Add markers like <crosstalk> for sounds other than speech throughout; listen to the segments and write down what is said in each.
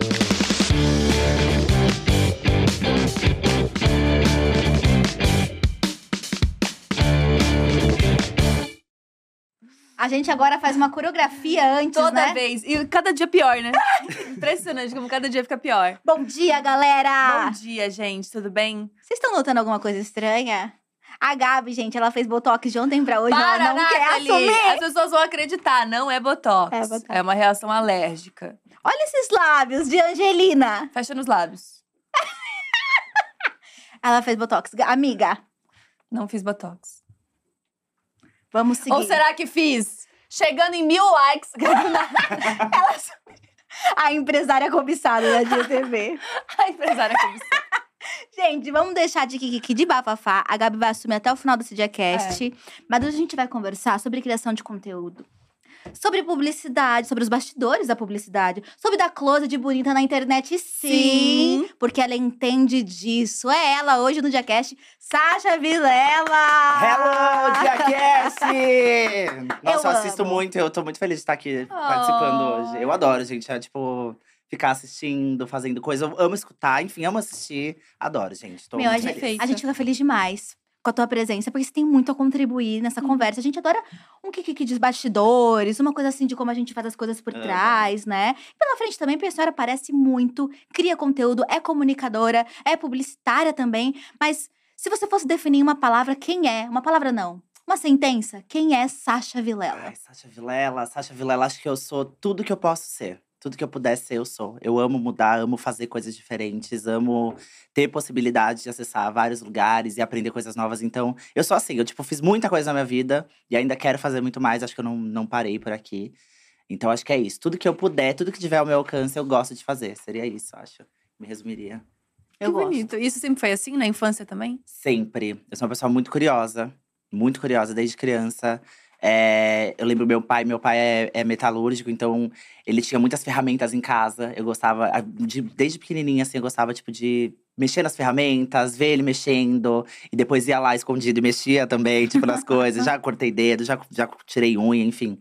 A gente agora faz uma coreografia antes, Toda né? vez. E cada dia pior, né? <laughs> Impressionante como cada dia fica pior. Bom dia, galera! Bom dia, gente. Tudo bem? Vocês estão notando alguma coisa estranha? A Gabi, gente, ela fez botox de ontem pra hoje, ela não quer Nathalie. assumir. As pessoas vão acreditar. Não é botox. É botox. É uma reação alérgica. Olha esses lábios de Angelina. Fecha nos lábios. <laughs> Ela fez botox. Amiga, Não fiz botox. vamos seguir. Ou será que fiz? Chegando em mil likes. <laughs> <laughs> A empresária cobiçada da Dia TV. A empresária começou. Gente, vamos deixar de kikiki de bafafá. A Gabi vai assumir até o final desse diacast. É. Mas hoje a gente vai conversar sobre criação de conteúdo. Sobre publicidade, sobre os bastidores da publicidade. Sobre dar close de bonita na internet, sim. Sim. Porque ela entende disso. É ela hoje no Diacast, Sasha Vilela! Hello, Diacast! <laughs> Nossa, eu, Eu assisto amo. muito, eu tô muito feliz de estar aqui participando hoje. Eu adoro, gente, é tipo ficar assistindo, fazendo coisa. Eu amo escutar, enfim, amo assistir. Adoro, gente. Tô Meu, a gente, feliz. a gente fica feliz demais com a tua presença, porque você tem muito a contribuir nessa conversa. A gente adora um kikiki de bastidores, uma coisa assim de como a gente faz as coisas por Aham. trás, né? E pela frente também, porque a senhora aparece muito, cria conteúdo, é comunicadora, é publicitária também. Mas se você fosse definir uma palavra, quem é? Uma palavra não. Uma sentença, quem é Sasha Vilela? Ai, Sasha Vilela, Sasha Vilela, acho que eu sou tudo que eu posso ser. Tudo que eu puder ser, eu sou. Eu amo mudar, amo fazer coisas diferentes, amo ter possibilidade de acessar vários lugares e aprender coisas novas. Então, eu sou assim, eu tipo, fiz muita coisa na minha vida e ainda quero fazer muito mais. Acho que eu não, não parei por aqui. Então, acho que é isso. Tudo que eu puder, tudo que tiver ao meu alcance, eu gosto de fazer. Seria isso, acho. Me resumiria. Eu que gosto. bonito. Isso sempre foi assim na infância também? Sempre. Eu sou uma pessoa muito curiosa. Muito curiosa desde criança. É, eu lembro meu pai, meu pai é, é metalúrgico, então ele tinha muitas ferramentas em casa. Eu gostava, de- desde pequenininha, assim, eu gostava, tipo, de mexer nas ferramentas, ver ele mexendo. E depois ia lá escondido e mexia também, tipo, nas coisas. Já cortei dedo, já, já tirei unha, enfim.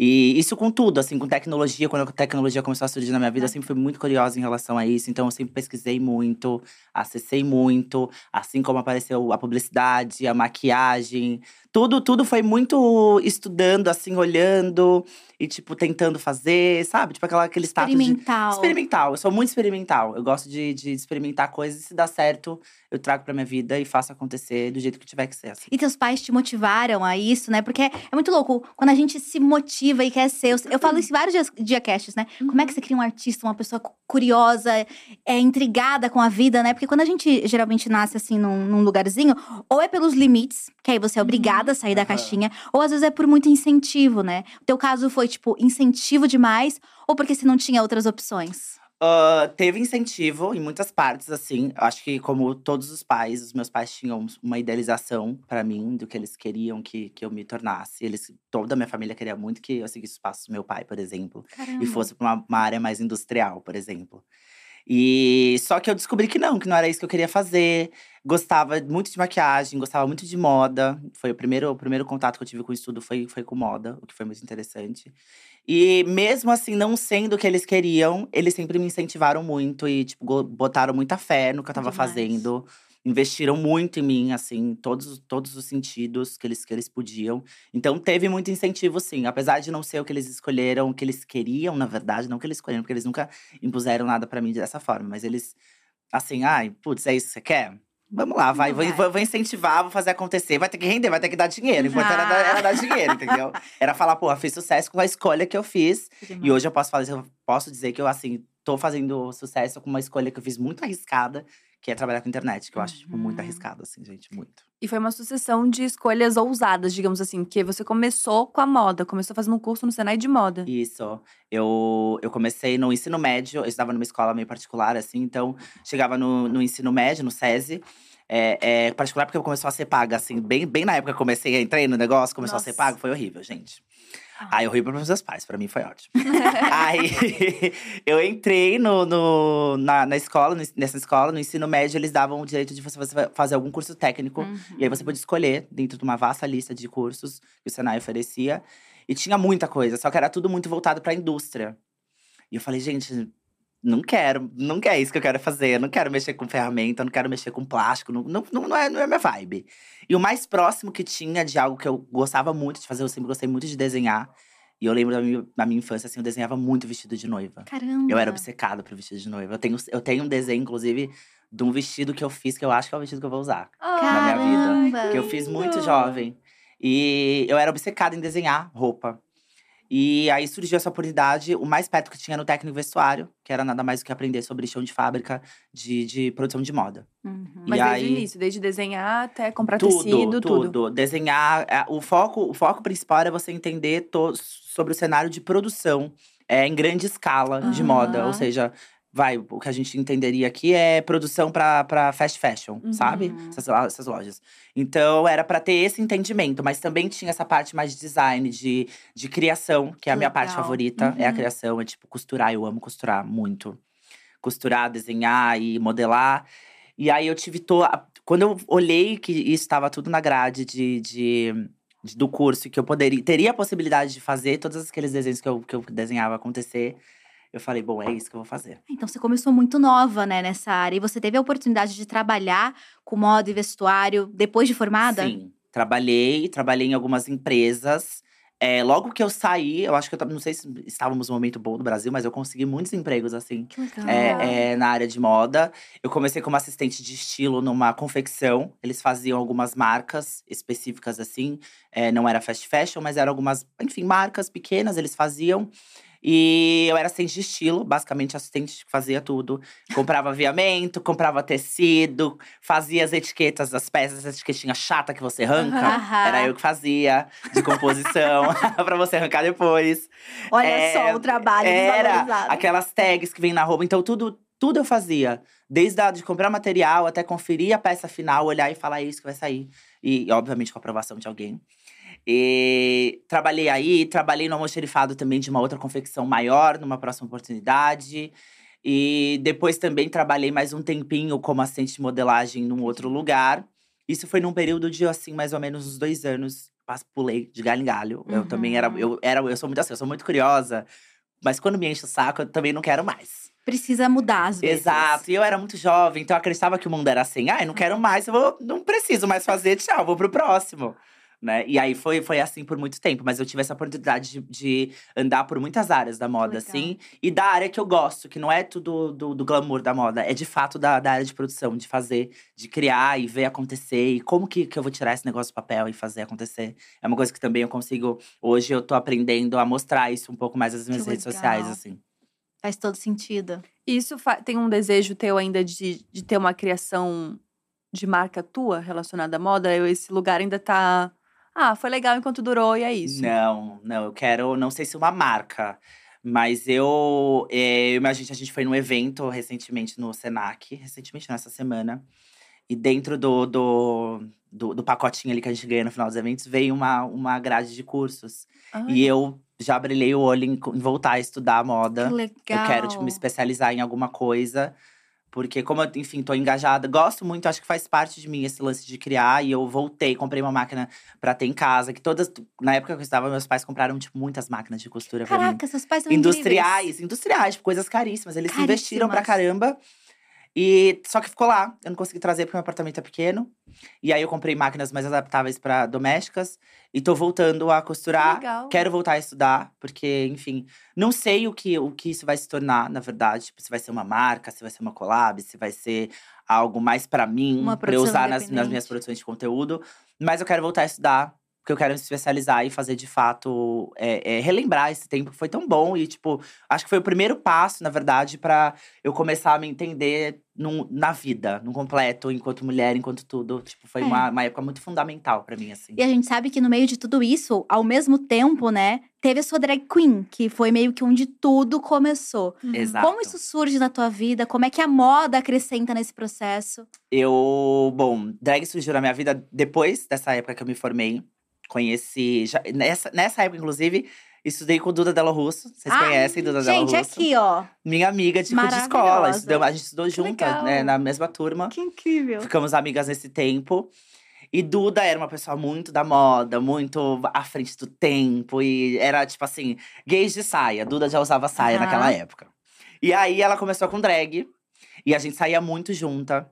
E isso com tudo, assim, com tecnologia. Quando a tecnologia começou a surgir na minha vida, eu sempre fui muito curiosa em relação a isso. Então, eu sempre pesquisei muito, acessei muito. Assim como apareceu a publicidade, a maquiagem. Tudo, tudo foi muito estudando, assim, olhando. E, tipo, tentando fazer, sabe? Tipo, aquela, aquele status de… Experimental. Experimental. Eu sou muito experimental. Eu gosto de, de experimentar coisas. E se dá certo, eu trago pra minha vida e faço acontecer do jeito que tiver que ser. Assim. E teus pais te motivaram a isso, né? Porque é muito louco quando a gente se motiva e quer ser. Eu, eu falo isso em vários dias, diacasts, né? Como é que você cria um artista, uma pessoa cu- curiosa, é intrigada com a vida, né? Porque quando a gente geralmente nasce assim num, num lugarzinho, ou é pelos limites, que aí você é obrigada a sair da Aham. caixinha, ou às vezes é por muito incentivo, né? O teu caso foi, tipo, incentivo demais, ou porque você não tinha outras opções? Ah, teve incentivo em muitas partes, assim. Eu Acho que, como todos os pais, os meus pais tinham uma idealização pra mim do que eles queriam que, que eu me tornasse. Eles, toda a minha família queria muito que eu seguisse os passos do meu pai, por exemplo. Caramba. E fosse pra uma, uma área mais industrial, por exemplo. E só que eu descobri que não, que não era isso que eu queria fazer. Gostava muito de maquiagem, gostava muito de moda. Foi o primeiro, o primeiro contato que eu tive com o estudo foi, foi com moda, o que foi muito interessante. E mesmo assim, não sendo o que eles queriam, eles sempre me incentivaram muito e, tipo, botaram muita fé no que eu tava Demais. fazendo. Investiram muito em mim, assim, todos, todos os sentidos que eles, que eles podiam. Então, teve muito incentivo, sim. Apesar de não ser o que eles escolheram, o que eles queriam, na verdade. Não que eles escolheram, porque eles nunca impuseram nada pra mim dessa forma. Mas eles, assim, ai, putz, é isso que você quer? Vamos lá, vai, Vai. Vou, vou, vou incentivar, vou fazer acontecer. Vai ter que render, vai ter que dar dinheiro. O importante era, dar- era dar dinheiro, entendeu? Era falar, pô, fiz sucesso com a escolha que eu fiz. E hoje eu posso fazer, eu posso dizer que eu, assim, tô fazendo sucesso com uma escolha que eu fiz muito arriscada, que é trabalhar com internet, que eu acho, tipo, muito Uhum. arriscado, assim, gente, muito. E foi uma sucessão de escolhas ousadas, digamos assim. Porque você começou com a moda. Começou fazendo um curso no Senai de moda. Isso. Eu, eu comecei no ensino médio, eu estudava numa escola meio particular, assim, então chegava no, no ensino médio, no SESI. É, é, particular porque começou a ser paga, assim, bem, bem na época que eu comecei, entrei no negócio, começou a ser Nossa. pago, foi horrível, gente. Ah. Aí horrível para meus pais, pra mim foi ótimo. <laughs> Aí eu entrei no, no- na, na escola, nessa escola, no ensino médio, eles davam o direito de você fazer- fazer algum curso técnico. Uhum. E aí você podia escolher dentro de uma vasta lista de cursos que o Senai oferecia. E tinha muita coisa, só que era tudo muito voltado para a indústria. E eu falei, gente, não quero, não é isso que eu quero fazer. Eu não quero mexer com ferramenta, não quero mexer com plástico, não, não, não, é, não é minha vibe. E o mais próximo que tinha de algo que eu gostava muito de fazer, eu sempre gostei muito de desenhar. E eu lembro da minha, da minha infância, assim, eu desenhava muito vestido de noiva. Caramba! Eu era obcecada por vestido de noiva. Eu tenho, eu tenho um desenho, inclusive, de um vestido que eu fiz, que eu acho que é o vestido que eu vou usar na minha vida. Que eu fiz muito jovem. E eu era obcecada em desenhar roupa. E aí surgiu essa oportunidade, o mais perto que tinha no técnico vestuário, que era nada mais do que aprender sobre chão de fábrica de, de produção de moda. Uhum. Mas desde o início, desde desenhar até comprar tudo, tecido, tudo. tudo. Desenhar. É, o foco, o foco principal era você entender to, sobre o cenário de produção é, em grande escala uhum. de moda. Ou seja, vai, o que a gente entenderia aqui é produção para fast fashion, uhum. sabe? Essas, essas, lojas. Então, era para ter esse entendimento, mas também tinha essa parte mais de design, de, de criação, que é a minha parte favorita, uhum. é a uhum. criação, é tipo costurar, eu amo costurar muito. Costurar, desenhar e modelar. E aí eu tive to... Quando eu olhei que isso estava tudo na grade de, de, de, do curso, que eu poderia, teria a possibilidade de fazer todos aqueles desenhos que eu, que eu desenhava acontecer eu falei, bom, é isso que eu vou fazer. Então você começou muito nova, né, nessa área. E você teve a oportunidade de trabalhar com moda e vestuário depois de formada? Sim, trabalhei, trabalhei em algumas empresas. É, logo que eu saí, eu acho que eu não sei se estávamos no momento bom do Brasil, mas eu consegui muitos empregos, assim, é, é, na área de moda. Eu comecei como assistente de estilo numa confecção. Eles faziam algumas marcas específicas, assim. É, não era fast fashion, mas eram algumas, enfim, marcas pequenas, eles faziam. E eu era assistente de estilo, basicamente assistente que fazia tudo. Comprava aviamento, comprava tecido, fazia as etiquetas das peças, essa etiquetinha chata que você arranca. Uhum. Era eu que fazia, de composição, <laughs> <laughs> para você arrancar depois. Olha é, só o trabalho Era aquelas tags que vem na roupa. Então, tudo, tudo eu fazia. Desde a de comprar material até conferir a peça final, olhar e falar é isso que vai sair. E, obviamente, com a aprovação de alguém. E trabalhei aí, trabalhei no almoxerifado também de uma outra confecção maior, numa próxima oportunidade. E depois também trabalhei mais um tempinho como assistente de modelagem num outro lugar. Isso foi num período de, assim, mais ou menos uns dois anos. Pulei de galho em galho. Uhum. Eu também era eu, era. eu sou muito assim, eu sou muito curiosa. Mas quando me enche o saco, eu também não quero mais. Precisa mudar, às vezes. Exato. E eu era muito jovem, então eu acreditava que o mundo era assim. Ah, eu não quero mais, eu vou, não preciso mais fazer, tchau, vou pro próximo né? E aí foi, foi assim por muito tempo, mas eu tive essa oportunidade de, de andar por muitas áreas da moda, assim, e da área que eu gosto, que não é tudo do, do glamour da moda, é de fato da, da área de produção, de fazer, de criar e ver acontecer, e como que, que eu vou tirar esse negócio do papel e fazer acontecer. É uma coisa que também eu consigo. Hoje eu tô aprendendo a mostrar isso um pouco mais nas minhas que redes legal. sociais, assim. Faz todo sentido. Isso tem um desejo teu ainda de, de ter uma criação de marca tua relacionada à moda? Esse lugar ainda tá ah, foi legal enquanto durou e é isso. Não, não, eu quero, não sei se uma marca. Mas eu, é, eu a gente, a gente foi num evento recentemente no Senac, recentemente nessa semana. E dentro do, do, do, do, pacotinho ali que a gente ganha no final dos eventos, veio uma, uma grade de cursos. Ai. E eu já brilhei o olho em, em voltar a estudar moda. Que legal. Eu quero, tipo, me especializar em alguma coisa. Porque, como eu, enfim, tô engajada, gosto muito, acho que faz parte de mim esse lance de criar. E eu voltei, comprei uma máquina pra ter em casa. Que todas, na época que eu estava, meus pais compraram, tipo, muitas máquinas de costura Caraca, pra mim. Caraca, seus pais são Industriais, incríveis. industriais, tipo, coisas caríssimas. Eles investiram pra caramba. E só que ficou lá. Eu não consegui trazer porque meu apartamento é pequeno. E aí eu comprei máquinas mais adaptáveis para domésticas e tô voltando a costurar. Legal. Quero voltar a estudar, porque, enfim, não sei o que, o que isso vai se tornar, na verdade. Tipo, se vai ser uma marca, se vai ser uma collab, se vai ser algo mais para mim, para eu usar nas, nas minhas produções de conteúdo. Mas eu quero voltar a estudar, porque eu quero me especializar e fazer de fato é, é, relembrar esse tempo que foi tão bom e tipo acho que foi o primeiro passo na verdade para eu começar a me entender num, na vida, no completo, enquanto mulher, enquanto tudo. Tipo, foi é. uma, uma época muito fundamental para mim, assim. E a gente sabe que no meio de tudo isso, ao mesmo tempo, né, teve a sua drag queen, que foi meio que onde tudo começou. Uhum. Exato. Como isso surge na tua vida? Como é que a moda acrescenta nesse processo? Eu, bom, drag surgiu na minha vida depois dessa época que eu me formei. Conheci, já, nessa, nessa época, inclusive, Estudei com Duda Della Russo. Vocês ah, conhecem Duda Della Russo? Gente, aqui, ó. Minha amiga de, de escola. Estudou, a gente estudou juntas, né? Na mesma turma. Que incrível. Ficamos amigas nesse tempo. E Duda era uma pessoa muito da moda, muito à frente do tempo. E era, tipo assim, gays de saia. Duda já usava saia naquela época. E aí ela começou com drag. E a gente saía muito junta.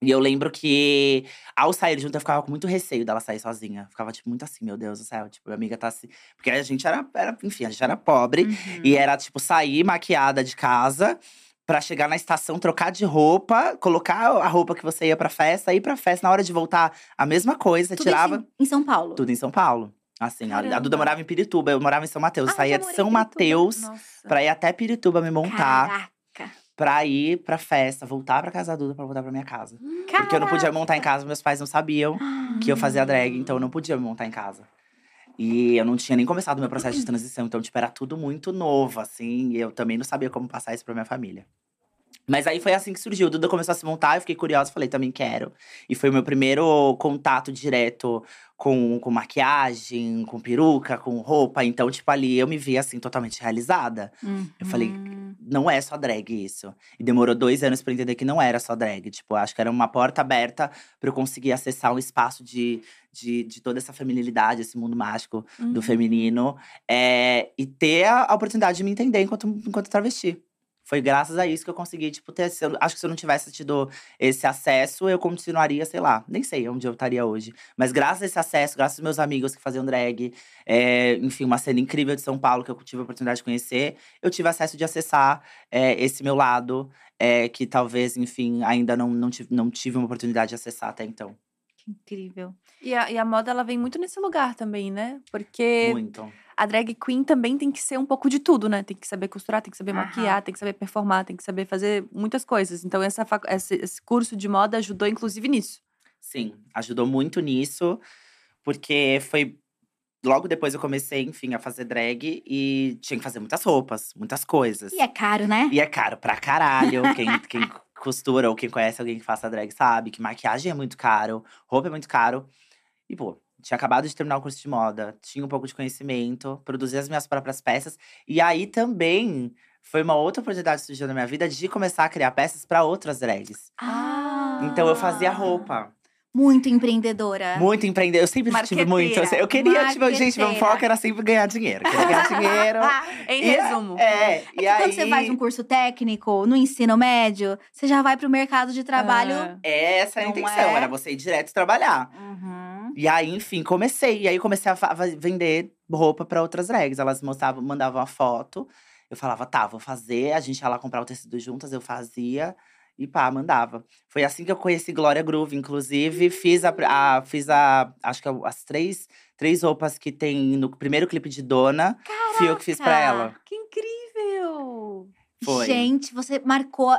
E eu lembro que, ao sair junto, eu ficava com muito receio dela sair sozinha. Ficava, tipo, muito assim, meu Deus do céu. Tipo, minha amiga tá assim. Porque a gente era, era enfim, a gente era pobre. Uhum. E era, tipo, sair maquiada de casa pra chegar na estação, trocar de roupa, colocar a roupa que você ia pra festa, ir pra festa. Na hora de voltar, a mesma coisa, Tudo tirava isso em São Paulo. tudo em São Paulo. Assim, a, a Duda Caramba. morava em Pirituba, eu morava em São Mateus. Eu Ah, saía já de morei São. Mateus pra ir até Pirituba me montar, Caraca. Pra ir pra festa, voltar pra casa da Duda pra voltar pra minha casa. Porque eu não podia montar em casa, meus pais não sabiam que eu fazia drag, então eu não podia me montar em casa. E eu não tinha nem começado o meu processo de transição, então, tipo, era tudo muito novo, assim, e eu também não sabia como passar isso pra minha família. Mas aí foi assim que surgiu. O Duda começou a se montar, eu fiquei curiosa, falei, também quero. E foi o meu primeiro contato direto com, com maquiagem, com peruca, com roupa. Então, tipo, ali eu me vi assim, totalmente realizada. Eu falei, Uhum. não é só drag isso. E demorou dois anos pra entender que não era só drag. Tipo, acho que era uma porta aberta pra eu conseguir acessar um espaço de, de, de toda essa feminilidade, esse mundo mágico do Uhum. feminino. é, e ter a, a oportunidade de me entender enquanto, enquanto travesti. Foi graças a isso que eu consegui, tipo, ter. eu- acho que se eu não tivesse tido esse acesso, eu continuaria, sei lá, nem sei onde eu estaria hoje. Mas graças a esse acesso, graças aos meus amigos que faziam drag, é, enfim, uma cena incrível de São Paulo que eu tive a oportunidade de conhecer, eu tive acesso de acessar é, esse meu lado, é, que talvez, enfim, ainda não, não, tive, não tive uma oportunidade de acessar até então. Que incrível. E a, e a moda, ela vem muito nesse lugar também, né? Porque Muito. A drag queen também tem que ser um pouco de tudo, né? Tem que saber costurar, tem que saber Aham. maquiar, tem que saber performar, tem que saber fazer muitas coisas. Então, essa, esse, esse curso de moda ajudou, inclusive, nisso. Sim, ajudou muito nisso, porque foi. Logo depois eu comecei, enfim, a fazer drag e tinha que fazer muitas roupas, muitas coisas. E é caro, né? E é caro pra caralho. Quem, quem costura ou quem conhece alguém que faça drag sabe que maquiagem é muito caro, roupa é muito caro. E, pô, tinha acabado de terminar o curso de moda, tinha um pouco de conhecimento, produzia as minhas próprias peças. E aí também foi uma outra oportunidade que surgiu na minha vida de começar a criar peças pra outras drags. Ah. Então eu fazia roupa. Muito empreendedora. Muito empreendedor. Eu sempre tive muito. Eu, queria, tipo, gente, meu foco era sempre ganhar dinheiro. Queria ganhar dinheiro. <laughs> Em E- resumo. É, É e aí. quando você faz um curso técnico no ensino médio, você já vai pro mercado de trabalho. Ah. Essa é a intenção, é? era você ir direto trabalhar. Uhum. E aí, enfim, comecei. E aí comecei a vender roupa pra outras drags. Elas mostravam, mandavam a foto. Eu falava, tá, vou fazer. A gente ia lá comprar o tecido juntas, eu fazia. E pá, mandava. Foi assim que eu conheci Glória Groove, inclusive. Fiz a, a- fiz a. Acho que as três, três roupas que tem no primeiro clipe de Dona. Fui eu que fiz pra Caraca! ela. Que incrível! Foi. Gente, você marcou.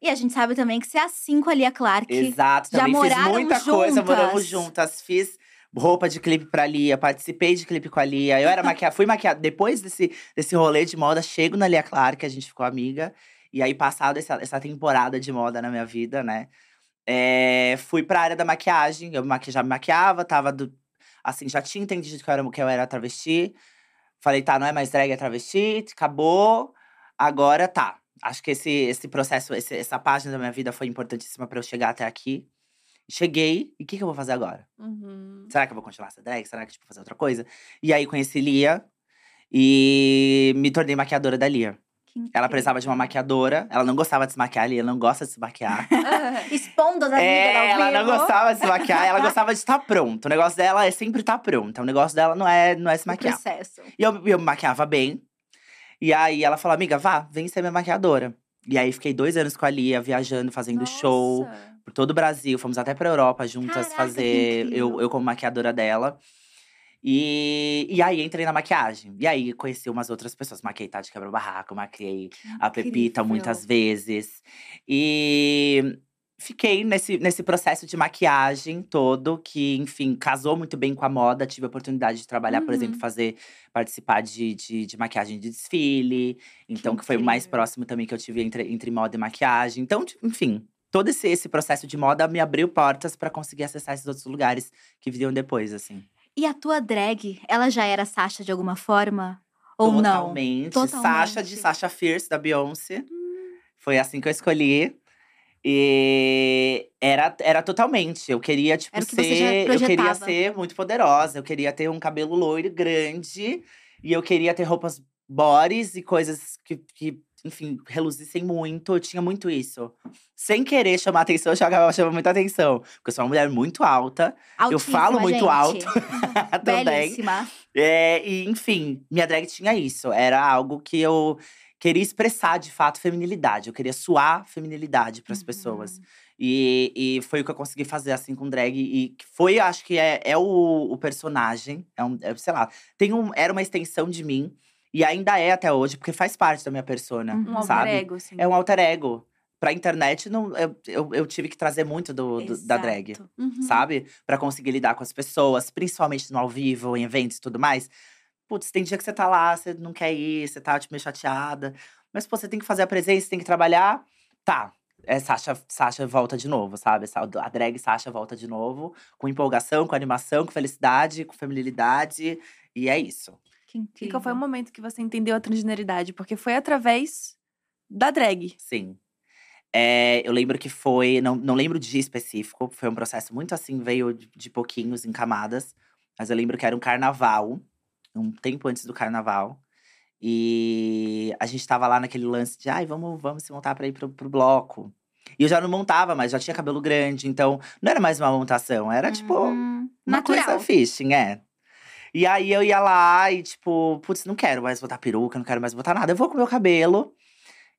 E a gente sabe também que você é assim com a Lia Clark. Exato, já também fiz moraram muita coisa, moramos juntas. juntas. Fiz roupa de clipe pra Lia, participei de clipe com a Lia. Eu era maquiada, fui maquiada. Depois desse, desse rolê de moda, chego na Lia Clark, a gente ficou amiga. E aí, passado essa, essa temporada de moda na minha vida, né? é, fui pra área da maquiagem. Eu maqui, já me maquiava, tava do. Assim, já tinha entendido que eu era, que eu era travesti. Falei, tá, não é mais drag, é travesti, acabou. Agora tá. Acho que esse, esse processo, esse- essa página da minha vida foi importantíssima pra eu chegar até aqui. Cheguei, e o que, que eu vou fazer agora? Uhum. Será que eu vou continuar essa drag? Será que tipo, vou fazer outra coisa? E aí conheci Lia e me tornei maquiadora da Lia. Ela precisava de uma maquiadora, ela não gostava de se maquiar, Lia não gosta de se maquiar. <laughs> Expondo as amigas É, ela não gostava de se maquiar, ela <laughs> gostava de estar pronto. O negócio dela é sempre estar pronta. O negócio dela não é, não é se O maquiar. processo. E eu, eu me maquiava bem. E aí ela falou, amiga, vá, vem ser minha maquiadora. E aí fiquei dois anos com a Lia, viajando, fazendo show Nossa. por todo o Brasil. Fomos até pra Europa juntas Caraca, que fazer. Eu, eu como maquiadora dela. E, e aí entrei na maquiagem. E aí conheci umas outras pessoas. Maquiei Tati Quebra Barraco, maquiei a Pepita Incrível. muitas vezes. E fiquei nesse, nesse processo de maquiagem todo, que, enfim, casou muito bem com a moda. Tive a oportunidade de trabalhar, por Uhum. exemplo, fazer, participar de, de, de maquiagem de desfile. Então, que, foi o mais próximo também que eu tive entre, entre moda e maquiagem. Então, enfim. Todo esse, esse processo de moda me abriu portas pra conseguir acessar esses outros lugares que viriam depois, assim. E a tua drag, ela já era Sasha de alguma forma? Ou não? Totalmente. Sasha de Totalmente. Sasha Fierce, da Beyoncé. Foi assim que eu escolhi. E era, era totalmente. Eu queria, tipo, Era que ser. Eu queria ser muito poderosa. Eu queria ter um cabelo loiro grande. E eu queria ter roupas bodies e coisas que, que enfim, reluzissem muito. Eu tinha muito isso. Sem querer chamar atenção, <laughs> eu chamava, chamava muita atenção. Porque eu sou uma mulher muito alta. eu falo muito gente. alto <laughs> <laughs> também. Belíssima. É, e, enfim, minha drag tinha isso. Era algo que eu queria expressar, de fato, feminilidade. Eu queria suar feminilidade para as Uhum. pessoas. E, e foi o que eu consegui fazer, assim, com drag. E foi, acho que é, é o, o personagem. É um, é, sei lá, tem um, era uma extensão de mim. E ainda é até hoje, porque faz parte da minha persona, Uhum. Um alter sabe? ego, assim. É um alter ego. Pra internet, não, eu, eu, eu tive que trazer muito do, do- da drag. Uhum. sabe? Pra conseguir lidar com as pessoas, principalmente no ao vivo, em eventos e tudo mais. Putz, tem dia que você tá lá, você não quer ir, você tá tipo, meio chateada. Mas, pô, você tem que fazer a presença, você tem que trabalhar. Tá. É, Sasha, Sasha volta de novo, sabe? A drag Sasha volta de novo, com empolgação, com animação, com felicidade, com feminilidade. E é isso. Que E incrível. qual foi o momento que você entendeu a transgeneridade? Porque foi através da drag. Sim. É, eu lembro que foi, não, não lembro o dia específico, foi um processo muito assim, veio de, de pouquinhos em camadas. Mas eu lembro que era um carnaval, um tempo antes do carnaval. E a gente tava lá naquele lance de, ai, vamos, vamos se montar pra ir pro, pro bloco. E eu já não montava, mas já tinha cabelo grande, então não era mais uma montação, era tipo Hum, uma natural. coisa fishing, é. E aí eu ia lá e, tipo, putz, não quero mais botar peruca, não quero mais botar nada. Eu vou com o meu cabelo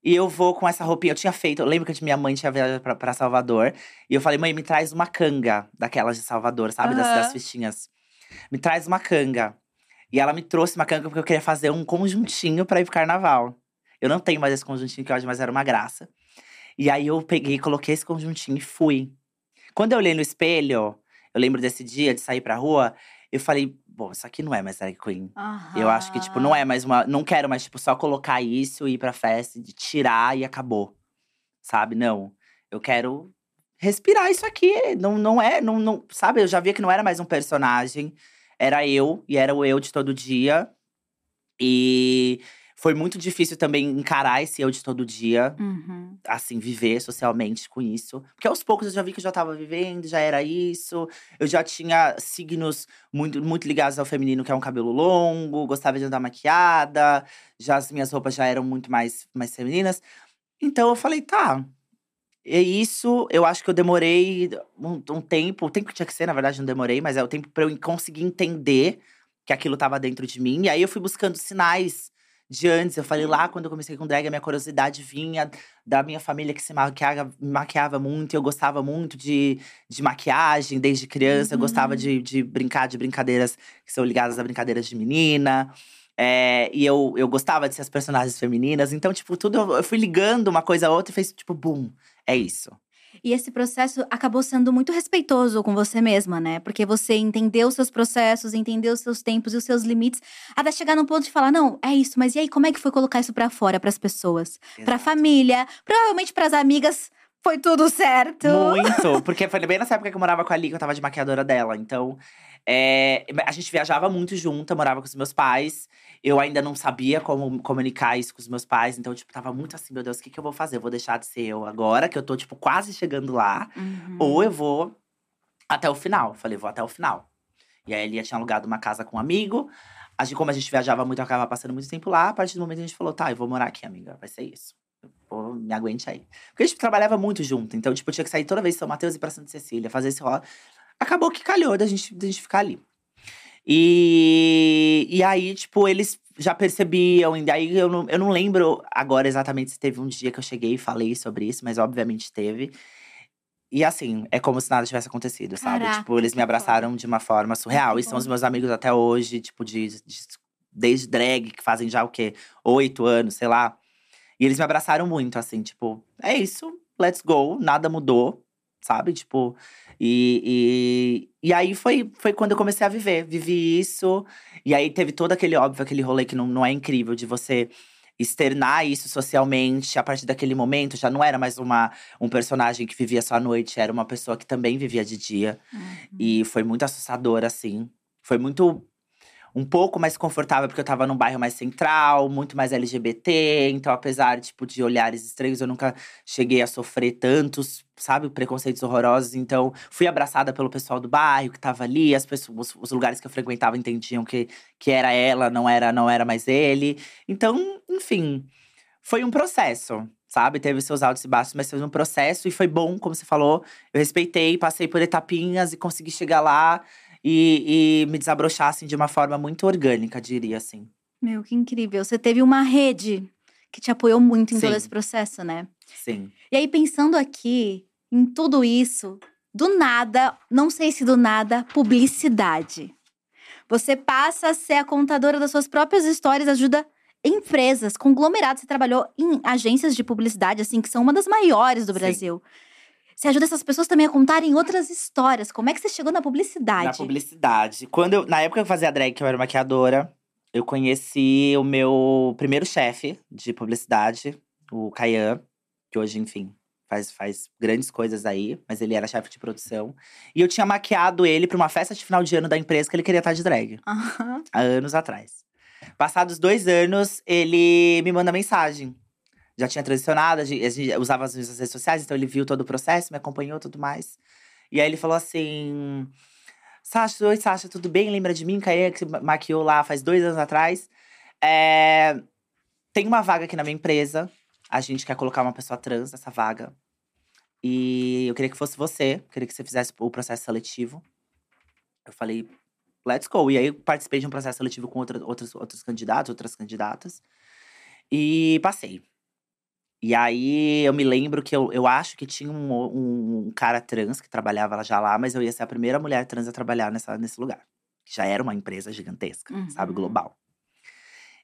e eu vou com essa roupinha. Eu tinha feito, eu lembro que minha mãe tinha viajado pra, pra Salvador. E eu falei, mãe, me traz uma canga daquelas de Salvador, sabe? Das, Aham. das fichinhas. Me traz uma canga. E ela me trouxe uma canga porque eu queria fazer um conjuntinho pra ir pro carnaval. Eu não tenho mais esse conjuntinho que eu acho, mas era uma graça. E aí eu peguei, coloquei esse conjuntinho e fui. Quando eu olhei no espelho, eu lembro desse dia de sair pra rua, eu falei, bom, isso aqui não é mais drag queen. Eu acho que, tipo, não é mais uma. Não quero mais, tipo, só colocar isso e ir pra festa, de tirar e acabou. Sabe? Não. Eu quero respirar isso aqui. Não, não é. Não, não, sabe? Eu já via que não era mais um personagem. Era eu, e era o eu de todo dia. E foi muito difícil também encarar esse eu de todo dia Uhum. assim, viver socialmente com isso. Porque aos poucos eu já vi que eu já tava vivendo, já era isso. Eu já tinha signos muito, muito ligados ao feminino, que é um cabelo longo, gostava de andar maquiada, já as minhas roupas já eram muito mais, mais femininas. Então eu falei, tá. É isso, eu acho que eu demorei um, um tempo, o tempo que tinha que ser, na verdade, não demorei, mas é o tempo pra eu conseguir entender que aquilo tava dentro de mim. E aí eu fui buscando sinais de antes. Eu falei lá, quando eu comecei com drag, a minha curiosidade vinha da minha família que se maquiava, maquiava muito. Eu gostava muito de, de maquiagem desde criança. Eu gostava de, de brincar de brincadeiras que são ligadas a brincadeiras de menina. É, e eu, eu gostava de ser as personagens femininas. Então, tipo, tudo eu, eu fui ligando uma coisa a outra e fez tipo, boom, é isso. E esse processo acabou sendo muito respeitoso com você mesma, né? Porque você entendeu os seus processos, entendeu os seus tempos e os seus limites, até chegar num ponto de falar: não, é isso, mas e aí, como é que foi colocar isso pra fora, pras pessoas? Pra Exato. família, provavelmente pras amigas, foi tudo certo. Muito, <laughs> porque foi bem nessa época que eu morava com a Ali, que eu tava de maquiadora dela. Então, é, a gente viajava muito junto, morava com os meus pais. Eu ainda não sabia como comunicar isso com os meus pais. Então, tipo, tava muito assim, meu Deus, o que, que eu vou fazer? Eu vou deixar de ser eu agora, que eu tô, tipo, quase chegando lá. Uhum. Ou eu vou até o final. Falei, vou até o final. E aí, Elia tinha alugado uma casa com um amigo. A gente, como a gente viajava muito, eu acabava passando muito tempo lá. A partir do momento a gente falou, tá, eu vou morar aqui, amiga. Vai ser isso. Pô, me aguente aí. Porque a gente trabalhava muito junto. Então, tipo, eu tinha que sair toda vez de São Mateus e ir pra Santa Cecília, fazer esse rola. Acabou que calhou da gente, da gente ficar ali. E, e aí, tipo, eles já percebiam. E daí eu não, eu não lembro agora exatamente se teve um dia que eu cheguei e falei sobre isso, mas obviamente teve. E assim, é como se nada tivesse acontecido, sabe? Caraca, tipo, eles me abraçaram de uma forma surreal. que E são os meus amigos até hoje, tipo, de, de- desde drag, que fazem já o quê? Oito anos, sei lá. E eles me abraçaram muito, assim, tipo, é isso, let's go, nada mudou, sabe? Tipo, e, e, e aí foi, foi quando eu comecei a viver, vivi isso. E aí teve todo aquele, óbvio, aquele rolê que não, não é incrível, de você externar isso socialmente. A partir daquele momento, já não era mais uma, um personagem que vivia só à noite, era uma pessoa que também vivia de dia. Uhum. E foi muito assustador, assim. Foi muito. Um pouco mais confortável, porque eu tava num bairro mais central, muito mais LGBT. Então, apesar, tipo, de olhares estranhos, eu nunca cheguei a sofrer tantos, sabe, preconceitos horrorosos. Então, fui abraçada pelo pessoal do bairro que tava ali. As pessoas, os lugares que eu frequentava entendiam que, que era ela, não era, não era mais ele. Então, enfim. Foi um processo, sabe? Teve seus altos e baixos, mas foi um processo e foi bom, como você falou. Eu respeitei, passei por etapinhas e consegui chegar lá e, e me desabrochar assim, de uma forma muito orgânica, diria assim. Meu, que incrível. Você teve uma rede que te apoiou muito em todo Sim. esse processo, né? Sim. E aí, pensando aqui em tudo isso, do nada, não sei se do nada, publicidade. Você passa a ser a contadora das suas próprias histórias, ajuda empresas, conglomerados. Você trabalhou em agências de publicidade, assim, que são uma das maiores do Sim. Você ajuda essas pessoas também a contarem outras histórias. Como é que você chegou na publicidade? Na publicidade. Quando eu, na época que eu fazia drag, que eu era maquiadora, eu conheci o meu primeiro chefe de publicidade, o Caian, que hoje, enfim, faz, faz grandes coisas aí, mas ele era chefe de produção. E eu tinha maquiado ele pra uma festa de final de ano da empresa que ele queria estar de drag, Aham. há anos atrás. Passados dois anos, ele me manda mensagem. Já tinha transicionado, a gente, usava as minhas redes sociais, então ele viu todo o processo, me acompanhou tudo mais. E aí ele falou assim: Sasha, oi, Sasha, tudo bem? Lembra de mim? Caia, que ma- maquiou lá faz dois anos atrás. É, Tem uma vaga aqui na minha empresa. A gente quer colocar uma pessoa trans nessa vaga. E eu queria que fosse você, queria que você fizesse o processo seletivo. Eu falei, let's go. E aí participei de um processo seletivo com outra, outros, outros candidatos, outras candidatas. E passei. E aí eu me lembro que eu, eu acho que tinha um, um, um cara trans que trabalhava já lá, mas eu ia ser a primeira mulher trans a trabalhar nessa, nesse lugar. Que já era uma empresa gigantesca, sabe, Uhum. global.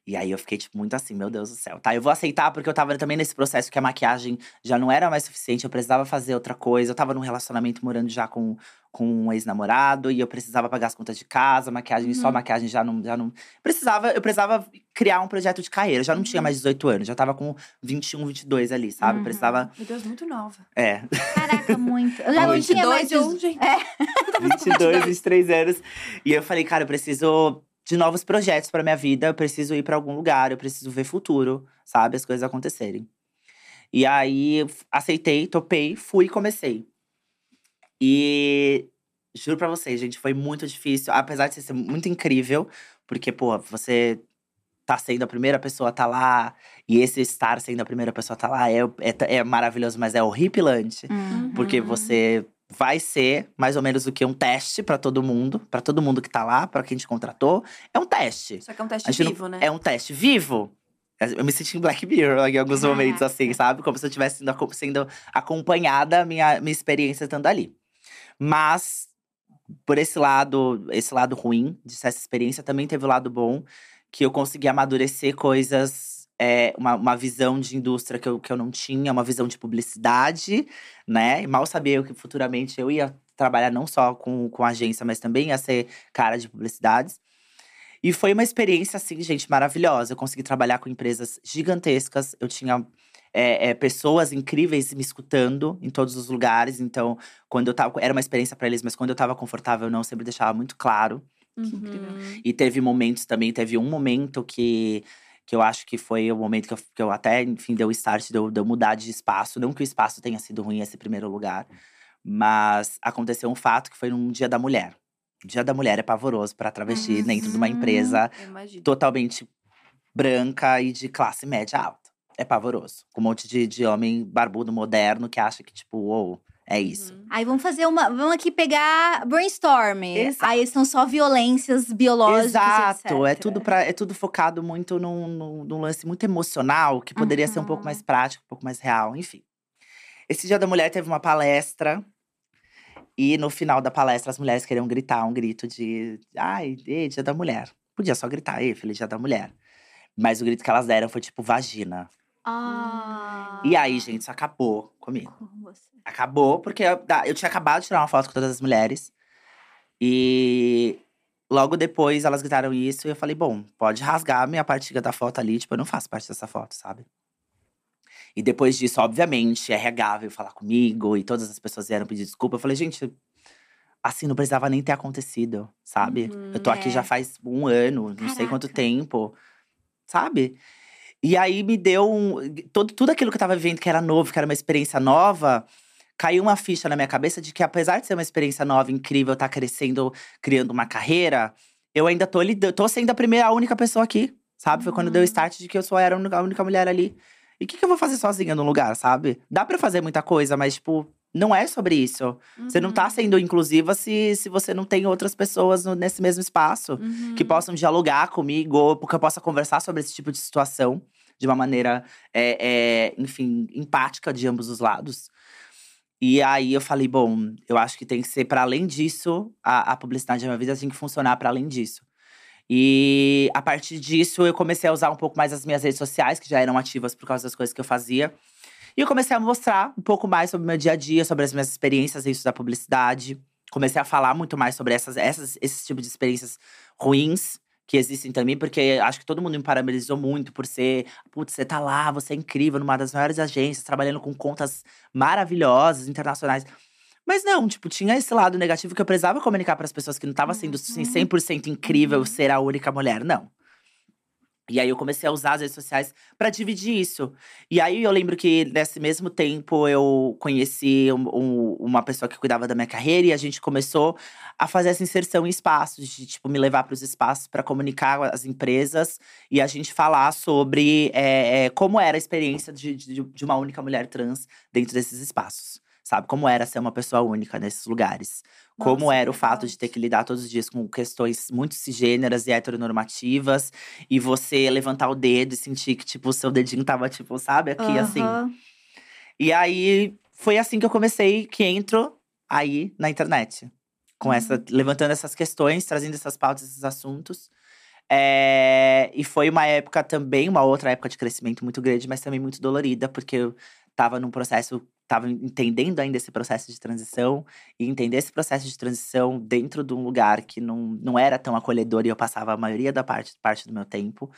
E aí eu fiquei, tipo, muito assim, meu Deus do céu. Tá, eu vou aceitar, porque eu tava também nesse processo que a maquiagem já não era mais suficiente, eu precisava fazer outra coisa. Eu tava num relacionamento morando já com, com um ex-namorado, e eu precisava pagar as contas de casa, maquiagem, só Uhum. maquiagem já não, já não. Precisava, eu precisava criar um projeto de carreira. Eu já não tinha mais 18 anos, já tava com 21, 22 ali, sabe? Eu Uhum. precisava. Meu Deus, muito nova. É, Caraca, <laughs> muito. Eu já não tinha mais. 22, dezo- gente. É. <laughs> 22, 23 anos. E eu falei, cara, eu preciso de novos projetos pra minha vida. Eu preciso ir pra algum lugar, eu preciso ver futuro, sabe? As coisas acontecerem. E aí, aceitei, topei, fui e comecei. E juro pra vocês, gente, foi muito difícil. Apesar de ser muito incrível, porque, pô, você tá sendo a primeira pessoa a tá lá. E esse estar sendo a primeira pessoa a tá lá é, é, é maravilhoso, mas é horripilante. Uhum. Porque você vai ser mais ou menos o que um teste pra todo mundo, pra todo mundo que tá lá, pra quem te contratou. É um teste. Só que é um teste gente não- vivo, né? É um teste vivo. Eu me senti em Black Mirror em alguns <laughs> momentos, assim, sabe? Como se eu estivesse sendo, sendo acompanhada a minha, minha experiência estando ali. Mas, por esse lado, esse lado ruim dessa experiência, também teve o lado bom, que eu consegui amadurecer coisas, é, uma, uma visão de indústria que eu, que eu não tinha, uma visão de publicidade, né? E mal sabia eu que futuramente eu ia trabalhar não só com, com agência, mas também ia ser cara de publicidades. E foi uma experiência, assim, gente, maravilhosa. Eu consegui trabalhar com empresas gigantescas. Eu tinha é, é, pessoas incríveis me escutando em todos os lugares. Então, quando eu tava. Era uma experiência para eles, mas quando eu tava confortável, eu não sempre deixava muito claro. Que incrível. E teve momentos também, teve um momento que, que eu acho que foi o momento que eu, que eu até, enfim, deu o start de eu, de eu mudar de espaço. Não que o espaço tenha sido ruim esse primeiro lugar, mas aconteceu um fato que foi num Dia da Mulher. O Dia da Mulher é pavoroso para travesti dentro de uma Uhum. empresa totalmente branca e de classe média alta. É pavoroso. Com um monte de, de homem barbudo moderno que acha que, tipo, uou, é isso. Uhum. Aí vamos fazer uma. Vamos aqui pegar brainstorm. Exato. Aí são só violências biológicas. Exato, é tudo, pra, é tudo focado muito num, num, num lance muito emocional, que poderia ser um pouco Uhum. mais prático, um pouco mais real, enfim. Esse Dia da Mulher teve uma palestra, e no final da palestra as mulheres queriam gritar um grito de ai, ê, Dia da Mulher. Podia só gritar, ei, Feliz Dia da Mulher. Mas o grito que elas deram foi tipo vagina. Ah. E aí, gente, isso acabou comigo. Acabou, porque eu, eu tinha acabado de tirar uma foto com todas as mulheres. E logo depois elas gritaram isso e eu falei, bom, pode rasgar a minha partilha da foto ali, tipo, eu não faço parte dessa foto, sabe? E depois disso, obviamente, RH veio falar comigo e todas as pessoas vieram pedir desculpa. Eu falei, gente, assim, não precisava nem ter acontecido, sabe? Uhum, eu tô aqui é. já faz um ano, não sei quanto Caraca. tempo, sabe? E aí me deu um. Todo, tudo aquilo que eu tava vivendo, que era novo, que era uma experiência nova, caiu uma ficha na minha cabeça de que, apesar de ser uma experiência nova, incrível, estar crescendo, criando uma carreira, eu ainda tô, lida- tô sendo a primeira, a única pessoa aqui, sabe? Foi quando deu o Uhum. start de que eu só era a única, mulher ali. E o que, que eu vou fazer sozinha no lugar, sabe? Dá pra fazer muita coisa, mas, tipo, não é sobre isso. Você não tá Uhum. sendo inclusiva se, se você não tem outras pessoas no- nesse mesmo espaço Uhum. que possam dialogar comigo, ou porque eu possa conversar sobre esse tipo de situação de uma maneira, é, é, enfim, empática de ambos os lados. E aí eu falei, bom, eu acho que tem que ser para além disso, a, a publicidade da minha vida tem que funcionar para além disso. E a partir disso eu comecei a usar um pouco mais as minhas redes sociais, que já eram ativas por causa das coisas que eu fazia. E eu comecei a mostrar um pouco mais sobre o meu dia a dia, sobre as minhas experiências dentro da publicidade. Comecei a falar muito mais sobre essas, essas, esses tipos de experiências ruins que existem também, porque acho que todo mundo me parabenizou muito por ser, putz, você tá lá, você é incrível, numa das maiores agências, trabalhando com contas maravilhosas, internacionais. Mas não, tipo, tinha esse lado negativo que eu precisava comunicar para as pessoas que não tava sendo assim, 100% incrível Uhum. ser a única mulher, não. E aí eu comecei a usar as redes sociais para dividir isso. E aí eu lembro que nesse mesmo tempo eu conheci um- um- uma pessoa que cuidava da minha carreira e a gente começou a fazer essa inserção em espaços, de tipo me levar para os espaços para comunicar com as empresas e a gente falar sobre é, como era a experiência de, de, de uma única mulher trans dentro desses espaços. Sabe? Como era ser uma pessoa única nesses lugares. Como Nossa, era o fato de ter que lidar todos os dias com questões muito cisgêneras e heteronormativas. E você levantar o dedo e sentir que, tipo, o seu dedinho tava, tipo, sabe, aqui, assim. Aham. E aí, foi assim que eu comecei, que entro aí na internet. Com essa, levantando essas questões, trazendo essas pautas, esses assuntos. É, e foi uma época também, uma outra época de crescimento muito grande, mas também muito dolorida, porque eu tava num processo, tava entendendo ainda esse processo de transição. E entender esse processo de transição dentro de um lugar que não, não era tão acolhedor e eu passava a maioria da parte, parte do meu tempo,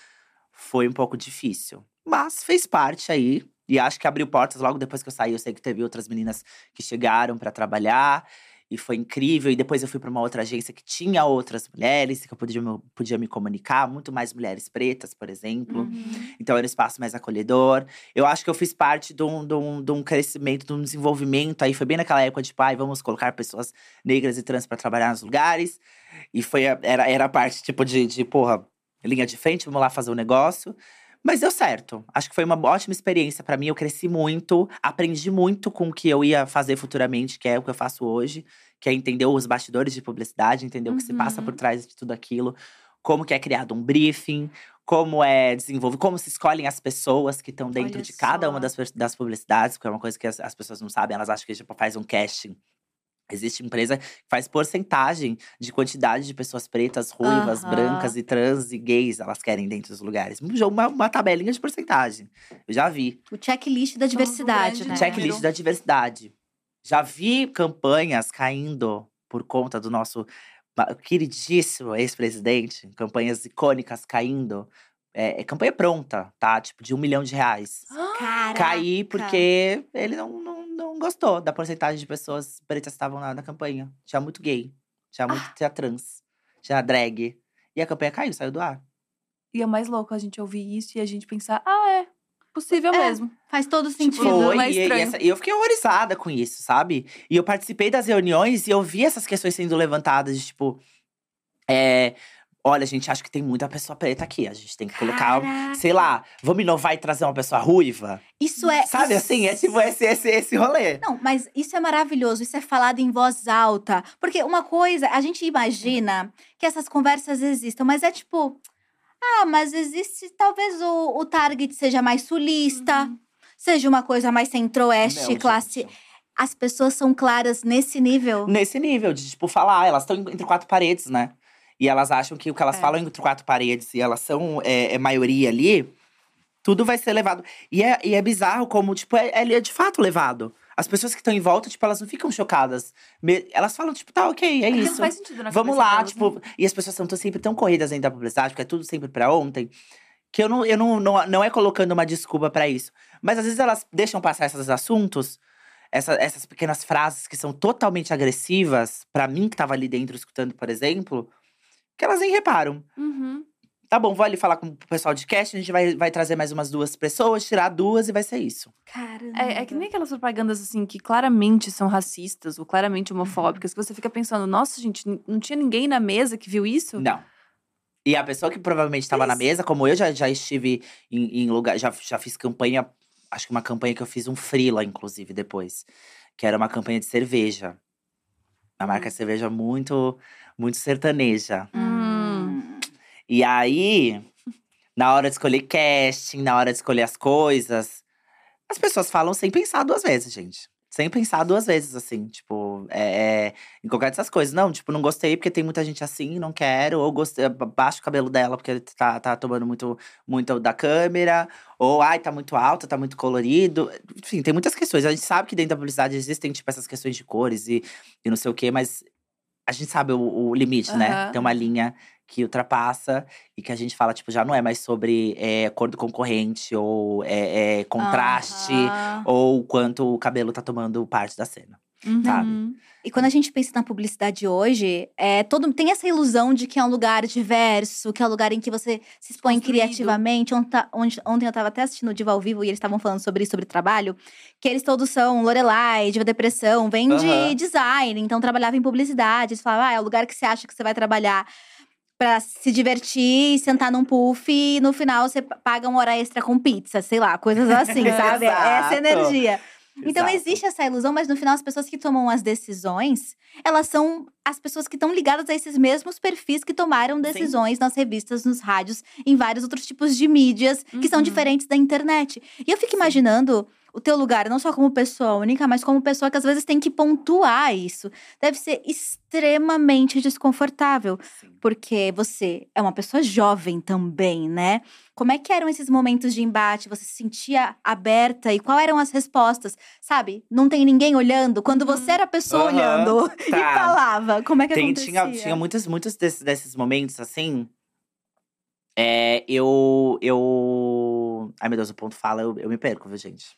foi um pouco difícil. Mas fez parte aí. E acho que abriu portas logo depois que eu saí. Eu sei que teve outras meninas que chegaram para trabalhar. E foi incrível. E depois eu fui para uma outra agência que tinha outras mulheres, que eu podia, me- podia me comunicar. Muito mais mulheres pretas, por exemplo. Uhum. Então era um espaço mais acolhedor. Eu acho que eu fiz parte de um, de um, de um crescimento, de um desenvolvimento. Aí foi bem naquela época de, pai, vamos colocar pessoas negras e trans para trabalhar nos lugares. E foi a- era, era a parte, tipo, de, de, porra, linha de frente, vamos lá fazer o negócio. Mas deu certo. Acho que foi uma ótima experiência para mim. Eu cresci muito, aprendi muito com o que eu ia fazer futuramente, que é o que eu faço hoje, que é entender os bastidores de publicidade, entender o que se passa por Uhum. trás de tudo aquilo, como que é criado um briefing, como é desenvolvido, como se escolhem as pessoas que estão dentro Olha de cada só. uma das, das publicidades, porque é uma coisa que as, as pessoas não sabem, elas acham que tipo, faz um casting. Existe empresa que faz porcentagem de quantidade de pessoas pretas, ruivas, brancas e trans e gays elas querem dentro dos lugares. Um Uma, uma tabelinha de porcentagem. Eu já vi. O checklist da diversidade, grande né? Checklist da diversidade. Já vi campanhas caindo por conta do nosso queridíssimo ex-presidente. Campanhas icônicas caindo. É, é campanha pronta, tá? Tipo, de um milhão de reais. Caraca. Cair porque ele não, não, não gostou da porcentagem de pessoas pretas que estavam na, na campanha. Tinha muito gay, tinha muito tinha trans, tinha drag. E a campanha caiu, saiu do ar. E é mais louco a gente ouvir isso e a gente pensar, ah, é possível É. mesmo. Faz todo Tipo, sentido. Não Foi, é e, e essa- e eu fiquei horrorizada com isso, sabe? E eu participei das reuniões e eu vi essas questões sendo levantadas, de tipo… É, olha, gente, acho que tem muita pessoa preta aqui. A gente tem que colocar, Caraca. sei lá, vamos inovar e trazer uma pessoa ruiva? Isso é. Sabe isso- assim? É tipo esse, esse, esse rolê. Não, mas isso é maravilhoso, isso é falado em voz alta. Porque uma coisa, a gente imagina que essas conversas existam, mas é tipo. Ah, mas existe. Talvez o, o target seja mais sulista, Uhum. seja uma coisa mais centro-oeste, classe. gente. As pessoas são claras nesse nível. Nesse nível, de, tipo, falar, elas estão entre quatro paredes, né? E elas acham que o que elas É. falam entre quatro paredes e elas são é, é maioria ali, tudo vai ser levado. E é, e é bizarro como, tipo, é, é de fato levado. As pessoas que estão em volta, tipo, elas não ficam chocadas. Me- elas falam, tipo, tá, ok, é isso. Não faz sentido na Vamos lá, delas, tipo, né? e as pessoas estão sempre tão corridas dentro da publicidade, porque é tudo sempre pra ontem, que eu não, eu não, não, não é colocando uma desculpa pra isso. Mas às vezes elas deixam passar esses assuntos, essa- essas pequenas frases que são totalmente agressivas, pra mim que tava ali dentro escutando, por exemplo, que elas nem reparam. Uhum. Tá bom, vou ali falar com o pessoal de cast, a gente vai, vai trazer mais umas duas pessoas, tirar duas e vai ser isso. Caramba. É, é que nem aquelas propagandas assim que claramente são racistas ou claramente homofóbicas, que você fica pensando, nossa, gente, não tinha ninguém na mesa que viu isso? Não. E a pessoa que provavelmente estava na mesa, como eu já, já estive em, em lugar, já, já fiz campanha acho que uma campanha que eu fiz um freela, inclusive, depois. Que era uma campanha de cerveja. Uma marca de cerveja muito, muito sertaneja. Hum. E aí, na hora de escolher casting, na hora de escolher as coisas, as pessoas falam sem pensar duas vezes, gente. Sem pensar duas vezes, assim, tipo, é, é, em qualquer dessas coisas. Não, tipo, não gostei porque tem muita gente assim, não quero. Ou gostei, baixo o cabelo dela porque tá, tá tomando muito, muito da câmera. Ou, ai, tá muito alto, tá muito colorido. Enfim, tem muitas questões. A gente sabe que dentro da publicidade existem, tipo, essas questões de cores e, e não sei o quê, mas a gente sabe o, o limite, né? Aham. Tem uma linha que ultrapassa e que a gente fala, tipo, já não é mais sobre é, cor do concorrente ou é, é, contraste Aham. ou quanto o cabelo tá tomando parte da cena. Uhum. sabe? E quando a gente pensa na publicidade hoje, é, todo, tem essa ilusão de que é um lugar diverso, que é um lugar em que você se expõe criativamente. Ontem, onde- ontem eu estava até assistindo o Diva ao Vivo e eles estavam falando sobre isso, sobre trabalho. Que eles todos são Lorelai, Diva Depressão, vem de Aham. design, então trabalhava em publicidade. Eles falavam, ah, é o lugar que você acha que você vai trabalhar pra se divertir, sentar num puff e no final você paga uma hora extra com pizza, sei lá, coisas assim, <laughs> sabe? É Essa energia. Então existe essa ilusão, mas no final as pessoas que tomam as decisões, elas são as pessoas que estão ligadas a esses mesmos perfis que tomaram decisões nas revistas, nos rádios, em vários outros tipos de mídias que são Uhum. diferentes da internet. E eu fico imaginando o teu lugar, não só como pessoa única, mas como pessoa que às vezes tem que pontuar isso. Deve ser extremamente desconfortável, Sim. porque você é uma pessoa jovem também, né? Como é que eram esses momentos de embate? Você se sentia aberta e quais eram as respostas? Sabe? Não tem ninguém olhando. Quando você era a pessoa Aham, olhando <laughs> e tá. falava, como é que Tem, acontecia? tinha, tinha muitos, muitos desses, desses momentos, assim. É, eu, eu. Ai, meu Deus, o ponto fala, eu, eu me perco, viu, gente?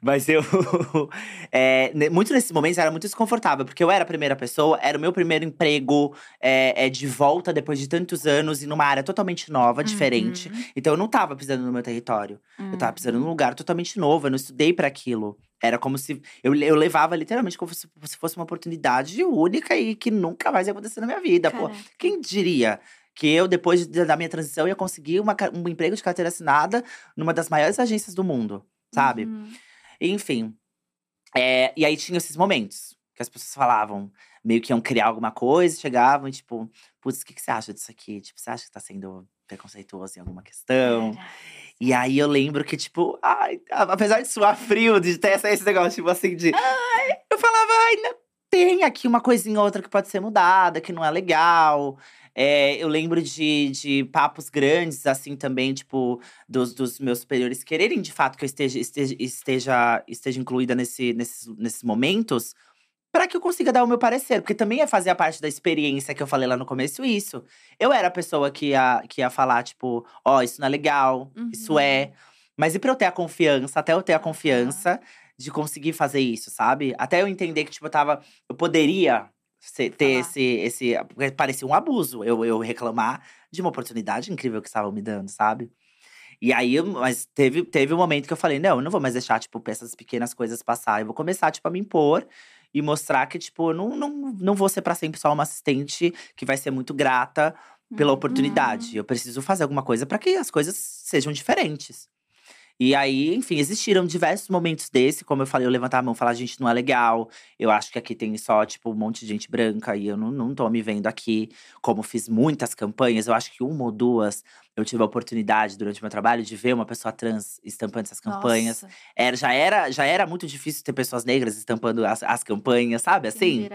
Mas eu. <laughs> é, muito nesses momentos era muito desconfortável, porque eu era a primeira pessoa, era o meu primeiro emprego é, é, de volta depois de tantos anos, e numa área totalmente nova, diferente. Uhum. Então eu não tava pisando no meu território. Eu tava pisando num lugar totalmente novo, eu não estudei pra aquilo. Era como se. Eu, eu levava literalmente como se, se fosse uma oportunidade única e que nunca mais ia acontecer na minha vida. Pô, quem diria que eu, depois de- da minha transição, ia conseguir uma um emprego de carteira assinada numa das maiores agências do mundo, sabe? Uhum. Enfim. É, e aí tinha esses momentos que as pessoas falavam, meio que iam criar alguma coisa, chegavam e tipo, putz, o que, que você acha disso aqui? Tipo, você acha que tá sendo preconceituoso em alguma questão? E aí eu lembro que, tipo, ai, apesar de suar frio, de ter esse negócio, tipo assim, de. Eu falava, ai, não, tem aqui uma coisinha ou outra que pode ser mudada, que não é legal. É, eu lembro de, de papos grandes, assim, também, tipo, dos, dos meus superiores quererem de fato que eu esteja, esteja, esteja, esteja incluída nesse, nesses, nesses momentos. Pra que eu consiga dar o meu parecer, porque também é fazer a parte da experiência que eu falei lá no começo, isso. Eu era a pessoa que ia, que ia falar, tipo, ó, isso não é legal, isso Uhum. é. Mas e pra eu ter a confiança, até eu ter a confiança de conseguir fazer isso, sabe? Até eu entender que, tipo, eu tava. Eu poderia ter Falar. esse, esse. porque Parecia um abuso eu, eu reclamar de uma oportunidade incrível que estavam me dando, sabe? E aí, mas teve, teve um momento que eu falei: não, eu não vou mais deixar, tipo, essas pequenas coisas passar. Eu vou começar, tipo, a me impor e mostrar que, tipo, eu não, não, não vou ser pra sempre só uma assistente que vai ser muito grata pela oportunidade. Eu preciso fazer alguma coisa para que as coisas sejam diferentes. E aí, enfim, existiram diversos momentos desse, como eu falei, eu levantar a mão e falar, gente, não é legal. Eu acho que aqui tem só, tipo, um monte de gente branca e eu não, não tô me vendo aqui. Como fiz muitas campanhas, eu acho que uma ou duas eu tive a oportunidade durante o meu trabalho de ver uma pessoa trans estampando essas campanhas. Nossa. Era, já, era, já era muito difícil ter pessoas negras estampando as, as campanhas, sabe? Assim.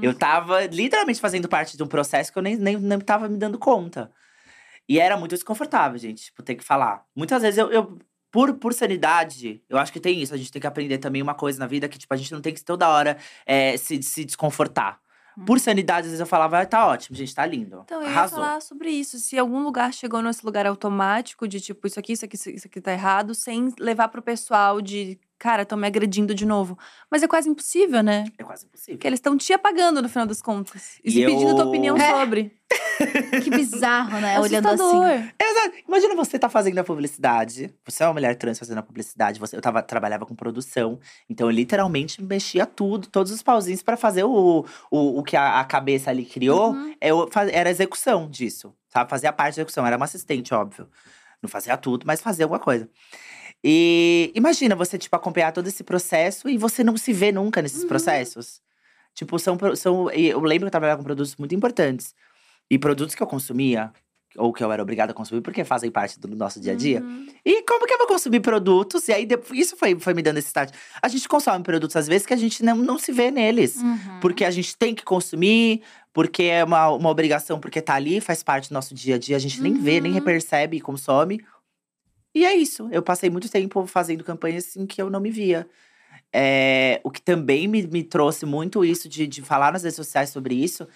Eu tava literalmente fazendo parte de um processo que eu nem, nem, nem tava me dando conta. E era muito desconfortável, gente, tipo, ter que falar. Muitas vezes eu, eu por, por sanidade, eu acho que tem isso. A gente tem que aprender também uma coisa na vida que, tipo, a gente não tem que toda hora é, se, se desconfortar. Por sanidade, às vezes eu falava, ah, tá ótimo, gente, tá lindo. Então, eu ia Arrasou. falar sobre isso. Se algum lugar chegou nesse lugar automático de tipo, isso aqui, isso aqui, isso aqui tá errado, sem levar pro pessoal de, cara, estão me agredindo de novo. Mas é quase impossível, né? É quase impossível. Porque eles estão te apagando no final das contas. E, E se pedindo tua eu- opinião É. sobre. <laughs> Que bizarro, né? <laughs> É Olhando assim. Exato. Imagina você tá fazendo a publicidade. Você é uma mulher trans fazendo a publicidade. Você, eu tava, trabalhava com produção. Então, eu literalmente mexia tudo, todos os pauzinhos pra fazer o, o, o que a, a cabeça ali criou. Uhum. Eu era a execução disso, sabe? Fazia parte da execução. Era uma assistente, óbvio. Não fazia tudo, mas fazia alguma coisa. E imagina você, tipo, acompanhar todo esse processo e você não se vê nunca nesses Uhum. processos. Tipo, são, são. Eu lembro que eu trabalhava com produtos muito importantes. E produtos que eu consumia, ou que eu era obrigada a consumir, porque fazem parte do nosso dia a dia. Uhum. E como que eu vou consumir produtos? E aí, isso foi, foi me dando esse start. A gente consome produtos, às vezes, que a gente não, não se vê neles. Uhum. Porque a gente tem que consumir, porque é uma, uma obrigação, porque tá ali, faz parte do nosso dia a dia. A gente nem vê, nem Uhum. percebe e consome. E é isso. Eu passei muito tempo fazendo campanhas assim que eu não me via. É, o que também me, me trouxe muito isso de, de falar nas redes sociais sobre isso,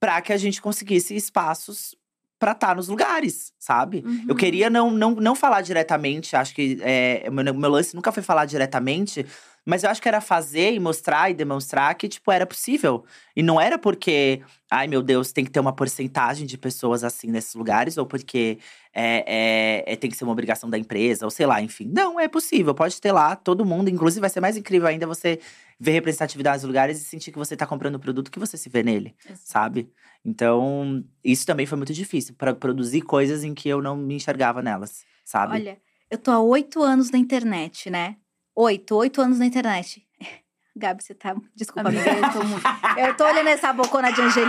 para que a gente conseguisse espaços para estar nos lugares, sabe? Eu Uhum. queria não, não, não falar diretamente, acho que é, meu, meu lance nunca foi falar diretamente, mas eu acho que era fazer e mostrar e demonstrar que, tipo, era possível. E não era porque, ai meu Deus, tem que ter uma porcentagem de pessoas assim nesses lugares, ou porque é, é- é- tem que ser uma obrigação da empresa, ou sei lá, enfim. Não, é possível, pode ter lá todo mundo. Inclusive, vai ser mais incrível ainda você ver representatividade nos lugares e sentir que você tá comprando o produto que você se vê nele sabe? Então, isso também foi muito difícil para produzir coisas em que eu não me enxergava nelas, sabe? Olha, eu tô há oito anos na internet, né? Oito, oito anos na internet. <laughs> Gabi, você tá. Desculpa, Amiga, amiga. eu tô muito. Eu tô olhando essa bocona de Angeli.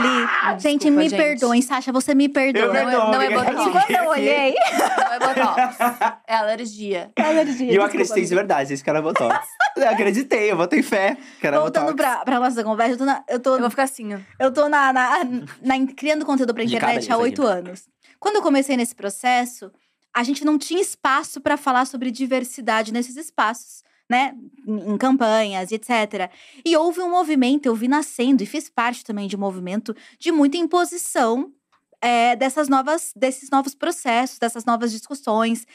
gente, Desculpa, me gente. perdoem, Sasha, você me perdoa. não é- não é botox. Quando eu olhei. Não é botox. <laughs> É alergia. E eu acreditei de verdade, gente, que era Botox. eu acreditei, eu botei fé que era Voltando Botox. pra, pra nossa conversa, eu tô, na- eu tô, Eu vou ficar assim, ó. eu tô na, na- na- criando conteúdo pra internet há oito anos. Quando eu comecei nesse processo, a gente não tinha espaço pra falar sobre diversidade nesses espaços, né? Em campanhas etc. E houve um movimento, eu vi nascendo e fiz parte também de um movimento de muita imposição é, dessas novas, desses novos processos, dessas novas discussões.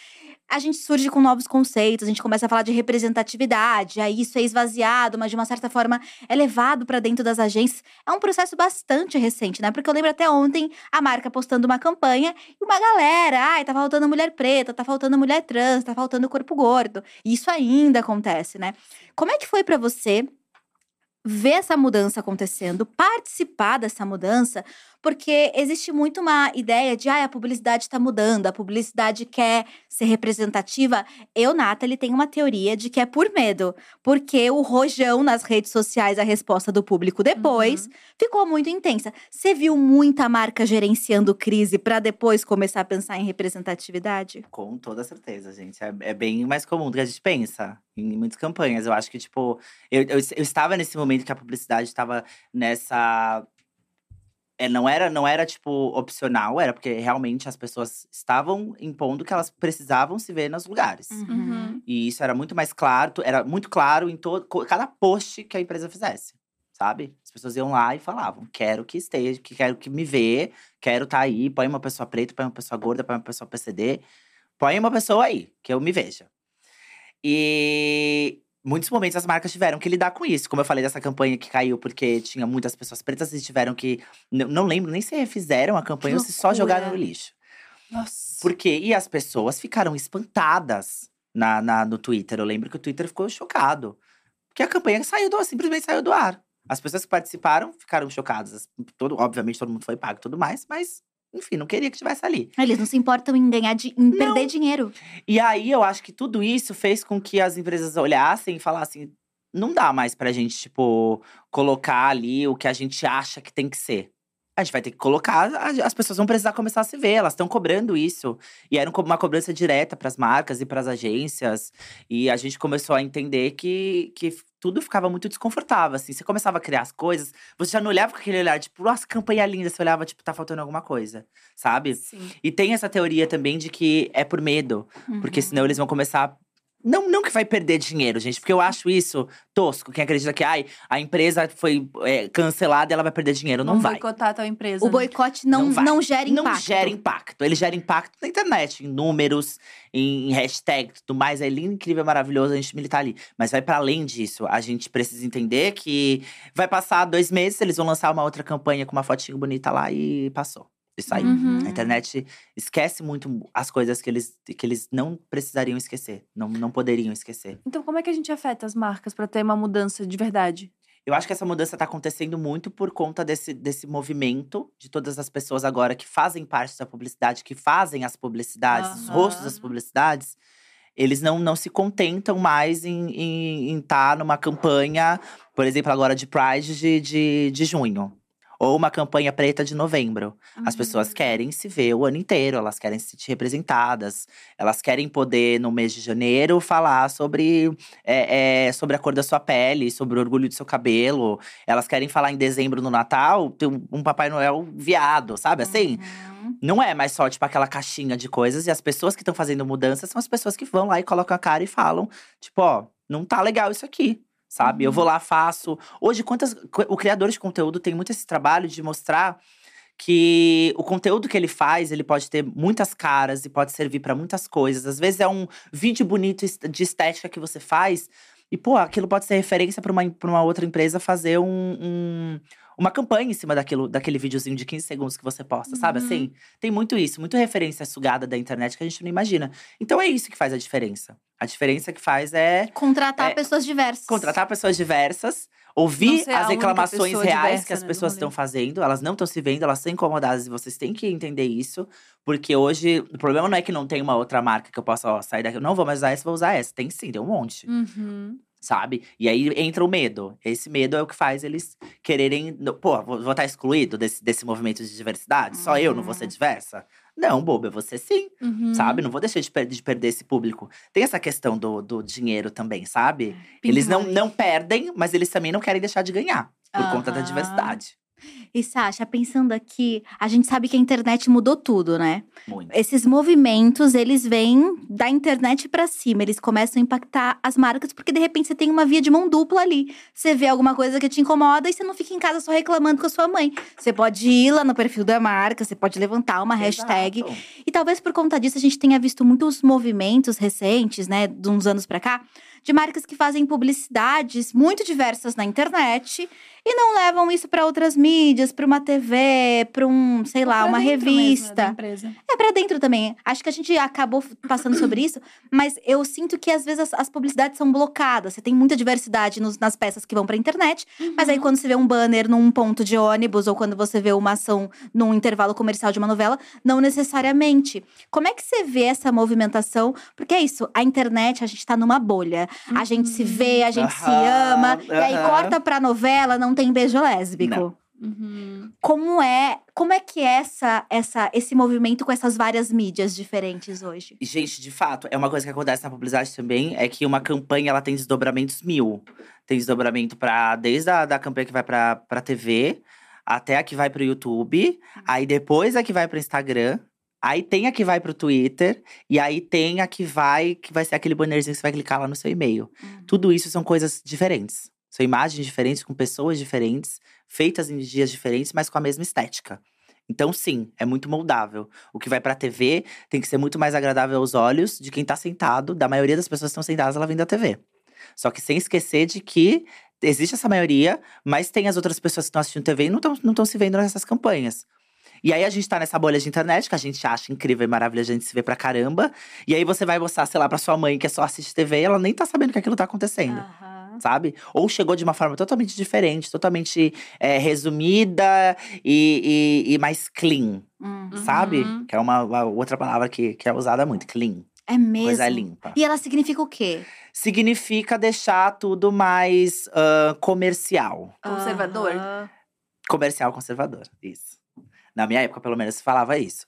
A gente surge com novos conceitos, a gente começa a falar de representatividade, aí isso é esvaziado, mas de uma certa forma é levado para dentro das agências. É um processo bastante recente, né? Porque eu lembro até ontem a marca postando uma campanha e uma galera, ai, tá faltando mulher preta, tá faltando mulher trans, tá faltando corpo gordo. E isso ainda acontece, né? Como é que foi para você ver essa mudança acontecendo, participar dessa mudança, porque existe muito uma ideia de ah, a publicidade está mudando, a publicidade quer ser representativa. Eu, Nathalie, tenho uma teoria de que é por medo, porque o rojão nas redes sociais, a resposta do público depois, Uhum. ficou muito intensa. Você viu muita marca gerenciando crise para depois começar a pensar em representatividade? Com toda certeza, gente. É, é bem mais comum do que a gente pensa em muitas campanhas. Eu acho que, tipo, eu, eu, eu estava nesse momento que a publicidade estava nessa. É, não era, não era, tipo, opcional, era porque realmente as pessoas estavam impondo que elas precisavam se ver nos lugares. Uhum. E isso era muito mais claro, era muito claro em todo cada post que a empresa fizesse, sabe? As pessoas iam lá e falavam: quero que esteja, que quero que me vê, quero estar aí, põe uma pessoa preta, põe uma pessoa gorda, põe uma pessoa PCD, põe uma pessoa aí, que eu me veja. E muitos momentos as marcas tiveram que lidar com isso. Como eu falei dessa campanha que caiu porque tinha muitas pessoas pretas e tiveram que. Não lembro nem se refizeram a campanha ou se só jogaram no lixo. Nossa. Porque, e as pessoas ficaram espantadas na, na- no Twitter. Eu lembro que o Twitter ficou chocado. Porque a campanha saiu do simplesmente saiu do ar. As pessoas que participaram ficaram chocadas. As- Todo, obviamente, todo mundo foi pago e tudo mais, mas, enfim, não queria que estivesse ali. Eles não se importam em ganhar, di- em perder dinheiro. E aí eu acho que tudo isso fez com que as empresas olhassem e falassem: não dá mais pra gente, tipo, colocar ali o que a gente acha que tem que ser. A gente vai ter que colocar, as pessoas vão precisar começar a se ver, elas estão cobrando isso. E era um uma cobrança direta para as marcas e para as agências. E a gente começou a entender que, que tudo ficava muito desconfortável, assim. Você começava a criar as coisas, você já não olhava com aquele olhar, tipo, nossa, campanha linda. Você olhava, tipo, tá faltando alguma coisa, sabe? Sim. E tem essa teoria também de que é por medo. Porque Uhum. senão eles vão começar. Não, não que vai perder dinheiro, gente, porque eu acho isso tosco. Quem acredita que ai, a empresa foi é, cancelada e ela vai perder dinheiro. Não Vamos vai. boicotar a tua empresa. O né? boicote não, Não não, gera impacto. Não gera impacto. Ele gera impacto na internet, em números, em hashtag, tudo mais. É lindo, incrível, maravilhoso a gente militar ali. Mas vai para além disso. A gente precisa entender que vai passar dois meses, eles vão lançar uma outra campanha com uma fotinho bonita lá e passou. Isso aí. Uhum. A internet esquece muito as coisas que eles, que eles não precisariam esquecer, não, não poderiam esquecer. Então, como é que a gente afeta as marcas pra ter uma mudança de verdade? Eu acho que essa mudança está acontecendo muito por conta desse, desse movimento de todas as pessoas agora que fazem parte da publicidade, que fazem as publicidades, os Aham. rostos das publicidades. eles não, não se contentam mais em estar tá numa campanha, por exemplo, agora de Pride de, de, de junho. Ou uma campanha preta de novembro. Uhum. As pessoas querem se ver o ano inteiro, elas querem se sentir representadas. Elas querem poder, no mês de janeiro, falar sobre, é, é, sobre a cor da sua pele, sobre o orgulho do seu cabelo. Elas querem falar em dezembro, no Natal, ter um Papai Noel viado, sabe assim? Uhum. Não é mais só, tipo, aquela caixinha de coisas. E as pessoas que estão fazendo mudanças são as pessoas que vão lá e colocam a cara e falam, tipo, ó, não tá legal isso aqui sabe? Uhum. Eu vou uhum. lá, faço. Hoje, quantas. O criador de conteúdo tem muito esse trabalho de mostrar que o conteúdo que ele faz, ele pode ter muitas caras e pode servir para muitas coisas. Às vezes é um vídeo bonito de estética que você faz, e, pô, aquilo pode ser referência para uma, uma outra empresa fazer um, um uma campanha em cima daquilo, daquele videozinho de 15 segundos que você posta, uhum. sabe assim? Tem muito isso, muito referência sugada da internet que a gente não imagina. Então é isso que faz a diferença. A diferença que faz é. Contratar é, pessoas diversas. Contratar pessoas diversas, ouvir as reclamações reais que as né, pessoas estão fazendo. Elas não estão se vendo, elas estão incomodadas e vocês têm que entender isso. Porque hoje, o problema não é que não tem uma outra marca que eu possa ó, sair daqui. Eu não vou mais usar essa, vou usar essa. Tem sim, tem um monte. Uhum sabe? E aí entra o medo. Esse medo é o que faz eles quererem. Pô, vou, estar excluído desse, desse movimento de diversidade? Uhum. Só eu não vou ser diversa? Não, vou ser sim, uhum. sabe? Não vou deixar de, per de, perder esse público. Tem essa questão do, do dinheiro também, sabe? Eles não, não perdem, mas eles também não querem deixar de ganhar por uhum. conta da diversidade. E Sasha, pensando aqui, a gente sabe que a internet mudou tudo, né? Muito. Esses movimentos, eles vêm da internet para cima, eles começam a impactar as marcas, porque de repente você tem uma via de mão dupla ali. Você vê alguma coisa que te incomoda e você não fica em casa só reclamando com a sua mãe. Você pode ir lá no perfil da marca, você pode levantar uma Exato. hashtag. E talvez por conta disso a gente tenha visto muitos movimentos recentes, né, de uns anos para cá, de marcas que fazem publicidades muito diversas na internet e não levam isso para outras mídias, para uma TV, para um, sei lá, uma revista. Mesmo, é para dentro também. Acho que a gente acabou passando sobre isso, mas eu sinto que às vezes as, as publicidades são blocadas. Você tem muita diversidade nos, nas peças que vão para internet, uhum. mas aí uhum. quando você vê um banner num ponto de ônibus ou quando você vê uma ação num intervalo comercial de uma novela, não necessariamente. Como é que você vê essa movimentação? Porque é isso, a internet, a gente tá numa bolha. A gente se vê, a gente uhum. se ama, e aí corta pra novela, não tem beijo lésbico. Uhum. Como é, como é que é essa, essa, esse movimento com essas várias mídias diferentes hoje? Gente, de fato, é uma coisa que acontece na publicidade também, é que uma campanha ela tem desdobramentos mil. Tem desdobramento para desde a da campanha que vai para TV até a que vai para o YouTube, uhum. aí depois a que vai para o Instagram, Aí tem a que vai pro Twitter, e aí tem a que vai, que vai ser aquele bannerzinho que você vai clicar lá no seu e-mail. Uhum. Tudo isso são coisas diferentes. São imagens diferentes, com pessoas diferentes, feitas em dias diferentes, mas com a mesma estética. Então, sim, é muito moldável. O que vai pra TV tem que ser muito mais agradável aos olhos de quem tá sentado. Da maioria das pessoas que estão sentadas, ela vem da TV. Só que sem esquecer de que existe essa maioria, mas tem as outras pessoas que estão assistindo TV e não estão se vendo nessas campanhas. E aí a gente tá nessa bolha de internet, que a gente acha incrível e maravilhoso, a gente se vê pra caramba. E aí você vai mostrar, sei lá, pra sua mãe que é só assiste TV e ela nem tá sabendo que aquilo tá acontecendo. Uhum sabe? Ou chegou de uma forma totalmente diferente, totalmente é, resumida e, e, e, mais clean, uhum. sabe? Que é uma, uma, outra palavra que, que é usada muito, clean. É mesmo. Coisa limpa. E ela significa o quê? Significa deixar tudo mais uh, comercial. Conservador? Uhum. Comercial conservador, isso. Na minha época, pelo menos, se falava isso.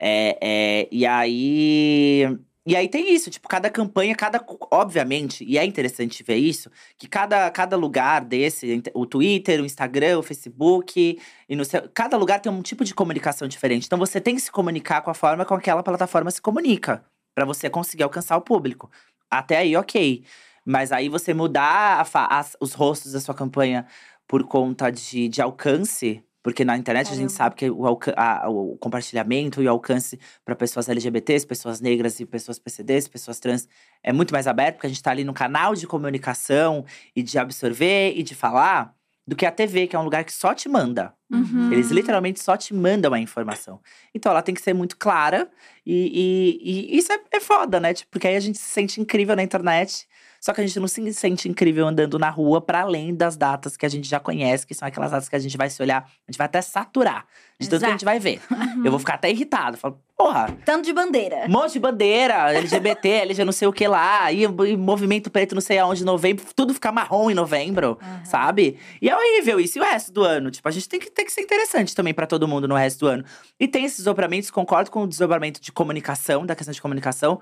É, é, e aí e aí tem isso, tipo, cada campanha, cada. Obviamente, e é interessante ver isso, que cada, cada lugar desse, o Twitter, o Instagram, o Facebook, e no seu, cada lugar tem um tipo de comunicação diferente. Então você tem que se comunicar com a forma com aquela plataforma se comunica, para você conseguir alcançar o público. Até aí, ok. Mas aí você mudar a, a, os rostos da sua campanha por conta de, de alcance, porque na internet Caramba. a gente sabe que o, a, o compartilhamento e o alcance para pessoas LGBTs, pessoas negras e pessoas PCDs, pessoas trans, é muito mais aberto, porque a gente está ali no canal de comunicação e de absorver e de falar, do que a TV, que é um lugar que só te manda. Uhum. Eles literalmente só te mandam a informação. Então ela tem que ser muito clara, e, e, e isso é, é foda, né? Tipo, porque aí a gente se sente incrível na internet Só que a gente não se sente incrível andando na rua para além das datas que a gente já conhece, que são aquelas datas que a gente vai se olhar, a gente vai até saturar de tanto que a gente vai ver. <laughs> Eu vou ficar até irritado. Falo, porra, Tanto de bandeira. um monte de bandeira, LGBT, LG <laughs> não sei o que lá, e, e movimento preto não sei aonde em novembro, tudo fica marrom em novembro, sabe? E é horrível isso. E o resto do ano? Tipo, a gente tem que, tem que ser interessante também pra todo mundo no resto do ano. E tem esses desdobramentos, concordo com o desdobramento de comunicação, da questão de comunicação.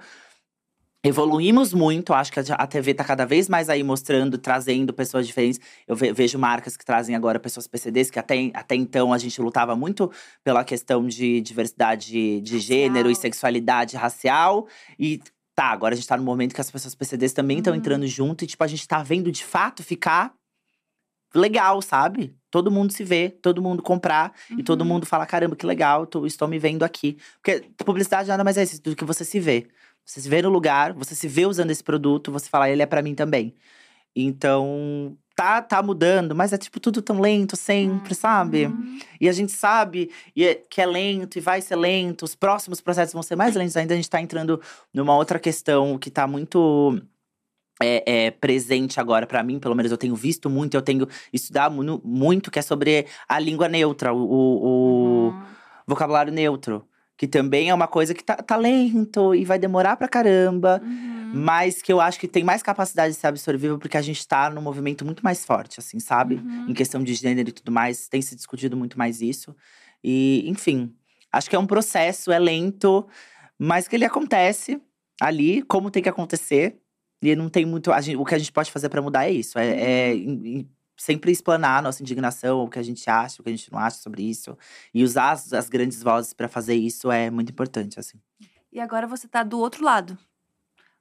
Evoluímos muito, acho que a TV tá cada vez mais aí mostrando, trazendo pessoas diferentes. Eu ve- vejo marcas que trazem agora pessoas PCDs, que até, até então a gente lutava muito pela questão de diversidade de gênero e sexualidade racial. E tá, agora a gente tá no momento que as pessoas PCDs também estão Uhum. entrando junto e, tipo, a gente tá vendo de fato ficar legal, sabe? Todo mundo se vê, todo mundo comprar e todo Uhum. mundo fala: caramba, que legal, tô, estou me vendo aqui. Porque publicidade nada mais é isso do que você se vê. Você se vê no lugar, você se vê usando esse produto, você fala, ele é pra mim também. Então, tá, tá mudando, mas é tipo tudo tão lento sempre, sabe? Uhum. E a gente sabe é- que é lento e vai ser lento. Os próximos processos vão ser mais lentos ainda. A gente tá entrando numa outra questão que tá muito é, é, presente agora pra mim, pelo menos eu tenho visto muito, eu tenho estudado mu- muito, que é sobre a língua neutra, o- o- o, Uhum. vocabulário neutro. Que também é uma coisa que tá, tá lento e vai demorar pra caramba. Uhum. Mas que eu acho que tem mais capacidade de ser absorvível porque a gente tá num movimento muito mais forte, assim, sabe? Uhum. Em questão de gênero e tudo mais, tem se discutido muito mais isso. E, enfim, acho que é um processo, é lento, mas que ele acontece ali, como tem que acontecer. E não tem muito. a gente- o que a gente pode fazer pra mudar é isso. É, é em- sempre explanar a nossa indignação, o que a gente acha, o que a gente não acha sobre isso. E usar as, as grandes vozes pra fazer isso é muito importante, assim. E agora você tá do outro lado.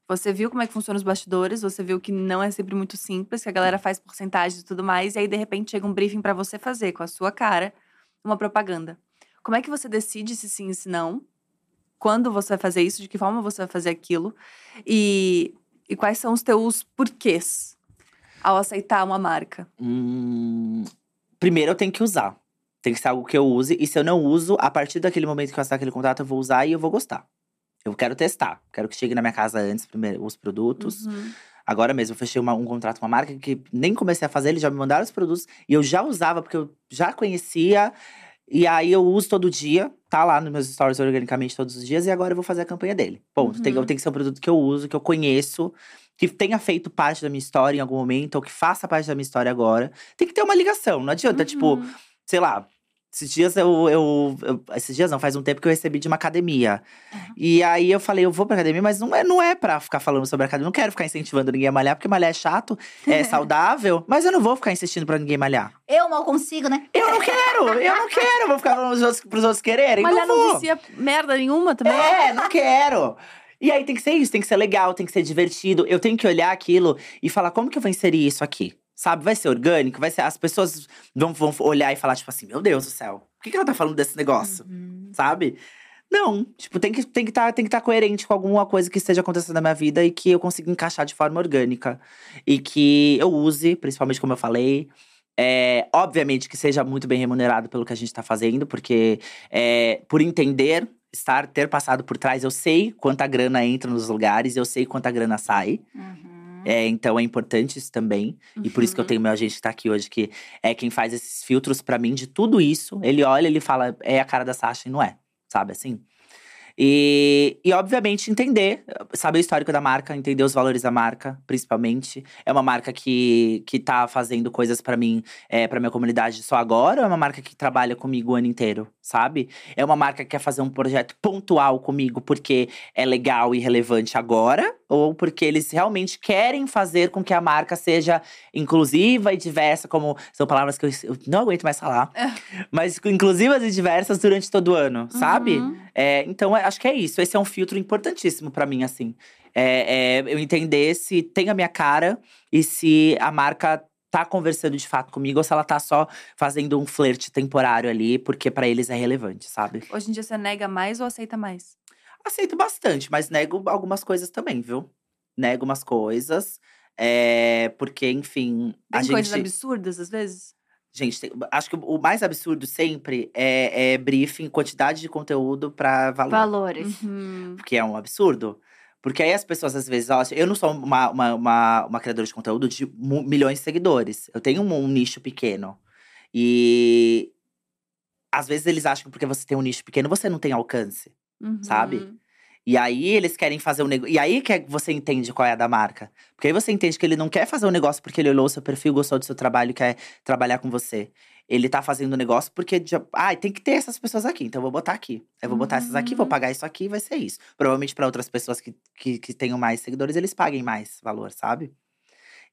Você viu como é que funciona os bastidores, você viu que não é sempre muito simples, que a galera faz porcentagem e tudo mais, e aí de repente chega um briefing pra você fazer com a sua cara uma propaganda. Como é que você decide se sim e se não? Quando você vai fazer isso? De que forma você vai fazer aquilo? E, e quais são os teus porquês ao aceitar uma marca? Hum, primeiro eu tenho que usar. Tem que ser algo que eu use. E se eu não uso, a partir daquele momento que eu assinar aquele contrato, eu vou usar e eu vou gostar. Eu quero testar. Quero que chegue na minha casa antes, primeiro, os produtos. Uhum. Agora mesmo, eu fechei uma- um contrato com uma marca que nem comecei a fazer, eles já me mandaram os produtos. E eu já usava, porque eu já conhecia. E aí eu uso todo dia. Tá lá nos meus stories organicamente todos os dias. E agora eu vou fazer a campanha dele. Ponto. Tem, Uhum. tem que ser um produto que eu uso, que eu conheço. Que tenha feito parte da minha história em algum momento. Ou que faça parte da minha história agora. Tem que ter uma ligação. Não adianta, tipo Uhum. sei lá, esses dias eu, eu, eu- Esses dias não, faz um tempo que eu recebi de uma academia. E aí eu falei, eu vou pra academia, mas não é, não é pra ficar falando sobre academia. Não quero ficar incentivando ninguém a malhar, porque malhar é chato, é <laughs> saudável, mas eu não vou ficar insistindo pra ninguém malhar. Eu mal consigo, né? Eu não quero, eu não quero, vou ficar falando pros outros, pros outros quererem. Malhar não não vou. vicia merda nenhuma também? É, não quero. E aí tem que ser isso, tem que ser legal, tem que ser divertido. Eu tenho que olhar aquilo e falar, como que eu vou inserir isso aqui? Sabe, vai ser orgânico, vai ser. As pessoas vão, vão olhar e falar, tipo assim, meu Deus do céu, por que, que ela tá falando desse negócio? Uhum. Sabe? Não, tipo, tem que estar tem que tá, tem que tá coerente com alguma coisa que esteja acontecendo na minha vida e que eu consiga encaixar de forma orgânica. E que eu use, principalmente como eu falei. É, obviamente que seja muito bem remunerado pelo que a gente tá fazendo, porque é, por entender, estar, ter passado por trás, eu sei quanta grana entra nos lugares, eu sei quanta grana sai. Uhum. É, então é importante isso também. E por isso que eu Uhum. tenho meu agente que tá aqui hoje, que é quem faz esses filtros pra mim de tudo isso. Ele olha, ele fala, é a cara da Sasha e não é, sabe assim? E, e obviamente entender, saber o histórico da marca, entender os valores da marca, principalmente. É uma marca que, que tá fazendo coisas pra mim, é, pra minha comunidade só agora, ou é uma marca que trabalha comigo o ano inteiro, sabe? É uma marca que quer fazer um projeto pontual comigo porque é legal e relevante agora, ou porque eles realmente querem fazer com que a marca seja inclusiva e diversa, como são palavras que eu, não aguento mais falar, <laughs> mas inclusivas e diversas durante todo o ano, sabe? Uhum. É, então, é- acho que é isso. Esse é um filtro importantíssimo pra mim, assim. É, é eu entender se tem a minha cara e se a marca tá conversando de fato comigo ou se ela tá só fazendo um flerte temporário ali, porque pra eles é relevante, sabe? Hoje em dia você nega mais ou aceita mais? Aceito bastante, mas nego algumas coisas também, viu? Nego umas coisas. É, porque, enfim, a Tem coisas gente. absurdas às vezes? Gente, tem- acho que o mais absurdo sempre é, é briefing, quantidade de conteúdo pra valor. Valores. Uhum. Porque é um absurdo. Porque aí as pessoas, às vezes, acham. Eu não sou uma, uma, uma, uma criadora de conteúdo de milhões de seguidores. Eu tenho um, um nicho pequeno. E às vezes eles acham que porque você tem um nicho pequeno, você não tem alcance. sabe? Uhum. E aí eles querem fazer um negócio. E aí que é- você entende qual é a da marca. Porque aí você entende que ele não quer fazer um negócio porque ele olhou o seu perfil, gostou do seu trabalho e quer trabalhar com você. Ele tá fazendo negócio porque. Ah, tem que ter essas pessoas aqui, então eu vou botar aqui. Eu vou botar essas aqui, vou Uhum. pagar isso aqui, vai ser isso. Provavelmente para outras pessoas que, que, que tenham mais seguidores, eles paguem mais valor, sabe?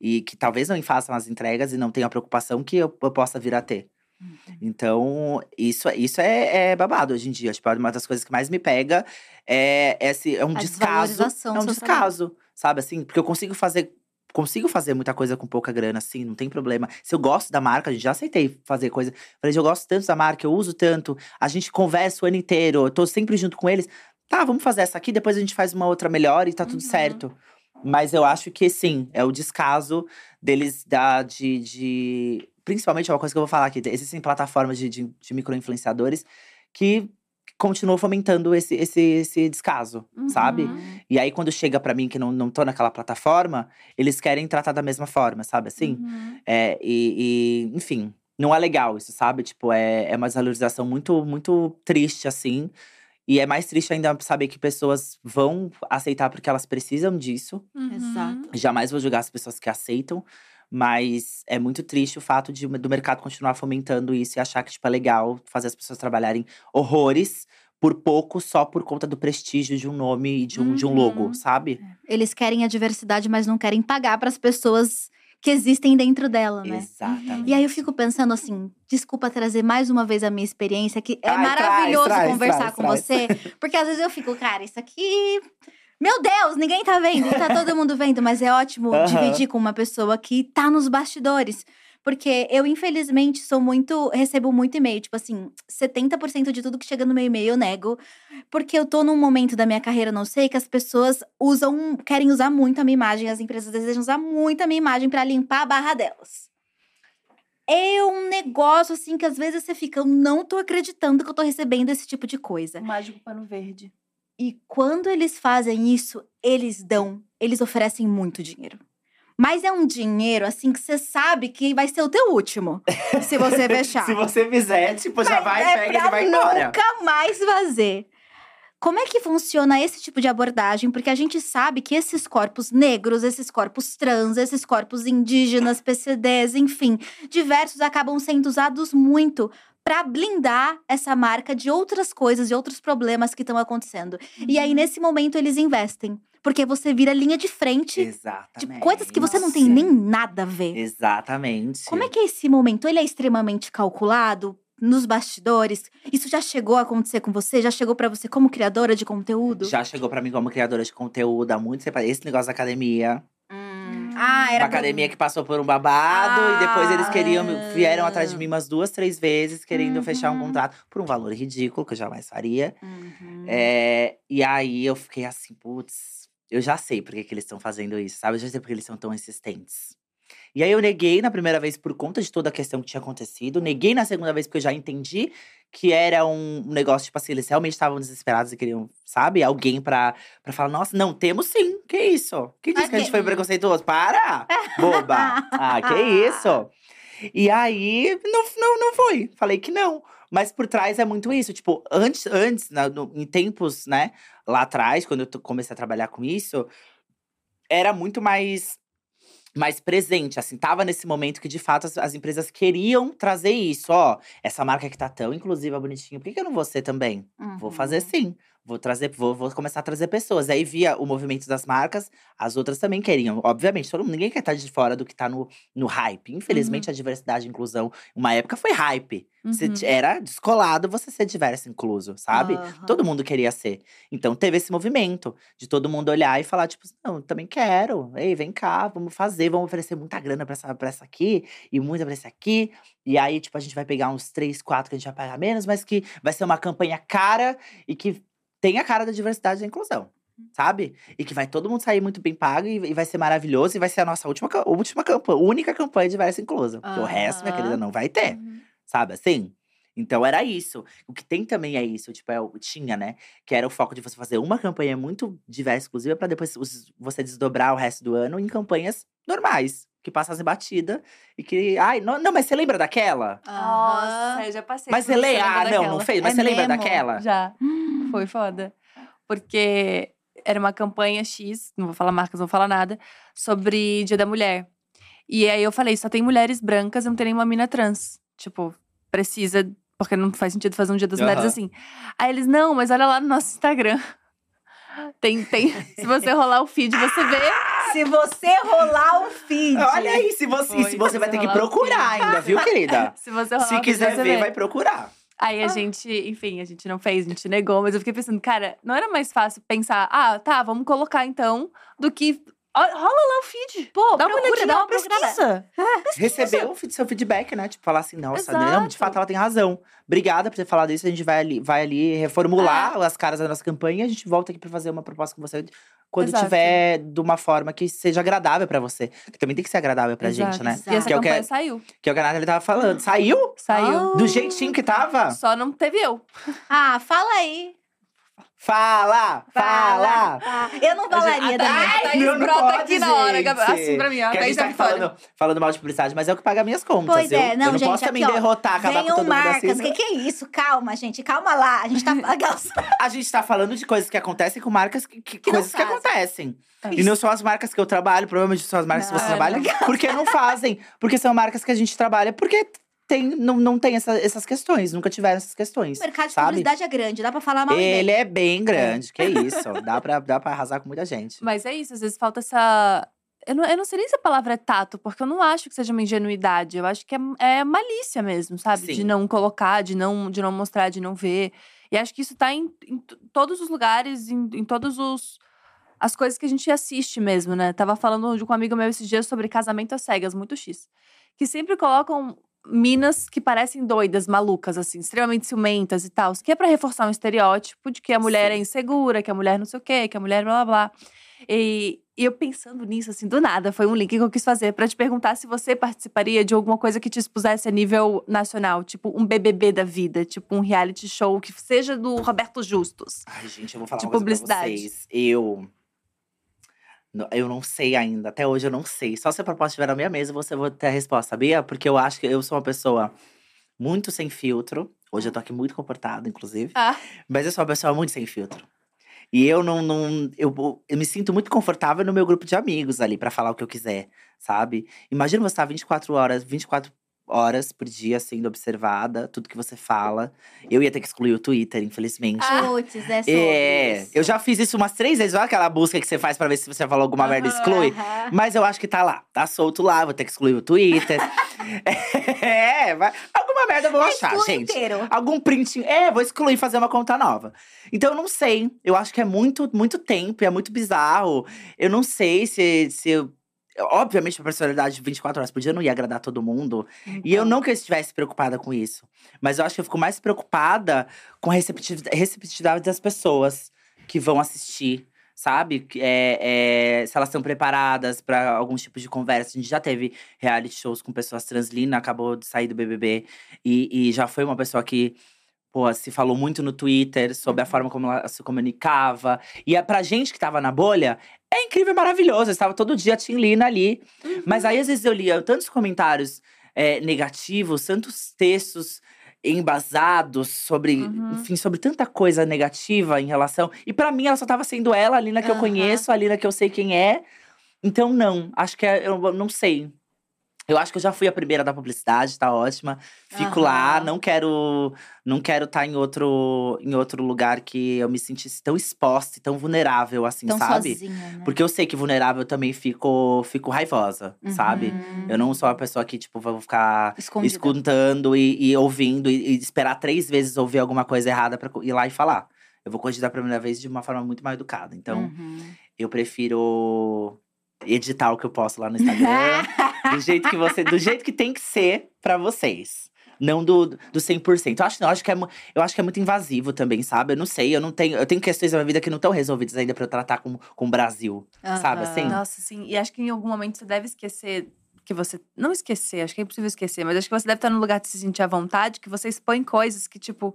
E que talvez não façam as entregas e não tenham a preocupação que eu, eu possa vir a ter. Uhum. Então, isso, isso é, é babado hoje em dia. Tipo, uma das coisas que mais me pega é, esse, é um A descaso. É um descaso, sabe assim? Porque eu consigo fazer. Consigo fazer muita coisa com pouca grana, assim, não tem problema. Se eu gosto da marca, a gente já aceitei fazer coisa. Falei, eu gosto tanto da marca, eu uso tanto, a gente conversa o ano inteiro, eu tô sempre junto com eles. Tá, vamos fazer essa aqui, depois a gente faz uma outra melhor e tá tudo Uhum. certo. Mas eu acho que sim, é o descaso deles da, de, de. Principalmente é uma coisa que eu vou falar aqui: existem plataformas de, de, de micro-influenciadores que continuam fomentando esse, esse, esse descaso, sabe? Uhum. E aí, quando chega pra mim que não, não tô naquela plataforma, eles querem tratar da mesma forma, sabe assim? Uhum. É, e, e, enfim, não é legal isso, sabe? Tipo, é, é uma desvalorização muito, muito triste, assim. E é mais triste ainda saber que pessoas vão aceitar porque elas precisam disso. Uhum. Exato. Jamais vou julgar as pessoas que aceitam. Mas é muito triste o fato de, do mercado continuar fomentando isso e achar que tipo, é legal fazer as pessoas trabalharem horrores por pouco só por conta do prestígio de um nome e de um, de um logo, Uhum. sabe? Eles querem a diversidade, mas não querem pagar para as pessoas que existem dentro dela, né? Exatamente. E aí eu fico pensando assim, desculpa trazer mais uma vez a minha experiência, que é Ai, maravilhoso traz, conversar traz, com você, porque às vezes eu fico, cara, isso aqui. Meu Deus, ninguém tá vendo, tá <laughs> todo mundo vendo, mas é ótimo Aham. dividir com uma pessoa que tá nos bastidores. Porque eu, infelizmente, sou muito. recebo muito e-mail. Tipo assim, 70% de tudo que chega no meu e-mail eu nego. Porque eu tô num momento da minha carreira, não sei, que as pessoas usam, querem usar muito a minha imagem, as empresas desejam usar muito a minha imagem pra limpar a barra delas. É um negócio assim que às vezes você fica, eu não tô acreditando que eu tô recebendo esse tipo de coisa. O mágico pano verde. E quando eles fazem isso, eles dão, eles oferecem muito dinheiro. Mas é um dinheiro, assim, que você sabe que vai ser o teu último. <laughs> se você fechar. Se você fizer, tipo, já Mas vai, é pega e vai embora. nunca mais fazer. Como é que funciona esse tipo de abordagem? Porque a gente sabe que esses corpos negros, esses corpos trans, esses corpos indígenas, PCDs, enfim, diversos acabam sendo usados muito para blindar essa marca de outras coisas, de outros problemas que estão acontecendo. E Uhum. aí, nesse momento, eles investem. Porque você vira linha de frente de Exatamente. coisas que você não tem nem nada a ver. Exatamente. Como é que é esse momento? Ele é extremamente calculado nos bastidores? Isso já chegou a acontecer com você? Já chegou pra você como criadora de conteúdo? Já chegou pra mim como criadora de conteúdo há muito tempo. Esse negócio da academia. Hum. Ah, Uma era academia que passou por um babado e depois eles queriam, Ah. vieram atrás de mim umas duas, três vezes, querendo fechar um Uhum. contrato por um valor ridículo, que eu jamais faria. Uhum. É, e aí eu fiquei assim, putz, eu já sei por que, que eles estão fazendo isso, sabe? Eu já sei por que eles são tão insistentes. E aí eu neguei na primeira vez por conta de toda a questão que tinha acontecido. Neguei na segunda vez porque eu já entendi que era um negócio, tipo assim, eles realmente estavam desesperados e queriam, sabe, alguém pra, pra falar, nossa, não, temos sim. Que isso? Quem disse que a gente foi preconceituoso? Para! Boba! Ah, que isso? <laughs> E aí, não, não, não foi. Falei que não. Mas por trás é muito isso. Tipo, antes, antes na- no- em tempos, né, lá atrás, quando eu comecei a trabalhar com isso, era muito mais mais presente, assim, tava nesse momento que de fato as, as empresas queriam trazer isso, ó, essa marca que tá tão inclusiva, bonitinha, por que, que eu não vou ser também? Vou fazer Uhum. sim. Vou trazer, vou, vou começar a trazer pessoas. Aí via o movimento das marcas, as outras também queriam. Obviamente, todo mundo, ninguém quer estar de fora do que tá no, no hype. Infelizmente, a diversidade e inclusão, uma época foi hype. Você Uhum. t- era descolado você ser diverso incluso, sabe? Aham. Todo mundo queria ser. Então teve esse movimento de todo mundo olhar e falar, tipo, não, eu também quero. Ei, vem cá, vamos fazer, vamos oferecer muita grana pra essa, pra essa aqui e muita pra esse aqui. E aí, tipo, a gente vai pegar uns três, quatro que a gente vai pagar menos, mas que vai ser uma campanha cara e que tem a cara da diversidade e da inclusão. Sabe? E que vai todo mundo sair muito bem pago e, e vai ser maravilhoso e vai ser a nossa última, última campanha, única campanha de diversa e inclusa. Porque o resto, minha querida, não vai ter Uhum. sabe assim? Então era isso. O que tem também é isso, tipo, é, tinha, né? Que era o foco de você fazer uma campanha muito diversa, exclusiva, pra depois você desdobrar o resto do ano em campanhas normais, que passassem batida e que. Ai, não, não, mas você lembra daquela? Nossa, eu já passei. Mas você lembro ah, não, daquela. não fez, mas É você lembra daquela? Já. Hum. <gasps> Foi foda. Porque era uma campanha X, não vou falar marcas, não vou falar nada, sobre Dia da Mulher. E aí eu falei, só tem mulheres brancas, não tem nenhuma mina trans. Tipo, precisa, porque não faz sentido fazer um Dia das Mulheres Aham. assim. Aí eles, não, mas olha lá no nosso Instagram. <laughs> Tem, tem. <laughs> Se você rolar o feed, você vê. Se você rolar o feed. Olha aí, se você, Foi, se você vai ter que procurar ainda, viu, querida? <laughs> Se você rolar se quiser você ver, vê. vai procurar. Aí a gente, enfim, a gente não fez, a gente negou, mas eu fiquei pensando, cara, não era mais fácil pensar, ah, tá, vamos colocar então, do que. Rola lá o feed. Pô, Dá uma olhadinha, dá uma pesquisa. Receber o feed- seu feedback, né? Tipo, falar assim, nossa, Exato. não, de fato ela tem razão. Obrigada por ter falado isso. A gente vai ali, vai ali reformular as caras da nossa campanha e a gente volta aqui pra fazer uma proposta com você quando Exato. tiver de uma forma que seja agradável pra você. Que também tem que ser agradável pra Exato. gente, né? Exato. E essa Que é o que- campanha saiu. Que é o que a Nathalie tava falando. Saiu? Saiu. Do jeitinho que tava? Só não teve eu. Ah, fala aí. Fala! Fala! Ah, Eu não falaria da minha. Ai, não, não brota pode, aqui na hora. Gabi- assim pra mim, a Thaís gente tá falando, falando mal de publicidade, mas é o que paga minhas contas. Pois eu, é, não, eu não gente, posso também derrotar, acabar com todo mundo marcas. assim. Que que é isso? Calma, gente. Calma lá. A gente tá. <laughs> A gente tá falando de coisas que acontecem com marcas que, que- Que não coisas que acontecem. É E não são as marcas que eu trabalho, provavelmente são as marcas que você Não, trabalha, legal. porque não fazem. Porque são marcas que a gente trabalha, porque tem, não, não tem essa- essas questões, nunca tiveram essas questões. O mercado de sabe? publicidade é grande, dá pra falar mal Ele bem. é bem grande, que isso. Dá pra, dá pra arrasar com muita gente. <laughs> Mas é isso, às vezes falta essa. Eu não, eu não sei nem se a palavra é tato, porque eu não acho que seja uma ingenuidade. Eu acho que é, é malícia mesmo, sabe? Sim. De não colocar, de não, de não mostrar, de não ver. E acho que isso tá em, em todos os lugares, em, em todos os. As coisas que a gente assiste mesmo, né? Tava falando com um amigo meu esses dias sobre casamento às cegas, muito X. Que sempre colocam minas que parecem doidas, malucas, assim, extremamente ciumentas e tal. Que é pra reforçar um estereótipo de que a mulher é Sim. insegura, que a mulher não sei o quê, que a mulher blá blá blá. E, e eu pensando nisso, assim, do nada, foi um link que eu quis fazer pra te perguntar se você participaria de alguma coisa que te expusesse a nível nacional, tipo um BBB da vida, tipo um reality show que seja do Roberto Justus. Ai, gente, eu vou falar De uma coisa pra publicidade. vocês. Eu. Eu não sei ainda. Até hoje eu não sei. Só se a proposta estiver na minha mesa, você vai ter a resposta, sabia? Porque eu acho que eu sou uma pessoa muito sem filtro. Hoje eu tô aqui muito comportada, inclusive. Ah. Mas eu sou uma pessoa muito sem filtro. E eu não. não eu, eu me sinto muito confortável no meu grupo de amigos ali pra falar o que eu quiser, sabe? Imagina você estar 24 horas, 24 horas por dia sendo observada, tudo que você fala. Eu ia ter que excluir o Twitter, infelizmente. Putz, é sobre É, isso. eu já fiz isso umas três vezes. Olha aquela busca que você faz pra ver se você falou alguma merda, exclui. Aham. Mas eu acho que tá lá, tá solto lá, vou ter que excluir o Twitter. <laughs> <laughs> é, vai, alguma merda eu vou achar, Exclui gente. inteiro. Algum print. É, vou excluir e fazer uma conta nova. Então eu não sei. Eu acho que é muito, muito tempo, é muito bizarro. Eu não sei se. se eu- Obviamente, a personalidade de 24 horas por dia não ia agradar todo mundo. E eu não que eu estivesse preocupada com isso. Mas eu acho que eu fico mais preocupada com a receptiv- receptividade das pessoas que vão assistir. Sabe? Que É, é, se elas estão preparadas para alguns tipos de conversa. A gente já teve reality shows com pessoas trans. Lina acabou de sair do BBB. E, e já foi uma pessoa que, pô, se falou muito no Twitter sobre a forma como ela se comunicava. E é pra gente que tava na bolha, é incrível e maravilhoso. Eu estava todo dia Tim Lina ali. Mas aí, às vezes, eu lia tantos comentários é, negativos, tantos textos embasados sobre, Uhum. enfim, sobre tanta coisa negativa em relação. E pra mim, ela só tava sendo ela, a Lina que eu Aham. conheço, a Lina que eu sei quem é. Então, não. Acho que é, eu não sei. Eu acho que eu já fui a primeira da publicidade, tá ótima. Fico lá, Aham. não quero não quero estar em outro em outro lugar que eu me sentisse tão exposta e tão vulnerável assim, Tão sabe? sozinha, né? Porque eu sei que vulnerável eu também fico fico raivosa, sabe? Uhum. Eu não sou uma pessoa que tipo vou ficar Escondida. escutando e, e ouvindo e, e esperar três vezes ouvir alguma coisa errada pra co- ir lá e falar. Eu vou corrigir da primeira vez de uma forma muito mais educada. Então, Uhum. eu prefiro editar o que eu posto lá no Instagram. <laughs> do jeito que você, do jeito que tem que ser pra vocês. Não do, do 100%. Eu acho, eu acho que é, eu acho que é muito invasivo também, sabe? Eu não sei, eu não tenho, eu tenho questões da minha vida que não estão resolvidas ainda pra eu tratar com, com o Brasil. Sabe Aham. assim? Nossa, sim. E acho que em algum momento você deve esquecer que você. Não esquecer, acho que é impossível esquecer, mas acho que você deve estar num lugar de se sentir à vontade, que você expõe coisas que, tipo,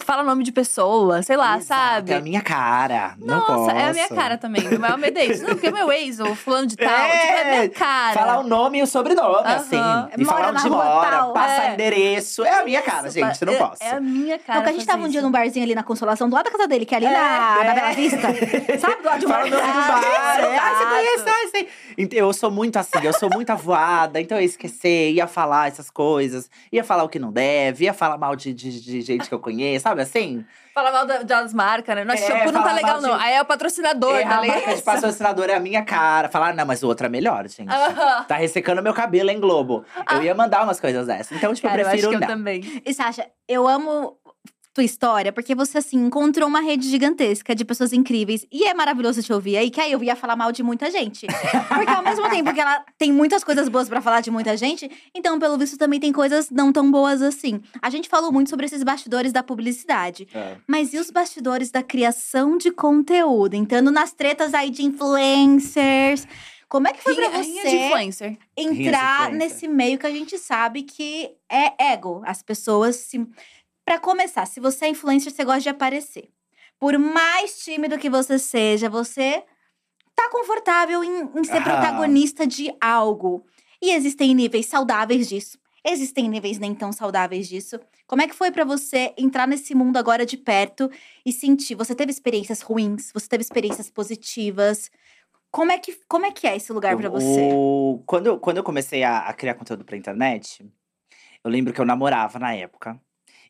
fala nome de pessoa, sei lá, Exato, sabe? É a minha cara. não Nossa, posso. é a minha cara também, do Mel Medeiros. Não, porque o meu ex, o fulano de tal, É, tipo, é a minha cara. Falar o nome e o sobrenome, Aham. assim. Mora E falar na onde rua mora, tal, passar é. endereço. É a minha cara, Isso, gente. Eu não é- posso. É a minha cara. Não, porque a gente tava um dia isso. num barzinho ali na Consolação, do lado da casa dele, que é ali É, na, na é. Bela Vista. Sabe do lado de Fala o nome do bar. É, ah, você conhece, ah, sei. Então, eu sou muito assim, eu sou muito avoada. Então, eu ia esquecer, ia falar essas coisas. Ia falar o que não deve, ia falar mal de, de, de gente que eu conheço, sabe assim? Fala mal da- das marcas, né? Nossa, É, shampoo não tá legal, de- não. Aí é o patrocinador, É, tá a ligado? marca de patrocinador é a minha cara. Falar, não, mas o outro é melhor, gente. Aham. Tá ressecando meu cabelo em Globo. Eu ia mandar umas coisas dessas. Então, tipo, Cara, eu eu acho prefiro que eu não. também. E Sasha, eu amo tua história, porque você, assim, encontrou uma rede gigantesca de pessoas incríveis. E é maravilhoso te ouvir aí, que aí eu ia falar mal de muita gente. Porque ao mesmo tempo que ela tem muitas coisas boas pra falar de muita gente, então, pelo visto, também tem coisas não tão boas assim. A gente falou muito sobre esses bastidores da publicidade. É. Mas e os bastidores da criação de conteúdo? Entrando nas tretas aí de influencers. Como é que foi pra Rinha- você influencer. entrar influencer. nesse meio que a gente sabe que é ego? As pessoas se. Pra começar, se você é influencer, você gosta de aparecer. Por mais tímido que você seja, você tá confortável em, em ser Ah. protagonista de algo. E existem níveis saudáveis disso. Existem níveis nem tão saudáveis disso. Como é que foi pra você entrar nesse mundo agora de perto e sentir? Você teve experiências ruins? Você teve experiências positivas? Como é que, como é, que é esse lugar pra você? O- Quando, eu, quando eu comecei a, a criar conteúdo pra internet, eu lembro que eu namorava na época.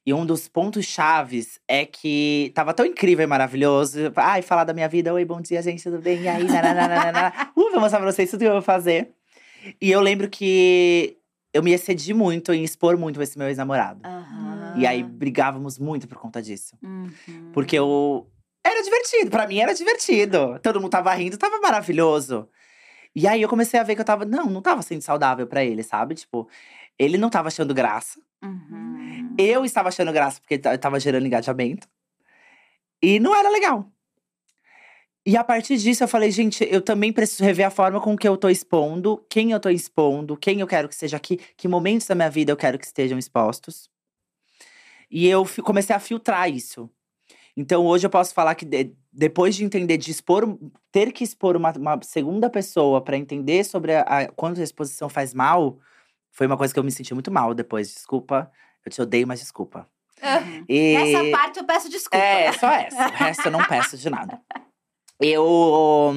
E um dos pontos chaves é que tava tão incrível e maravilhoso. Ai, falar da minha vida. Oi, bom dia, gente, tudo bem? E aí, nananana. <laughs> uh, vou mostrar pra vocês tudo que eu vou fazer. E eu lembro que eu me excedi muito em expor muito esse meu ex-namorado. Aham. E aí, brigávamos muito por conta disso. Uhum. Porque eu. Era divertido, pra mim era divertido. Todo mundo tava rindo, tava maravilhoso. E aí eu comecei a ver que eu tava. Não, não tava sendo saudável pra ele, sabe? Tipo, ele não tava achando graça. Uhum. Eu estava achando graça porque ta- tava gerando engajamento. E não era legal. E a partir disso eu falei, gente, eu também preciso rever a forma com que eu tô expondo, quem eu tô expondo, quem eu quero que esteja aqui, que momentos da minha vida eu quero que estejam expostos. E eu comecei a filtrar isso. Então hoje eu posso falar que de- depois de entender, de expor, ter que expor uma, uma segunda pessoa para entender sobre a, a- a exposição faz mal, foi uma coisa que eu me senti muito mal depois. Desculpa, eu te odeio, mas desculpa. Uhum. E... Nessa parte eu peço desculpa. É, só essa. O resto eu não peço de nada. Eu.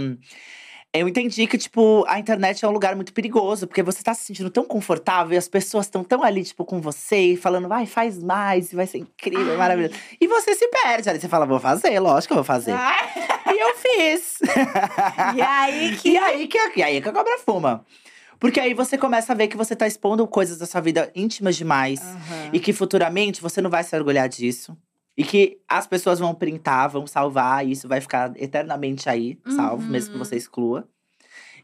Eu entendi que, tipo, a internet é um lugar muito perigoso, porque você tá se sentindo tão confortável e as pessoas estão tão ali, tipo, com você, e falando, vai, faz mais, vai ser incrível, Ai. maravilhoso. E você se perde ali, você fala, vou fazer, lógico que eu vou fazer. E eu fiz. E aí <laughs> que. E aí que, e aí que a cobra fuma. Porque aí você começa a ver que você tá expondo coisas da sua vida íntimas demais. Aham. E que futuramente você não vai se orgulhar disso. E que as pessoas vão printar, vão salvar, e isso vai ficar eternamente aí, salvo, Uhum. mesmo que você exclua.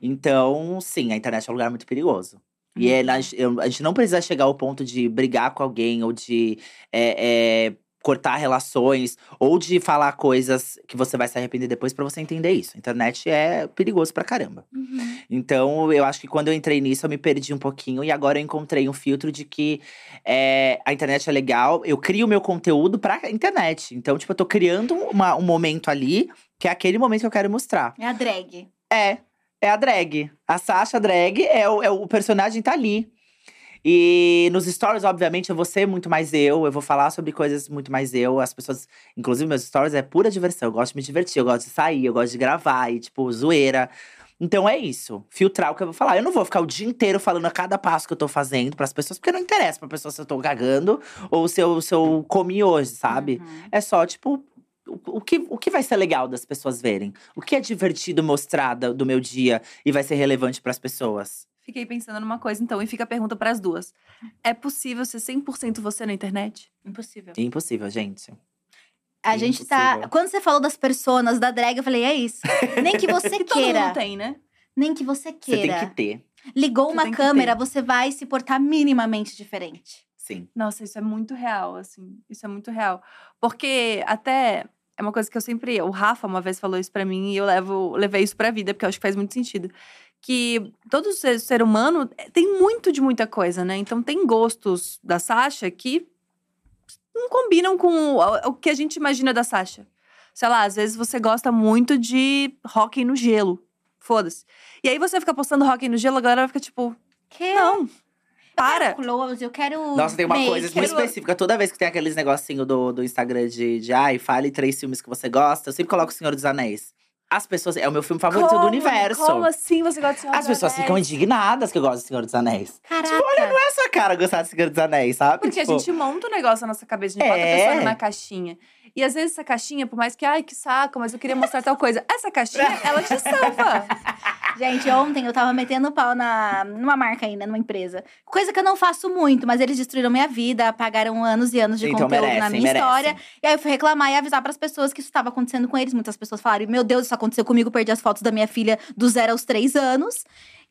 Então, sim, a internet é um lugar muito perigoso. E Uhum. é, a, gente- eu- a gente não precisa chegar ao ponto de brigar com alguém ou de é, é, cortar relações ou de falar coisas que você vai se arrepender depois pra você entender isso. A internet é perigoso pra caramba. Uhum. Então, eu acho que quando eu entrei nisso, eu me perdi um pouquinho. E agora eu encontrei um filtro de que é, a internet é legal. Eu crio meu conteúdo pra internet. Então, tipo, eu tô criando uma- um momento ali, que é aquele momento que eu quero mostrar. É a drag. É, é a drag. A Sasha drag é o, é o personagem tá ali. E nos stories, obviamente, eu vou ser muito mais eu. Eu vou falar sobre coisas muito mais eu. As pessoas… Inclusive, meus stories é pura diversão. Eu gosto de me divertir, eu gosto de sair, eu gosto de gravar. E, tipo, zoeira. Então é isso. Filtrar o que eu vou falar. Eu não vou ficar o dia inteiro falando a cada passo que eu tô fazendo pras pessoas. Porque não interessa pra pessoa se eu tô cagando. Ou se eu, se eu comi hoje, sabe? Uhum. É só, tipo, o, que, o que vai ser legal das pessoas verem? O que é divertido mostrar da- do meu dia e vai ser relevante pras pessoas? Fiquei pensando numa coisa, então, e fica a pergunta pras duas. É possível ser 100% você na internet? Impossível. Impossível, gente. A gente tá. Impossível. Quando você falou das personas da drag, eu falei, é isso. Nem que <laughs> você Que todo queira. mundo tem, né? Nem que você Você queira. tem que ter. Ligou Você uma câmera, você vai se portar minimamente diferente. Sim. Nossa, isso é muito real, assim. Isso é muito real. Porque até é uma coisa que eu sempre. O Rafa uma vez falou isso pra mim e eu levo, levei isso pra vida, porque eu acho que faz muito sentido. Que todo ser, ser humano eh, tem muito de muita coisa, né? Então tem gostos da Sasha que não combinam com o, o que a gente imagina da Sasha. Sei lá, às vezes você gosta muito de hockey no gelo. Foda-se. E aí você fica postando hockey no gelo, a galera fica tipo, Que? não. Eu Para. quero close, eu quero. Nossa, tem uma make, coisa muito específica. Toda vez que tem aqueles negocinho do, do Instagram de, de ai, fale três filmes que você gosta, eu sempre coloco O Senhor dos Anéis. As pessoas. É o meu filme favorito do Como? universo. Como assim você gosta de Senhor As dos pessoas ficam Anéis? indignadas que eu gosto do Senhor dos Anéis. Caraca. Não é essa cara gostar do Senhor dos Anéis, sabe? Porque Tipo, a gente monta um negócio na nossa cabeça, a gente bota a É. pessoa numa caixinha. E às vezes essa caixinha, por mais que, ai, que saco, mas eu queria mostrar tal coisa. Essa caixinha, <laughs> ela te salva. Gente, ontem eu tava metendo pau na, numa marca ainda, numa empresa. Coisa que eu não faço muito, mas eles destruíram minha vida, apagaram anos e anos de Então conteúdo na merecem, minha merecem. história. E aí eu fui reclamar e avisar pras pessoas que isso estava acontecendo com eles. Muitas pessoas falaram: Meu Deus, isso aconteceu comigo, perdi as fotos da minha filha do zero aos três anos.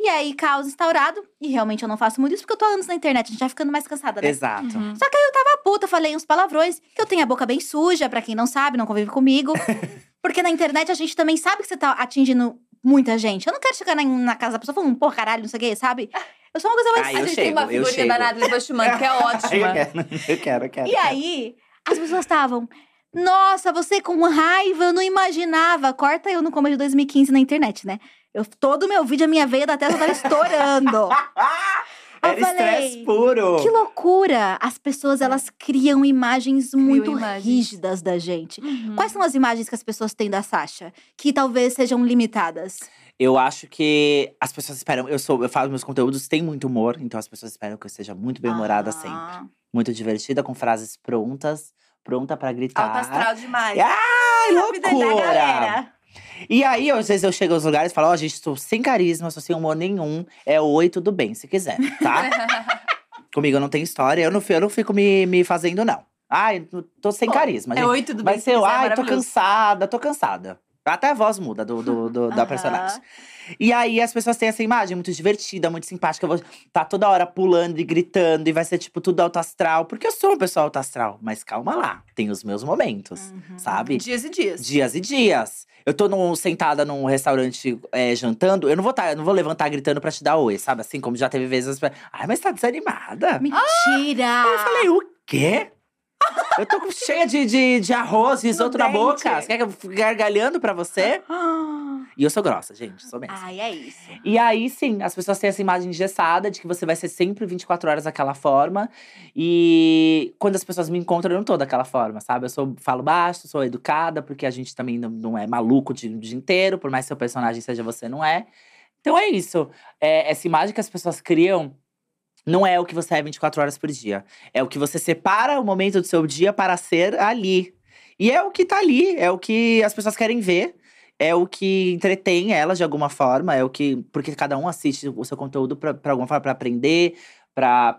E aí, caos instaurado. E realmente eu não faço muito isso porque eu tô anos na internet, a gente vai ficando mais cansada, né? Exato. Uhum. Só que aí eu tava puta, falei uns palavrões, que eu tenho a boca bem suja, pra quem não sabe, não convive comigo. <laughs> Porque na internet a gente também sabe que você tá atingindo muita gente. Eu não quero chegar na, na casa da pessoa falando, pô, caralho, não sei o quê, sabe? Eu sou uma coisa mais. Ai, a eu gente tem chego, uma eu figurinha chego. da Natalie Bushman, que é <laughs> eu ótima. quero, eu quero, eu quero. E aí, as pessoas estavam. Nossa, você com raiva, eu não imaginava. Corta eu no começo de 2015 na internet, né? Eu, todo o meu vídeo, a minha veia da testa tava estourando. <laughs> Era estresse puro. Que loucura! As pessoas, elas criam imagens muito imagens. rígidas da gente. Uhum. Quais são as imagens que as pessoas têm da Sasha? Que talvez sejam limitadas? Eu acho que as pessoas esperam. Eu sou, eu faço meus conteúdos, tem muito humor, então as pessoas esperam que eu seja muito bem-humorada sempre. Ah. Muito divertida, com frases prontas, pronta pra gritar. Alta astral demais. Ai, loucura! E aí, às vezes eu chego aos lugares e falo, ó, gente, estou sem carisma, sou sem humor nenhum. É oi, tudo bem, se quiser, tá? <laughs> Comigo não tem história, eu não, eu não fico me, me fazendo, não. Ai, tô sem Pô, carisma, É gente. oi, tudo bem. Vai se ser, eu, quiser, ai, tô cansada, tô cansada. Até a voz muda do, do, do- da personagem. E aí as pessoas têm essa imagem muito divertida, muito simpática. Eu vou tá toda hora pulando e gritando, e vai ser tipo tudo alto astral. Porque eu sou uma pessoa alto astral. Mas calma lá, tem os meus momentos, Uhum. sabe? Dias e dias. Dias e dias. Eu tô num- sentada num restaurante é, jantando, eu não vou tá, eu não vou levantar gritando pra te dar oi, sabe? Assim como já teve vezes. Ai, mas tá desanimada. Mentira! Eu falei, o quê? Eu tô cheia de, de, de arroz, risoto na boca. Você quer que eu fique gargalhando pra você? <gasps> E eu sou grossa, gente, sou mesmo. Ai, é isso. E aí, sim, as pessoas têm essa imagem engessada de que você vai ser sempre 24 horas daquela forma. E quando as pessoas me encontram, eu não tô daquela forma, sabe? Eu sou, falo baixo, sou educada, porque a gente também não, não é maluco o dia, o dia inteiro, por mais que seu personagem seja você, não é. Então é isso. É, essa imagem que as pessoas criam não é o que você é 24 horas por dia. É o que você separa o momento do seu dia para ser ali. E é o que tá ali, é o que as pessoas querem ver. É o que entretém elas de alguma forma, é o que. Porque cada um assiste o seu conteúdo pra alguma forma, pra aprender, pra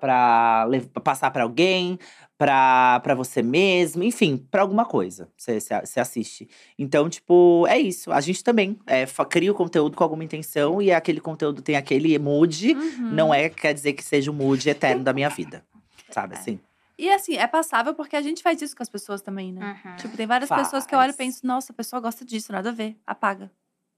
passar pra alguém, pra, pra você mesmo, enfim, pra alguma coisa. Você, assiste. Então, tipo, é isso. A gente também é, cria o conteúdo com alguma intenção e aquele conteúdo tem aquele mood. Uhum. Não é quer dizer que seja o mood eterno da minha vida. Sabe assim? E assim, é passável porque a gente faz isso com as pessoas também, né? Uhum. Tipo, tem várias pessoas que eu olho e Faz. penso, nossa, a pessoa gosta disso, nada a ver. Apaga.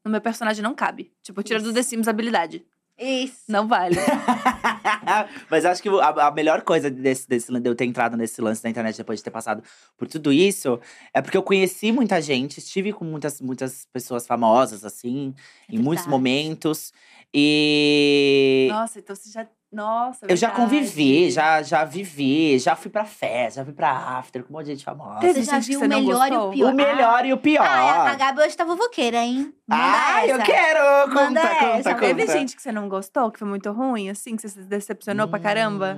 No meu personagem não cabe. Tipo, tira do Isso. The Sims habilidade. Isso. Não vale. <laughs> Mas acho que a, a melhor coisa desse, desse, de eu ter entrado nesse lance da internet depois de ter passado por tudo isso é porque eu conheci muita gente, estive com muitas, muitas pessoas famosas, assim, em muitos verdade. momentos. E. Nossa, então você já. Nossa, Eu já convivi, já, já vivi, já fui pra festa, já fui pra after com um monte de gente famosa. Você já viu você o melhor e o pior. O melhor e o pior. Ah, a Gabi hoje tá vovoqueira, hein? Manda Ai, eu essa. quero! Conta, Manda conta, essa. conta. Teve gente que você não gostou, que foi muito ruim, assim, que você se decepcionou pra caramba?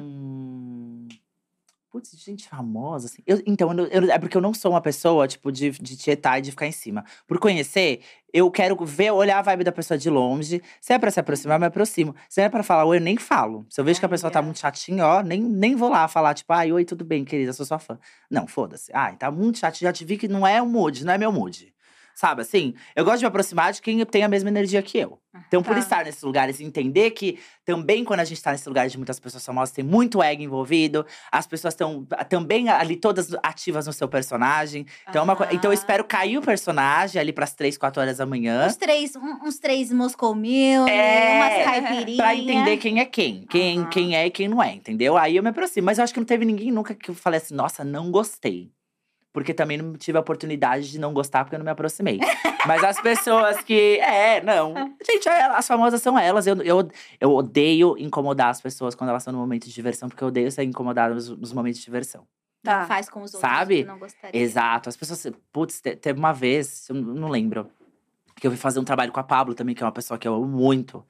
Putz, gente famosa, assim. Eu- então, eu, eu- é porque eu não sou uma pessoa, tipo, de, de tietar e de ficar em cima. Por conhecer, eu quero ver, olhar a vibe da pessoa de longe. Se é pra se aproximar, eu me aproximo. Se é pra falar oi, eu nem falo. Se eu vejo que a pessoa tá muito chatinha, ó, nem, nem vou lá falar, tipo, ai, oi, tudo bem, querida, sou sua fã. Não, foda-se. Ai, tá muito chato, já te vi que não é o mood, não é meu mood. Sabe assim? Eu gosto de me aproximar de quem tem a mesma energia que eu. Então, por Tá. estar nesses lugares entender que também quando a gente está nesses lugares de muitas pessoas famosas, tem muito ego envolvido, as pessoas estão também ali todas ativas no seu personagem. Então, é co- então eu Ah. espero cair o personagem ali pras três, quatro horas da manhã. Uns três, um- uns três Moscou Mil, É, umas caipirinhas. <laughs> Pra entender quem é quem, quem, quem é e quem não é, entendeu? Aí eu me aproximo. Mas eu acho que não teve ninguém nunca que eu falei assim, nossa, não gostei. Porque também não tive a oportunidade de não gostar, porque eu não me aproximei. <laughs> Mas as pessoas que. É, não. Gente, é, as famosas são elas. Eu, eu, eu odeio incomodar as pessoas quando elas estão no momento de diversão, porque eu odeio ser incomodada nos, nos momentos de diversão. Tá. Faz com os outros Sabe? que não gostaria. Exato. As pessoas. Putz, te- teve uma vez, eu não lembro, que eu fui fazer um trabalho com a Pablo também, que é uma pessoa que eu amo muito.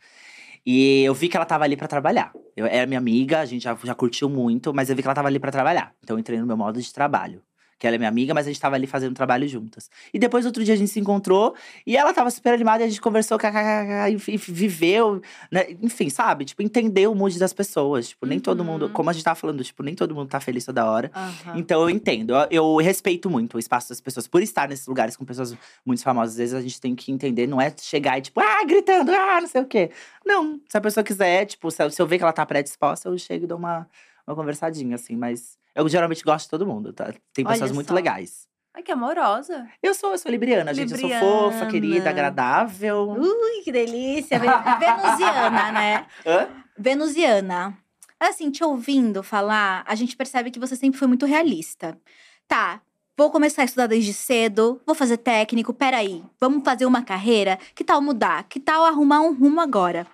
E eu vi que ela tava ali pra trabalhar. Eu era minha amiga, a gente já, já curtiu muito, mas eu vi que ela tava ali pra trabalhar. Então eu entrei no meu modo de trabalho. Que ela é minha amiga, mas a gente tava ali fazendo trabalho juntas. E depois, outro dia, a gente se encontrou e ela tava super animada e a gente conversou, kkk, e, viveu, né? Enfim, sabe? Tipo, entendeu o mood das pessoas. Tipo, nem todo mundo, Uhum. como a gente tava falando, tipo, nem todo mundo tá feliz toda hora. Aham. Então eu entendo, eu, eu respeito muito o espaço das pessoas. Por estar nesses lugares com pessoas muito famosas, às vezes a gente tem que entender, não é chegar e tipo, ah, gritando, ah, não sei o quê. Não, se a pessoa quiser, tipo, se eu, se eu ver que ela tá predisposta, eu chego e dou uma, uma conversadinha, assim. Mas eu geralmente gosto de todo mundo, tá? Tem pessoas muito legais. Ai, que amorosa. Eu sou, eu sou libriana, gente. Eu sou fofa, Libriana. querida, agradável. Ui, que delícia. Ve- <laughs> Venusiana, né? Hã? Venusiana. Assim, te ouvindo falar, a gente percebe que você sempre foi muito realista. Tá, vou começar a estudar desde cedo, vou fazer técnico, peraí, vamos fazer uma carreira? Que tal mudar? Que tal arrumar um rumo agora?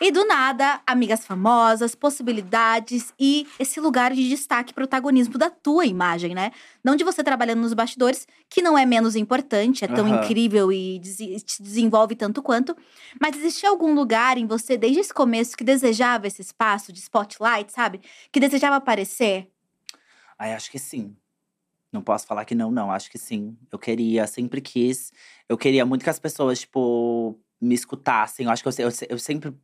E do nada, amigas famosas, possibilidades e esse lugar de destaque, protagonismo da tua imagem, né? Não de você trabalhando nos bastidores, que não é menos importante, é tão Aham. incrível e te desenvolve tanto quanto. Mas existia algum lugar em você, desde esse começo, que desejava esse espaço de spotlight, sabe? Que desejava aparecer? Ai, acho que sim. Não posso falar que não, não. Acho que sim. Eu queria, sempre quis. Eu queria muito que as pessoas, tipo, me escutassem. Eu acho que eu, eu, eu sempre.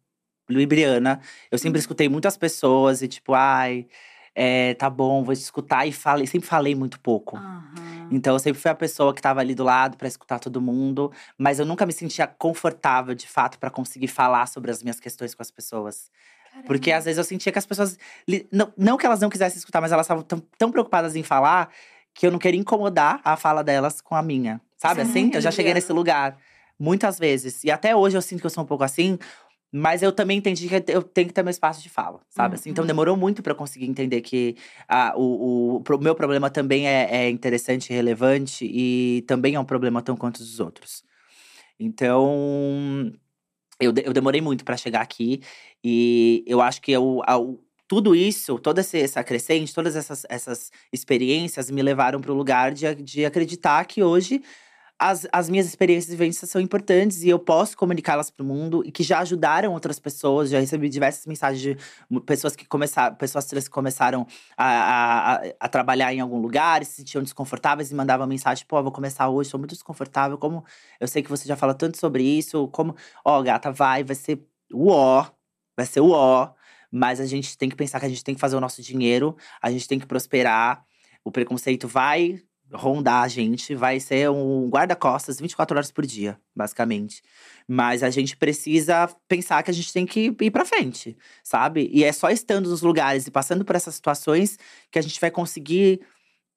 Libriana, eu sempre escutei muitas pessoas e, tipo, ai, é, tá bom, vou escutar. E falei, sempre falei muito pouco. Aham. Então, eu sempre fui a pessoa que tava ali do lado pra escutar todo mundo, mas eu nunca me sentia confortável, de fato, pra conseguir falar sobre as minhas questões com as pessoas. Porque às vezes eu sentia que as pessoas. Não, não que elas não quisessem escutar, mas elas estavam tão, tão preocupadas em falar que eu não queria incomodar a fala delas com a minha. Sabe é assim? Eu já cheguei nesse lugar muitas vezes. E até hoje eu sinto que eu sou um pouco assim. Mas eu também entendi que eu tenho que ter meu espaço de fala, sabe? assim? Então Uhum. demorou muito eu conseguir entender que ah, o, o pro- meu problema também é, é interessante e relevante e também é um problema tão quanto os outros. Então, eu, eu demorei muito pra chegar aqui e eu acho que eu, ao- tudo isso, toda esse- essa crescente, todas essas, essas experiências me levaram para o lugar de, de acreditar que hoje as, as minhas experiências e vivências são importantes e eu posso comunicá-las para o mundo e que já ajudaram outras pessoas. Já recebi diversas mensagens de pessoas que começaram, pessoas trans que começaram a, a, a- trabalhar em algum lugar se sentiam desconfortáveis e mandavam mensagem: pô, vou começar hoje, estou muito desconfortável. Como eu sei que você já fala tanto sobre isso, como, ó, gata, vai, vai ser o ó, vai ser o ó. Mas a gente tem que pensar que a gente tem que fazer o nosso dinheiro, a gente tem que prosperar. O preconceito vai rondar a gente, vai ser um guarda-costas 24 horas por dia, basicamente. Mas a gente precisa pensar que a gente tem que ir pra frente, sabe? E é só estando nos lugares e passando por essas situações que a gente vai conseguir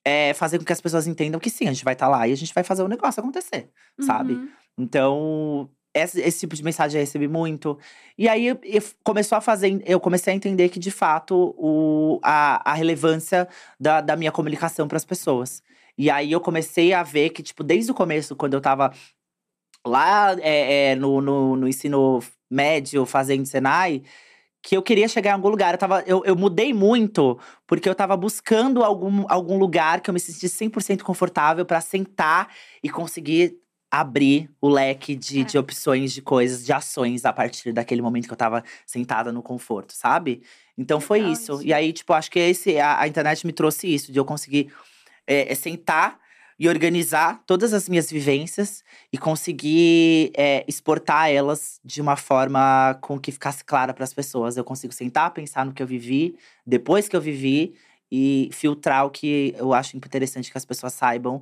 é, fazer com que as pessoas entendam que sim, a gente vai estar lá e a gente vai fazer o negócio acontecer, sabe? Uhum. Então, esse, esse tipo de mensagem eu recebi muito. E aí eu, eu começou a fazer, eu comecei a entender que, de fato, o, a, a relevância da, da minha comunicação para as pessoas. E aí eu comecei a ver que, tipo, desde o começo, quando eu tava lá é, é, no, no, no ensino médio, fazendo Senai, que eu queria chegar em algum lugar. Eu, tava, eu, eu mudei muito, porque eu tava buscando algum, algum lugar que eu me sentisse 100% confortável para sentar e conseguir abrir o leque de, É. de opções, de coisas, de ações a partir daquele momento que eu tava sentada no conforto, sabe? Então foi isso. E aí, tipo, acho que esse, a, a internet me trouxe isso, de eu conseguir é, é sentar e organizar todas as minhas vivências e conseguir é, exportar elas de uma forma com que ficasse clara para as pessoas. Eu consigo sentar, pensar no que eu vivi, depois que eu vivi, e filtrar o que eu acho interessante que as pessoas saibam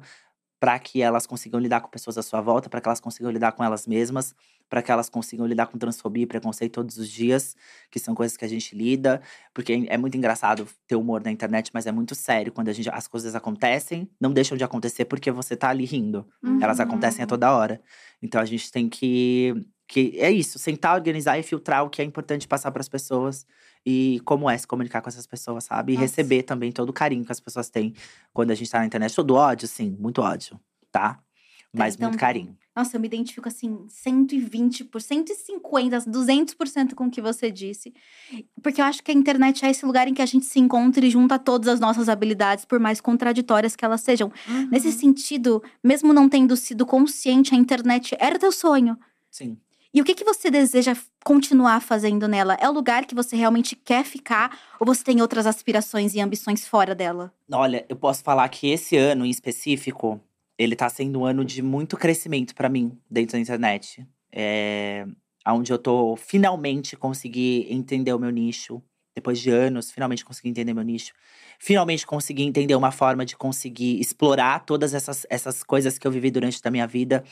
para que elas consigam lidar com pessoas à sua volta, para que elas consigam lidar com elas mesmas, para que elas consigam lidar com transfobia e preconceito todos os dias, que são coisas que a gente lida. Porque é muito engraçado ter humor na internet, mas é muito sério quando a gente, as coisas acontecem, não deixam de acontecer porque você tá ali rindo. Elas Uhum. acontecem a toda hora. Então a gente tem que. que é isso, sentar, organizar e filtrar o que é importante passar para as pessoas e como é se comunicar com essas pessoas, sabe? E Nossa. receber também todo o carinho que as pessoas têm quando a gente tá na internet. Todo ódio, sim, muito ódio, tá? Mas então- muito carinho. Nossa, eu me identifico assim, 120 por 150, 200% com o que você disse. Porque eu acho que a internet é esse lugar em que a gente se encontra e junta todas as nossas habilidades, por mais contraditórias que elas sejam. Uhum. Nesse sentido, mesmo não tendo sido consciente, a internet era teu sonho. Sim. E o que, que você deseja continuar fazendo nela? É o lugar que você realmente quer ficar? Ou você tem outras aspirações e ambições fora dela? Olha, eu posso falar que esse ano em específico, ele tá sendo um ano de muito crescimento pra mim dentro da internet. É onde eu tô finalmente consegui entender o meu nicho. Depois de anos, finalmente consegui entender meu nicho. Finalmente consegui entender uma forma de conseguir explorar todas essas, essas coisas que eu vivi durante a minha vida.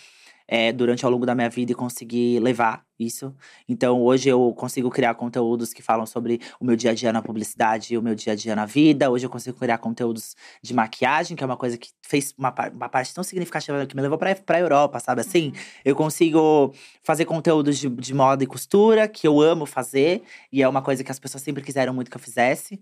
É, durante ao longo da minha vida e conseguir levar isso. Então, hoje eu consigo criar conteúdos que falam sobre o meu dia a dia na publicidade e o meu dia a dia na vida. Hoje eu consigo criar conteúdos de maquiagem, que é uma coisa que fez uma, uma parte tão significativa que me levou pra, pra Europa, sabe assim? Eu consigo fazer conteúdos de, de moda e costura, que eu amo fazer, e é uma coisa que as pessoas sempre quiseram muito que eu fizesse.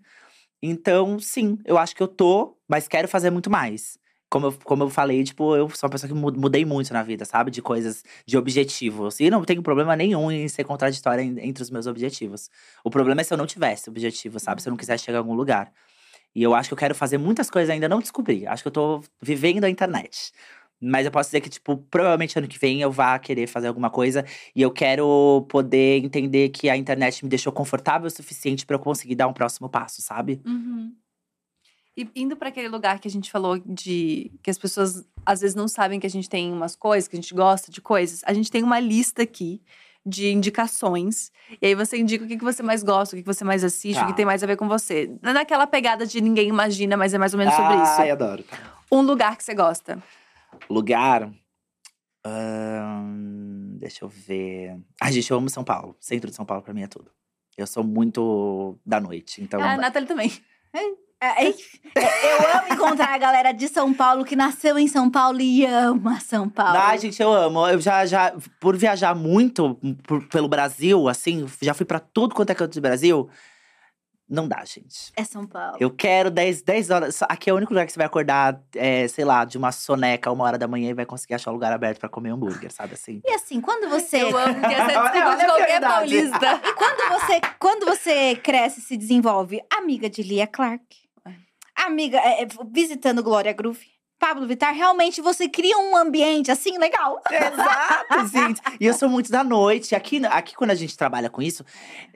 Então, sim, eu acho que eu tô, mas quero fazer muito mais. Como eu, como eu falei, tipo, eu sou uma pessoa que mu- mudei muito na vida, sabe? De coisas, de objetivos. E não tenho problema nenhum em ser contraditória en- entre os meus objetivos. O problema é se eu não tivesse objetivo, sabe? Se eu não quisesse chegar a algum lugar. E eu acho que eu quero fazer muitas coisas ainda não descobri. Acho que eu tô vivendo a internet. Mas eu posso dizer que, tipo, provavelmente ano que vem eu vá querer fazer alguma coisa. E eu quero poder entender que a internet me deixou confortável o suficiente pra eu conseguir dar um próximo passo, sabe? Uhum. E indo para aquele lugar que a gente falou de que as pessoas às vezes não sabem que a gente tem umas coisas, que a gente gosta de coisas, a gente tem uma lista aqui de indicações. E aí você indica o que que você mais gosta, o que que você mais assiste, o Tá. que tem mais a ver com você. Não é naquela pegada de ninguém imagina, mas é mais ou menos sobre isso. Ai, adoro. Um lugar que você gosta. Lugar. ahn, deixa eu ver. Ai, gente, eu amo São Paulo. Centro de São Paulo pra mim é tudo. Eu sou muito da noite, então. Ah, a Nathalie também. É, <laughs> eu amo encontrar a galera de São Paulo que nasceu em São Paulo e ama São Paulo. Ai, gente, eu amo. Eu já, já, por viajar muito por- pelo Brasil, assim, já fui pra tudo quanto é canto do Brasil. Não dá, gente. É São Paulo. Eu quero 10, 10 horas. Aqui é o único lugar que você vai acordar, é, sei lá, de uma soneca, uma hora da manhã e vai conseguir achar um lugar aberto pra comer hambúrguer, sabe assim? E assim, quando você. Eu amo que essa <laughs> é desculpa de qualquer paulista. E quando você, quando você cresce e se desenvolve, amiga de Lia Clark, amiga, é, é, visitando Glória Groove, Pablo Vittar, realmente você cria um ambiente assim legal. Exato, <laughs> gente. E eu sou muito da noite. Aqui, aqui, quando a gente trabalha com isso,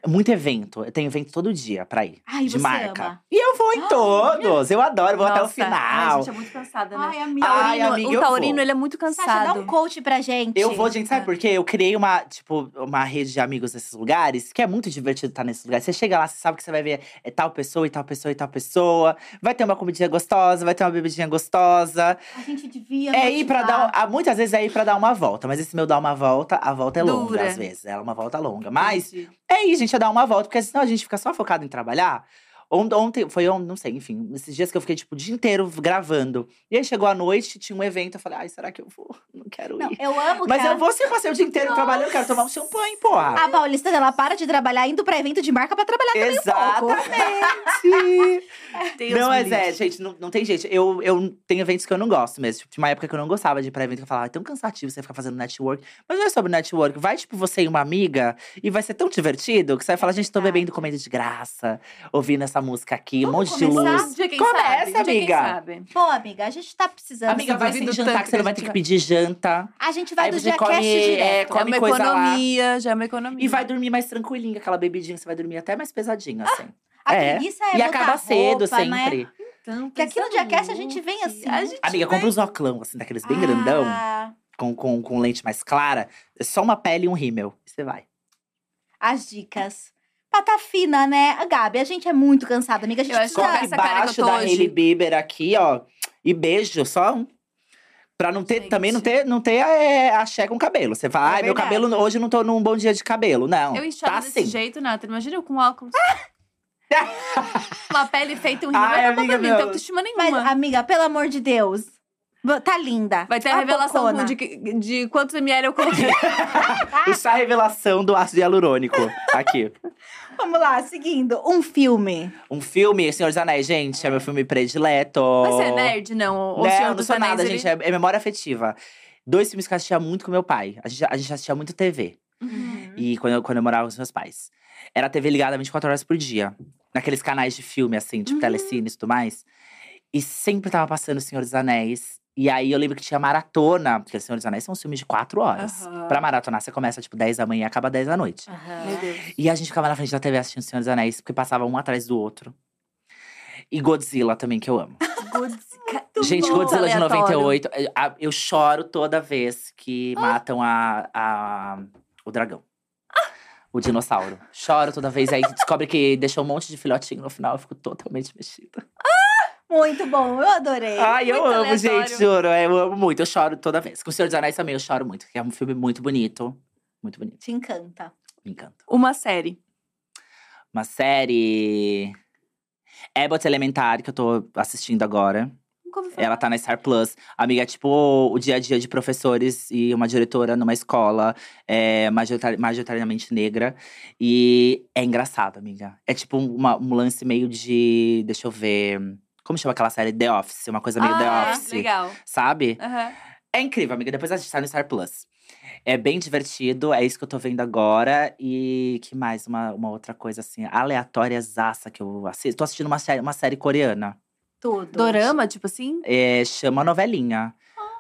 é muito evento. Eu tenho evento todo dia pra ir. Ai, de você marca. ama. E eu vou em todos. Eu adoro, vou até o Nossa, Ai, a final. gente é muito cansada, né? amiga. Ai, Taurino, amiga, o eu taurino, vou. ele é muito Sasha, dá cansado. um coach pra gente. Eu vou, gente, sabe Ah. por quê? Eu criei uma, tipo, uma rede de amigos nesses lugares, que é muito divertido estar nesses lugares. Você chega lá, você sabe que você vai ver é, tal pessoa e tal pessoa e tal pessoa. Vai ter uma comidinha gostosa, vai ter uma bebidinha gostosa. A gente devia É ir motivar. dar. Muitas vezes é ir pra dar uma volta, mas esse meu dar uma volta, a volta é longa, Dura. às vezes. É uma volta longa. Mas Entendi. é ir, gente, é dar uma volta, porque senão a gente fica só focado em trabalhar. Ont- Ontem, foi ontem, não sei, enfim, esses dias que eu fiquei, tipo, o dia inteiro gravando. E aí chegou a noite, tinha um evento, eu falei, ai, será que eu vou? <laughs> Não quero Não, ir. eu amo Mas que a- eu vou se eu passei o dia inteiro trabalhando, eu quero tomar um champanhe, porra. A Paulista, ela para de trabalhar indo pra evento de marca pra trabalhar também um pouco. Exatamente! Os <laughs> não, mas é, gente, não, não tem jeito. Eu, eu tenho eventos que eu não gosto mesmo. Tipo, tinha uma época que eu não gostava de ir pra evento, que eu falava, ah, é tão cansativo você ficar fazendo network. Mas não é sobre network. Vai, tipo, você e uma amiga, e vai ser tão divertido que você vai falar, gente, tô bebendo comendo de graça, ouvindo essa música aqui, um monte de luz. Dia quem Começa, sabe, dia amiga. Pô, amiga, a gente tá precisando. Amiga, vai sem jantar, que você não que vai ter que pedir janta. A gente vai Aí do Diacast come, é, direto. come é uma coisa lá. economia, já é uma economia. E vai dormir mais tranquilinha, aquela bebidinha, você vai dormir até mais pesadinho, assim. A É. preguiça é e acaba cedo, roupa, né? sempre. Então, Porque aqui no Diacast a gente vem assim. A gente Amiga, vem- compra uns óculos, assim, daqueles bem grandão. Ah, com, com, com lente mais clara, é só uma pele e um rímel. E Você vai. as dicas. Pata fina, né? A Gabi, a gente é muito cansada, amiga. A gente Eu acho que essa cara que eu embaixo tô da. Hailey Bieber aqui, ó. E beijo, só um. Pra não ter, Gente. também não ter, não ter é, axé com cabelo. Você fala, É ai, meu cabelo, hoje eu não tô num bom dia de cabelo. Não, Eu enxergo tá desse assim. jeito, Nathan. Imagina eu com óculos. <laughs> Uma pele feita um rímel. Ai, Não amiga, pra mim, não tem autoestima Mas, nenhuma. amiga, pelo amor de Deus. Tá linda. Vai ter a revelação bocona. de, que- de quantos ml eu coloquei. <laughs> Isso é a revelação do ácido hialurônico. Aqui. Vamos lá, seguindo. Um filme. Um filme, Senhor dos Anéis, gente, é meu filme predileto. Você é nerd, não? O Não, Senhor não dos sou Anéis, nada, ele- gente. É, é memória afetiva. Dois filmes que eu assistia muito com meu pai. A gente, a gente assistia muito TV. Uhum. E quando eu, quando eu morava com os meus pais. Era a TV ligada 24 horas por dia. Naqueles canais de filme, assim, tipo Uhum. telecine e tudo mais. E sempre tava passando O Senhor dos Anéis. E aí eu lembro que tinha maratona, porque O Senhor dos Anéis são filmes de 4 horas. Aham. Pra maratonar, você começa tipo 10 da manhã e acaba 10 da noite. Meu Deus. E a gente ficava na frente da TV assistindo O Senhor dos Anéis, porque passava um atrás do outro. E Godzilla também, que eu amo. Gente, bom. Godzilla de Aleatório. 98. eh, a- Eu choro toda vez que matam a, a- o dragão. O dinossauro. Choro toda vez. Aí descobre que deixou um monte de filhotinho no final. Eu fico totalmente mexida. Muito bom, eu adorei. Ai, eu muito amo, aleatório. gente, juro. é, Eu amo muito. Eu choro toda vez. Com o Senhor dos Anéis também eu choro muito. Que é um filme muito bonito. Muito bonito. Te encanta. Me encanta. Uma série. Uma série. Abbott Elementary, que eu tô assistindo agora. Ela tá na Star Plus. Amiga, é tipo o dia a dia de professores e uma diretora numa escola é, majoritari- majoritariamente negra. E é engraçado, amiga. É tipo uma- um lance meio de. Deixa eu ver. Como chama aquela série? The Office. Uma coisa meio ah, The Office. Legal. Sabe? Aham. É incrível, amiga. Depois a gente tá no Star Plus. É bem divertido, é isso que eu tô vendo agora. E que mais? Uma, uma outra coisa assim, aleatória zaça que eu assisto. Tô assistindo uma série, uma série coreana. Tudo. Dorama, tipo assim? É, chama novelinha.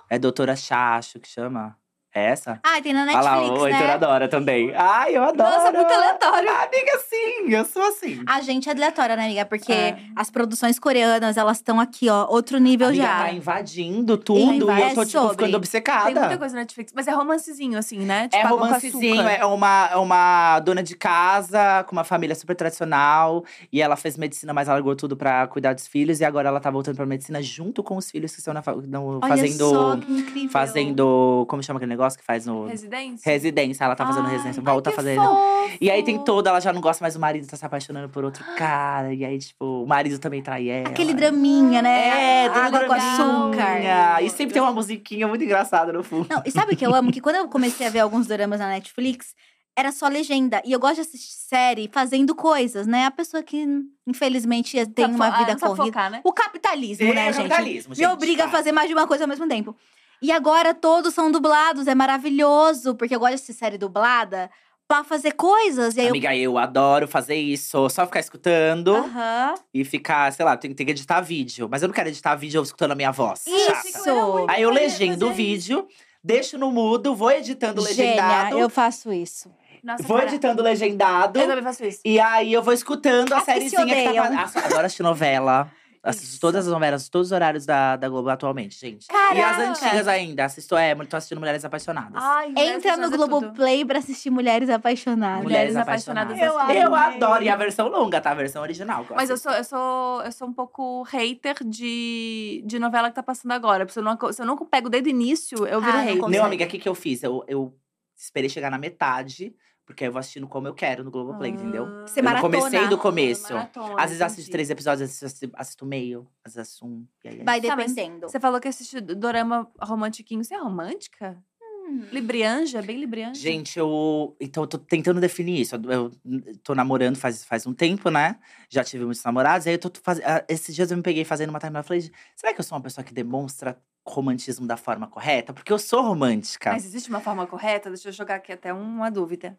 É Doutora Chacho que chama. É essa? Ah, tem na Olha Netflix, lá, o Heitor né? adora também. Ai, eu adoro! Nossa, muito aleatório. Ah, amiga, sim, eu sou assim. A gente é aleatória, né, amiga? Porque É. as produções coreanas, elas estão aqui, ó, outro nível amiga, já. tá invadindo tudo e É eu tô, tipo, sobre. ficando Tem obcecada. muita coisa na Netflix. Mas é romancezinho, assim, né? É Tipo, com romancezinho, é uma, é uma dona de casa com uma família super tradicional. E ela fez medicina, mas ela largou tudo pra cuidar dos filhos. E agora ela tá voltando pra medicina junto com os filhos que estão na, no- Olha fazendo. só, que incrível. Fazendo. Como chama aquele negócio que faz no. Residência? Residência, ela tá fazendo Ai, residência, ai, volta a que fazer. fofo. E aí tem toda, ela já não gosta mais do marido, tá se apaixonando por outro cara. E aí, tipo, o marido também trai ela. Aquele draminha, né? É, tudo Água com açúcar. E sempre tem uma musiquinha muito engraçada no fundo. Não, e sabe o que eu amo? Que quando eu comecei a ver alguns doramas na Netflix, era só legenda. E eu gosto de assistir série fazendo coisas, né? A pessoa que, infelizmente, tem Sabe uma ah, vida sabe corrida. focar, né? O capitalismo, É, né, o gente? capitalismo, Me gente, obriga a tá. fazer mais de uma coisa ao mesmo tempo. E agora todos são dublados, é maravilhoso, porque eu gosto de série dublada pra fazer coisas. E aí Amiga, eu adoro fazer isso. Só ficar escutando eu. Aham. e ficar, sei lá, tem, tem que editar vídeo. Mas eu não quero editar vídeo eu escutando a minha voz. Chata. Isso! Aí eu legendo o vídeo, deixo no mudo, vou editando Gênia, legendado. eu faço isso. Nossa, Vou cara, editando legendado. Eu também faço isso. E aí eu vou escutando a que se sériezinha que tá odeiam. passando. Adoro assistir novela. Assisto Isso. todas as novelas, todos os horários da, da Globo atualmente, gente. E as Caraca! antigas ainda. Assisto, é, tô assistindo Mulheres Apaixonadas. Ai, Mulheres Entra no Apaixonadas é. Globoplay pra assistir Mulheres Apaixonadas. Mulheres Apaixonadas é Eu tudo. Eu adoro. E a versão longa, tá? A versão original. que Mas eu sou, eu, sou, eu sou um pouco hater de, de novela que tá passando agora. Se eu, não, se eu não pego desde o início, eu viro Ah, não hater. Não, amiga, o que, que eu fiz? Eu, eu esperei chegar na metade, porque aí eu vou assistindo como eu quero no Globoplay, entendeu? Você eu maratona. comecei do começo. Maratona, Às vezes assisto três episódios, às vezes assisto, meio, às vezes assisto um. E aí é Vai Tá, dependendo. Você falou que assiste dorama romantiquinho. Você é romântica? Hum. Librianja? Bem librianja? Gente, eu. Então, eu tô tentando definir isso. Eu, eu tô namorando faz, faz um tempo, né? Já tive muitos namorados. Aí eu tô fazendo. Esses dias eu me peguei fazendo uma timeline. Eu falei, será que eu sou uma pessoa que demonstra romantismo da forma correta? Porque eu sou romântica. Mas existe uma forma correta? Deixa eu jogar aqui até uma dúvida.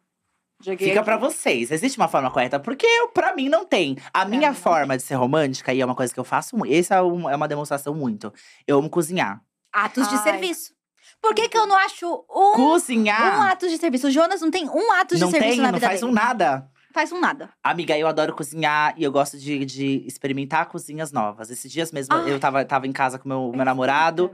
Joguei Fica pra vocês. Existe uma forma correta? Porque eu, pra mim não tem. A minha não forma de ser romântica, e é uma coisa que eu faço muito. Essa é, um- é uma demonstração muito. Eu amo cozinhar. Atos de Ai. serviço. Por que, que eu não acho um, um Cozinhar! ato de serviço? O Jonas não tem um ato de não serviço tem, na não vida faz dele. um nada. Faz um nada. Amiga, eu adoro cozinhar e eu gosto de, de experimentar cozinhas novas. Esses dias mesmo, Ai. eu tava, tava em casa com meu, meu namorado,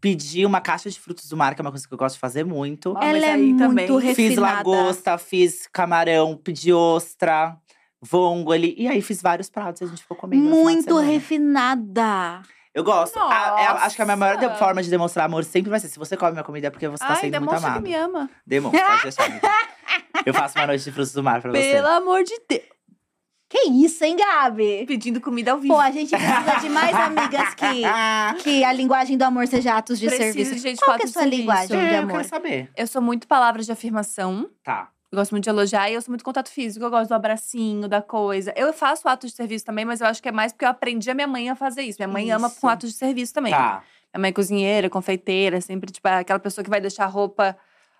pedi uma caixa de frutos do mar, que é uma coisa que eu gosto de fazer muito. Ah, mas Ela é aí muito também. refinada. Fiz lagosta, fiz camarão, pedi ostra, vongole. E aí fiz vários pratos e a gente ficou comendo. Muito refinada. Eu gosto. A- é- acho que a minha maior de- forma de demonstrar amor sempre vai ser: se você come minha comida é porque você tá Ai, sendo muito demonstra amado. que me ama. Demonstra, pode deixar. amiga. Eu faço uma noite de frutos do mar pra Pelo você. amor de Deus. Que isso, hein, Gabi? Pedindo comida ao vivo. Pô, a gente precisa de mais amigas que, <laughs> que a linguagem do amor seja atos de Preciso serviço. de gente Qual que é a de sua serviço. linguagem de É, eu amor? quero saber. Eu sou muito palavras de afirmação. Tá. Eu gosto muito de elogiar e eu sou muito contato físico. Eu gosto do abracinho, da coisa. Eu faço atos de serviço também, mas eu acho que é mais porque eu aprendi a minha mãe a fazer isso. Minha mãe ama Isso. com atos de serviço também. Tá. Minha mãe é cozinheira, confeiteira, sempre, tipo, é aquela pessoa que vai deixar a roupa,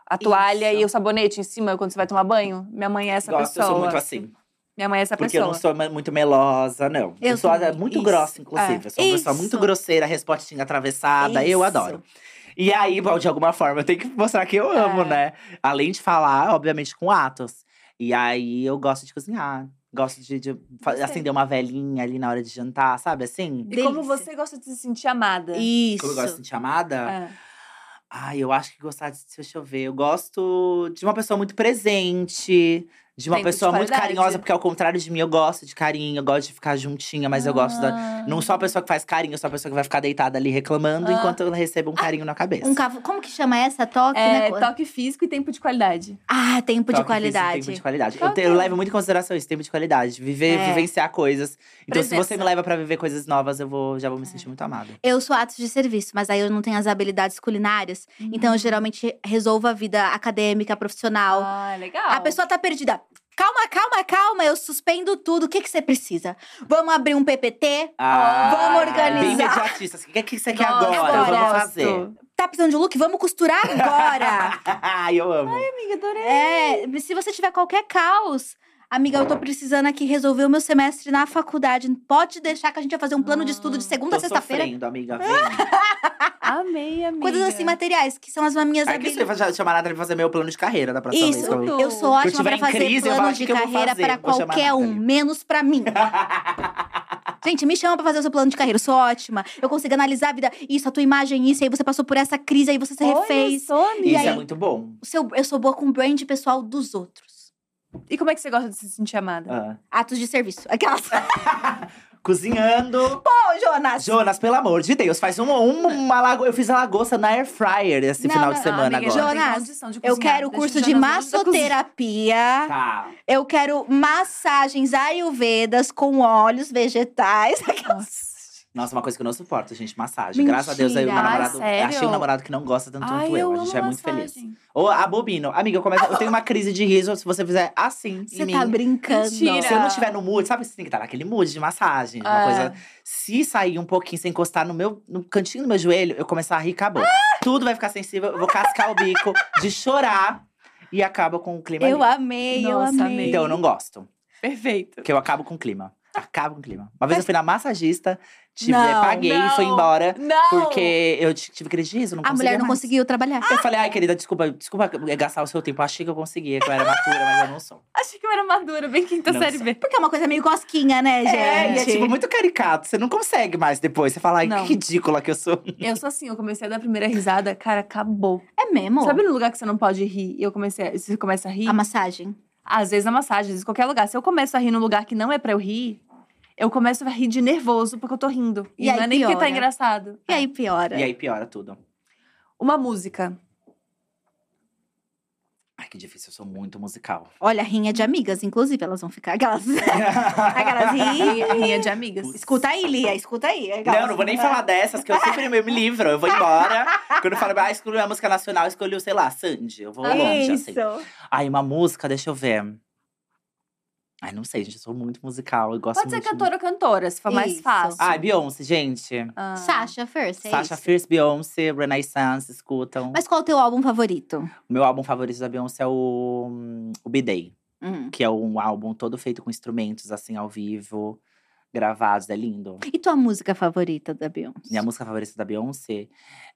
a toalha Isso. e o sabonete em cima quando você vai tomar banho. Minha mãe é essa Gosto, pessoa. eu sou muito assim. Minha mãe é essa Porque eu pessoa. não sou muito melosa, não. Eu Eu, sou também. muito Isso. grossa, inclusive. É. Eu sou uma pessoa muito Isso. grosseira, respostinha atravessada. Eu Isso. adoro. E aí, bom, de alguma forma, eu tenho que mostrar que eu amo, É. né? Além de falar, obviamente, com atos. E aí, eu gosto de cozinhar. Gosto de, de acender uma velhinha ali na hora de jantar, sabe assim? E como Delícia. você gosta de se sentir amada? Isso. Como eu gosto de sentir amada. É. Ai, eu acho que gostar de. Deixa eu ver. Eu gosto de uma pessoa muito presente. De uma Tempo de pessoa muito carinhosa, porque ao contrário de mim, eu gosto de carinho, eu gosto de ficar juntinha, mas eu gosto da. Ah. Não sou a pessoa que faz carinho, eu sou a pessoa que vai ficar deitada ali reclamando Ah. enquanto eu recebo um carinho na cabeça. Um cavo... Como que chama essa? Toque, É, né? toque físico e tempo de qualidade. Ah, tempo de Toque físico, qualidade. Tempo de qualidade. Qual Eu, te- eu é? levo muito em consideração isso, tempo de qualidade. Viver, É. vivenciar coisas. Então, se você Presença. me leva pra viver coisas novas, eu vou, já vou É. me sentir muito amada. Eu sou atos de serviço, mas aí eu não tenho as habilidades culinárias. Então Uhum. eu geralmente resolvo a vida acadêmica, profissional. Ah, legal. A pessoa tá perdida. Calma, calma, calma, eu suspendo tudo. O que, que você precisa? Vamos abrir um PPT? Vamos organizar. Bem imediatista. O que, que você quer agora? gosto. Vamos fazer. Tá precisando de look? Vamos costurar agora. <laughs> Ai, eu amo. Amiga, adorei. é, se você tiver qualquer caos. Amiga, eu tô precisando aqui resolver o meu semestre na faculdade. Pode deixar que a gente vai fazer um plano de estudo de segunda a Tô sexta-feira. sofrendo, amiga. <laughs> Vem. Amei, amiga. Coisas assim, materiais, que são as minhas Aí que você chamar nada pra fazer meu plano de carreira da próxima Isso, vez. eu- tudo. eu sou ótima pra fazer crise, plano de "O que que eu vou carreira fazer?" para qualquer um, menos pra mim. <laughs> Gente, me chama pra fazer o seu plano de carreira. Eu sou ótima. Eu consigo analisar a vida. Isso, a tua imagem, isso. Aí você passou por essa crise, aí você se Olha refez. só, amiga. E Isso é muito bom. O seu, eu sou boa com o brand pessoal dos outros. E como é que você gosta de se sentir amada? Ah. Atos de serviço. Aquelas. <laughs> Cozinhando. Ô, Jonas! Jonas, pelo amor de Deus, faz uma, uma, uma lago... Eu fiz a lagosta na air fryer esse Não, final não, de não, semana amiga, agora. Jonas, Eu quero Deixa curso de massoterapia. Tá. Eu quero massagens ayurvedas com óleos vegetais. <laughs> Nossa. Nossa, uma coisa que eu não suporto, gente, massagem. Graças a Deus, aí o Mentira. Namorado. sério? achei um namorado que não gosta tanto Ai, quanto eu. eu A gente é muito feliz. Ou abobino. Amiga, eu, começo, eu tenho uma crise de riso se você fizer assim Você em mim. tá brincando. Mentira. Se eu não estiver no mood, sabe? Você tem que estar naquele mood de massagem. Uma É. coisa. Se sair um pouquinho, sem encostar no meu no cantinho do meu joelho, eu começar a rir, acabou. Tudo vai ficar sensível, eu vou cascar o bico de chorar e acaba com o clima. Eu ali. amei, eu Nossa, amei. amei. Então eu não gosto. Perfeito. Porque eu acabo com o clima. Acabo com o clima. Uma vez eu fui na massagista, tive, Não, paguei e fui embora. Não! Porque eu tive crise de riso, não A mulher não mais. conseguiu trabalhar. Eu falei, ai, querida, desculpa, desculpa gastar o seu tempo. Eu achei que eu conseguia, que eu era matura, mas eu não sou. Achei que eu era madura, bem quinta Não série sei. B. Porque é uma coisa meio cosquinha, né, gente? É, e é tipo muito caricato. Você não consegue mais depois. Você fala, ai, Não. que ridícula que eu sou. Eu sou assim, eu comecei a dar a primeira risada, cara, acabou. É mesmo? Sabe no lugar que você não pode rir e eu comecei a, você começa a rir? A massagem. Às vezes na massagem, às vezes em qualquer lugar. Se eu começo a rir num lugar que não é pra eu rir, eu começo a rir de nervoso porque eu tô rindo. E, E não aí é nem porque tá engraçado. E aí piora. E aí piora tudo. Uma música. Ai, que difícil, eu sou muito musical. Olha, rinha de amigas, inclusive, elas vão ficar. Aquelas, <laughs> aquelas ri. Rinha, rinha de amigas. Escuta aí, Lia, escuta aí. Não, não vou nem falar dessas, que eu sempre me livro. Eu vou embora. Quando eu falo, ah, escolhi uma música nacional, escolhi, sei lá, Sandy. Eu vou longe, assim. Isso. Ai, uma música, deixa eu ver. Ai, não sei, gente, eu sou muito musical. Eu gosto Pode ser muito de- cantora ou cantora, se for mais Isso. fácil. Ai, Beyoncé, gente. Ah. Sasha First, é Sasha isso? Fierce, Beyoncé, Renaissance, escutam. Mas qual é o teu álbum favorito? O meu álbum favorito da Beyoncé é o, hum, o B-Day. Hum. Que é um álbum todo feito com instrumentos, assim, ao vivo, gravados. É lindo. E tua música favorita da Beyoncé? Minha música favorita da Beyoncé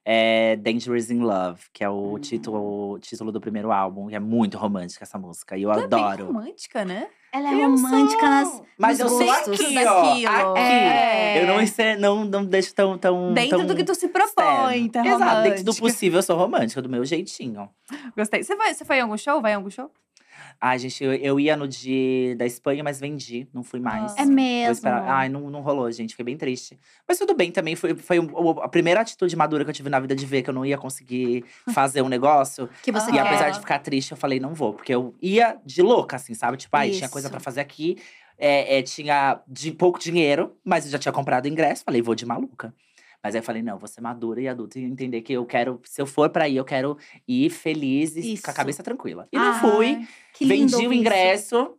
é Dangerous in Love, que é o Hum. título, o título do primeiro álbum. E é muito romântica essa música. E eu Tu é bem adoro. romântica, né? Ela é Eu romântica sou. nas. Mas eu nos sou gostos. aqui, Daquilo. ó. Aqui. É. Eu não, não, não deixo tão. tão Dentro tão do que tu se propõe, tá Exato, dentro do possível, eu sou romântica, do meu jeitinho. Gostei. Você foi, você foi em algum show? Vai em algum show? Ai, gente, eu, eu ia no de da Espanha, mas vendi, não fui mais. Ah. É mesmo. Ai, não, não rolou, gente. Fiquei bem triste. Mas tudo bem também. Foi, foi a primeira atitude madura que eu tive na vida de ver que eu não ia conseguir <laughs> fazer um negócio. Que você E quer. apesar de ficar triste, eu falei, não vou. Porque eu ia de louca, assim, sabe? Tipo, ai, tinha coisa pra fazer aqui. É, é, tinha de pouco dinheiro, mas eu já tinha comprado ingresso. Falei, vou de maluca. Mas aí eu falei, não, vou ser madura e adulta e entender que eu quero, se eu for pra ir, eu quero ir feliz e Isso. com a cabeça tranquila. E não Ai, fui, vendi o ouvir isso. ingresso.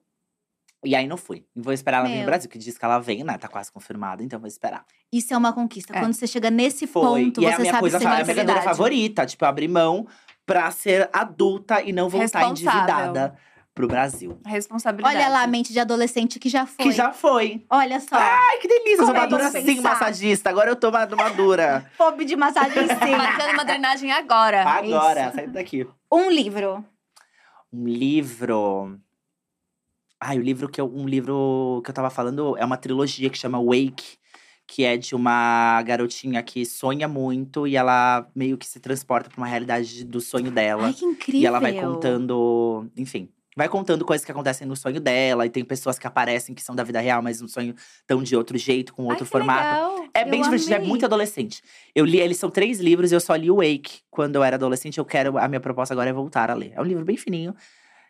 E aí não fui. Vou esperar ela vir Meu. no Brasil, que diz que ela vem, né? Tá quase confirmada, então vou esperar. Isso é uma conquista. É. Quando você chega nesse Foi. ponto, e é você a minha sabe coisa, que você a vai minha favorita. Tipo, eu abrir mão pra ser adulta e não voltar endividada pro Brasil. Responsabilidade. Olha lá, a mente de adolescente que já foi. Que já foi. Olha só. Ai, que delícia! Eu sou Como é madura bom sim, pensar. massagista. Agora eu tô ma- madura. <laughs> Pobre de massagem em cima. <laughs> Marcando uma drenagem agora. Agora, sai daqui. Um livro. Um livro. Ai, o livro que eu. Um livro que eu tava falando é uma trilogia que chama Wake. Que é de uma garotinha que sonha muito e ela meio que se transporta pra uma realidade do sonho dela. Ai, que incrível. E ela vai contando, enfim, vai contando coisas que acontecem no sonho dela. E tem pessoas que aparecem que são da vida real, mas no sonho estão de outro jeito, com outro Ai, formato. legal. É bem Eu divertido, é amei. muito adolescente. Eu li, eles são três livros e eu só li o Wake quando eu era adolescente. Eu quero, a minha proposta agora é voltar a ler. É um livro bem fininho.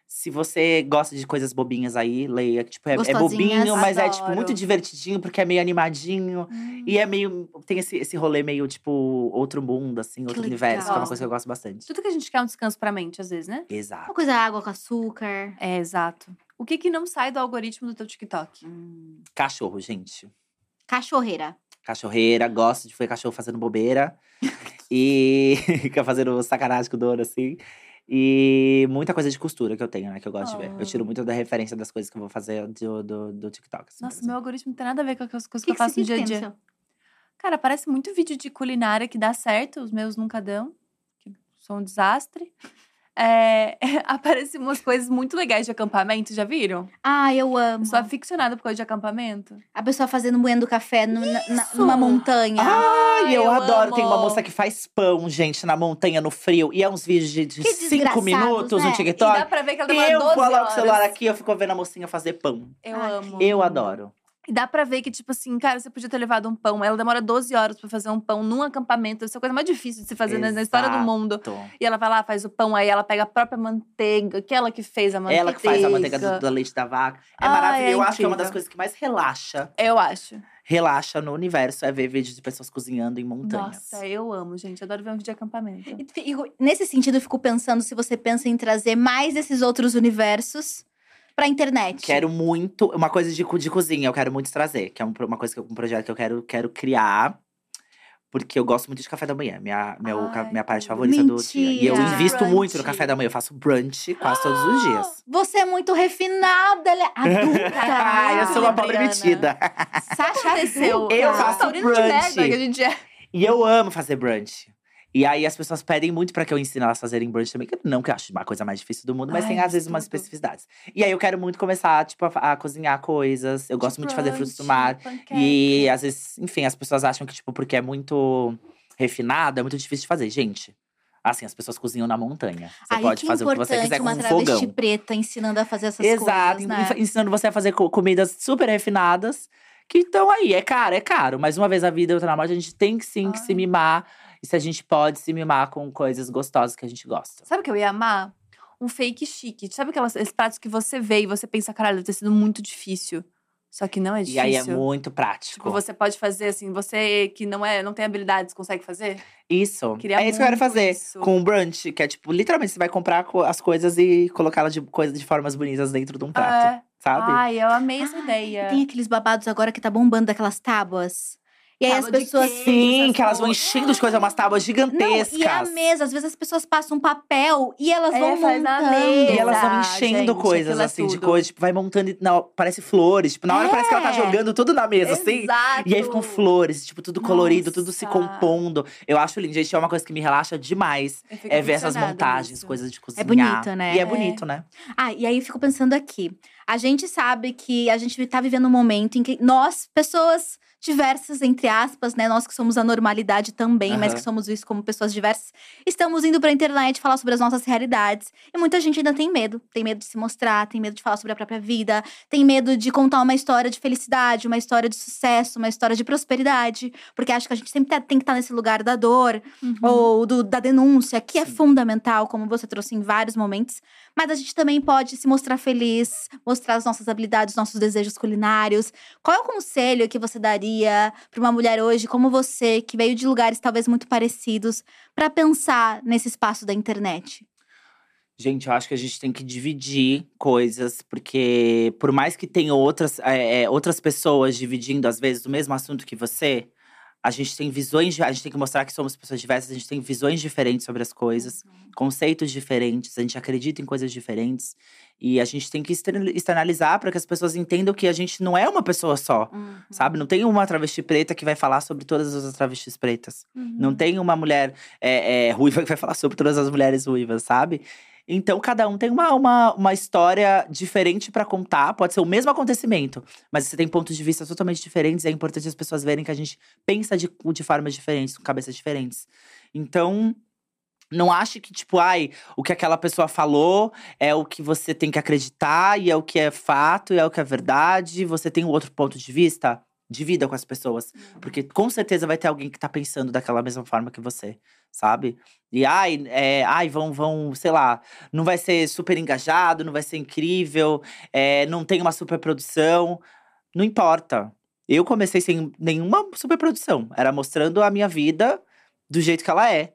Se você gosta de coisas bobinhas aí, leia. Tipo, é, é bobinho, mas é tipo Adoro. muito divertidinho, porque é meio animadinho. Hum. E é meio. Tem esse, esse rolê meio, tipo, outro mundo, assim, outro universo, que é uma legal. coisa que eu gosto bastante. Tudo que a gente quer é um descanso pra mente, às vezes, né? Exato. Uma coisa água com açúcar. É, exato. O que que não sai do algoritmo do teu TikTok? Cachorro, gente. Cachorreira. Cachorreira, gosto de ver cachorro fazendo bobeira. <laughs> e <laughs> fica fazendo sacanagem com o dono, assim. E muita coisa de costura que eu tenho, né? Que eu gosto de ver. Eu tiro Oh. muito da referência das coisas que eu vou fazer do, do, do TikTok. assim, Nossa, meu algoritmo não tem nada a ver com as coisas O que, eu faço no dia a dia. Cara, parece muito vídeo de culinária que dá certo, os meus nunca dão. Que sou um desastre. É, <laughs> aparecem umas coisas muito legais de acampamento, já viram? Ah, eu amo. Eu sou aficionada por coisa de acampamento. A pessoa fazendo moendo café no- na- numa montanha. Ai, eu, eu adoro. Tem uma amo. moça que faz pão, gente, na montanha, no frio. E é uns vídeos de, cinco minutos né? no E dá TikTok. pra ver que ela demora Eu 12 coloco o celular aqui, eu fico vendo a mocinha fazer pão. Eu Ai, amo. Eu adoro. E dá pra ver que, tipo assim, cara, você podia ter levado um pão. Ela demora 12 horas pra fazer um pão num acampamento. Essa é a coisa mais difícil de se fazer na- na história do Exato. mundo. E ela vai lá, faz o pão, aí ela pega a própria manteiga, que ela que fez a manteiga. Ela que faz a manteiga do, do leite da vaca. É Ai, maravilhoso. é eu acho que é uma das coisas que mais relaxa. Eu acho. Relaxa no universo é ver vídeos de pessoas cozinhando em montanhas. Nossa, eu amo, gente. Adoro ver um vídeo de acampamento. E Nesse sentido, eu fico pensando se você pensa em trazer mais desses outros universos pra internet. Quero muito. Uma coisa de, de cozinha, eu quero muito trazer. Que é um, uma coisa que eu- um projeto que eu quero, quero criar. Porque eu gosto muito de café da manhã. Minha, meu, Ai, minha parte favorita do dia. E eu mentira. invisto muito no Brunch. café da manhã. Eu faço brunch quase todos os dias. <gasps> Você é muito refinada, ela é adulta. <laughs> Ah, eu sou uma pobre metida. Sasha adulta. Eu faço Taurino de brunch. é. E eu amo fazer brunch. E aí as pessoas pedem muito pra que eu ensine elas a fazerem brunch também. que Não que eu acho uma coisa mais difícil do mundo, mas Ai, tem às vezes umas especificidades. E aí eu quero muito começar, tipo, a, a cozinhar coisas. Eu gosto muito de fazer frutos do mar. E às vezes, enfim, as pessoas acham que, tipo, porque é muito refinado, é muito difícil de fazer. Gente, assim, as pessoas cozinham na montanha. Você Aí pode fazer o que você quiser com uma um travesti fogão. preta ensinando a fazer essas Exato, coisas, né? ensinando você a fazer co- comidas super refinadas. Que estão aí, é caro, é caro. Mas uma vez a vida, outra na morte, a gente tem que sim que se mimar. E se a gente pode se mimar com coisas gostosas que a gente gosta. Sabe o que eu ia amar? Um fake chique. Sabe aquelas, esses pratos que você vê e você pensa, caralho, deve ter sido muito difícil. Só que não é E difícil. aí é muito prático. Tipo, você pode fazer assim, você que não é, não tem habilidades, consegue fazer? Isso. Queria é isso que eu quero muito fazer isso. com o brunch, que é tipo, literalmente você vai comprar co- as coisas e colocá-las de coisas de formas bonitas dentro de um prato, É. sabe? Ai, eu amei essa Ah, ideia. Tem aqueles babados agora que tá bombando daquelas tábuas. E aí as pessoas. queijo. Sim, que elas vão enchendo de coisas, umas tábuas Não, gigantescas. e é a mesa. Às vezes as pessoas passam um papel e elas É, vão montando. E elas vão enchendo gente, coisas é assim, de tudo. coisas, tipo, vai montando e não, parece flores. Tipo, na hora parece que ela tá É. jogando tudo na mesa, assim. Exato. E aí ficam flores, tipo, tudo colorido, tudo se Nossa. compondo. Eu acho lindo, gente, é uma coisa que me relaxa demais. É ver essas montagens, nisso. coisas de cozinhar. bonito, né? E é É. bonito, né? Ah, e aí eu fico pensando aqui. A gente sabe que a gente tá vivendo um momento em que nós, pessoas diversas, entre aspas, né? Nós que somos a normalidade também, mas Aham. que somos vistos como pessoas diversas, estamos indo pra internet falar sobre as nossas realidades. E muita gente ainda tem medo. Tem medo de se mostrar, tem medo de falar sobre a própria vida, tem medo de contar uma história de felicidade, uma história de sucesso, uma história de prosperidade. Porque acho que a gente sempre tá- tem que estar nesse lugar da dor Uhum. ou do- da denúncia, que é Sim. fundamental, como você trouxe em vários momentos. Mas a gente também pode se mostrar feliz, mostrar as nossas habilidades, nossos desejos culinários. Qual é o conselho que você daria para uma mulher hoje como você, que veio de lugares talvez muito parecidos, para pensar nesse espaço da internet? Gente, eu acho que a gente tem que dividir coisas, porque por mais que tenha outras, é, é, outras pessoas dividindo, às vezes, o mesmo assunto que você, a gente tem visões, a gente tem que mostrar que somos pessoas diversas, a gente tem visões diferentes sobre as coisas, conceitos diferentes, a gente acredita em coisas diferentes. E a gente tem que exter- externalizar para que as pessoas entendam que a gente não é uma pessoa só. Sabe? Não tem uma travesti preta que vai falar sobre todas as travestis pretas. Uhum. Não tem uma mulher é, é, ruiva que vai falar sobre todas as mulheres ruivas, sabe? Então, cada um tem uma, uma, uma história diferente pra contar. Pode ser o mesmo acontecimento, mas você tem pontos de vista totalmente diferentes. É importante as pessoas verem que a gente pensa de, de formas diferentes, com cabeças diferentes. Então, não ache que, tipo, ai, o que aquela pessoa falou é o que você tem que acreditar, e é o que é fato, e é o que é verdade. Você tem um outro ponto de vista. Divida com as pessoas. Porque com certeza vai ter alguém que tá pensando daquela mesma forma que você, sabe? E ai, é, ai vão, vão, sei lá, não vai ser super engajado, não vai ser incrível, é, não tem uma super produção. Não importa. Eu comecei sem nenhuma super produção. Era mostrando a minha vida do jeito que ela é.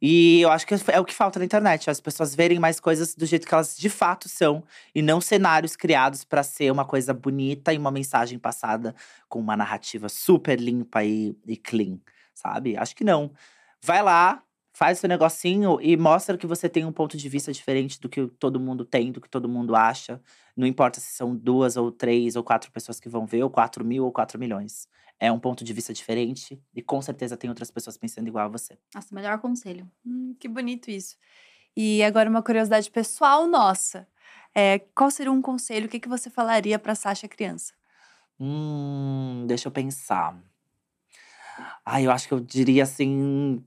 E eu acho que é o que falta na internet, as pessoas verem mais coisas do jeito que elas de fato são e não cenários criados pra ser uma coisa bonita e uma mensagem passada com uma narrativa super limpa e, e clean, sabe? Acho que não. Vai lá, faz seu negocinho e mostra que você tem um ponto de vista diferente do que todo mundo tem, do que todo mundo acha. Não importa se são duas ou três ou quatro pessoas que vão ver, ou quatro mil ou quatro milhões. É um ponto de vista diferente e com certeza tem outras pessoas pensando igual a você. Nossa, melhor conselho. Hum, que bonito isso. E agora uma curiosidade pessoal nossa. É, qual seria um conselho? O que, que você falaria para Sasha criança? Hum, deixa eu pensar. Ah, eu acho que eu diria assim: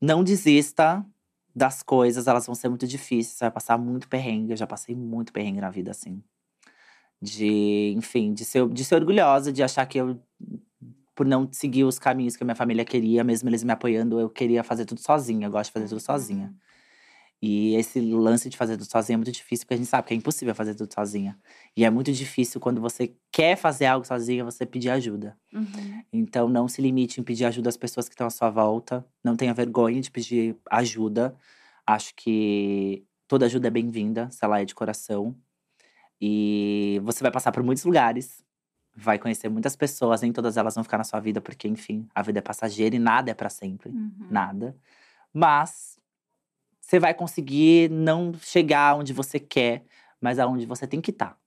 não desista das coisas, elas vão ser muito difíceis, você vai passar muito perrengue. Eu já passei muito perrengue na vida, assim. De, enfim, de ser, de ser orgulhosa, de achar que eu, por não seguir os caminhos que a minha família queria, mesmo eles me apoiando, eu queria fazer tudo sozinha. Eu gosto de fazer tudo sozinha. E esse lance de fazer tudo sozinha é muito difícil, porque a gente sabe que é impossível fazer tudo sozinha. E é muito difícil quando você quer fazer algo sozinha, você pedir ajuda. Uhum. Então, não se limite em pedir ajuda às pessoas que estão à sua volta. Não tenha vergonha de pedir ajuda. Acho que toda ajuda é bem-vinda, se ela é de coração. E você vai passar por muitos lugares, vai conhecer muitas pessoas, nem todas elas vão ficar na sua vida, porque, enfim, a vida é passageira e nada é para sempre Uhum. nada. Mas você vai conseguir não chegar onde você quer, mas aonde você tem que estar.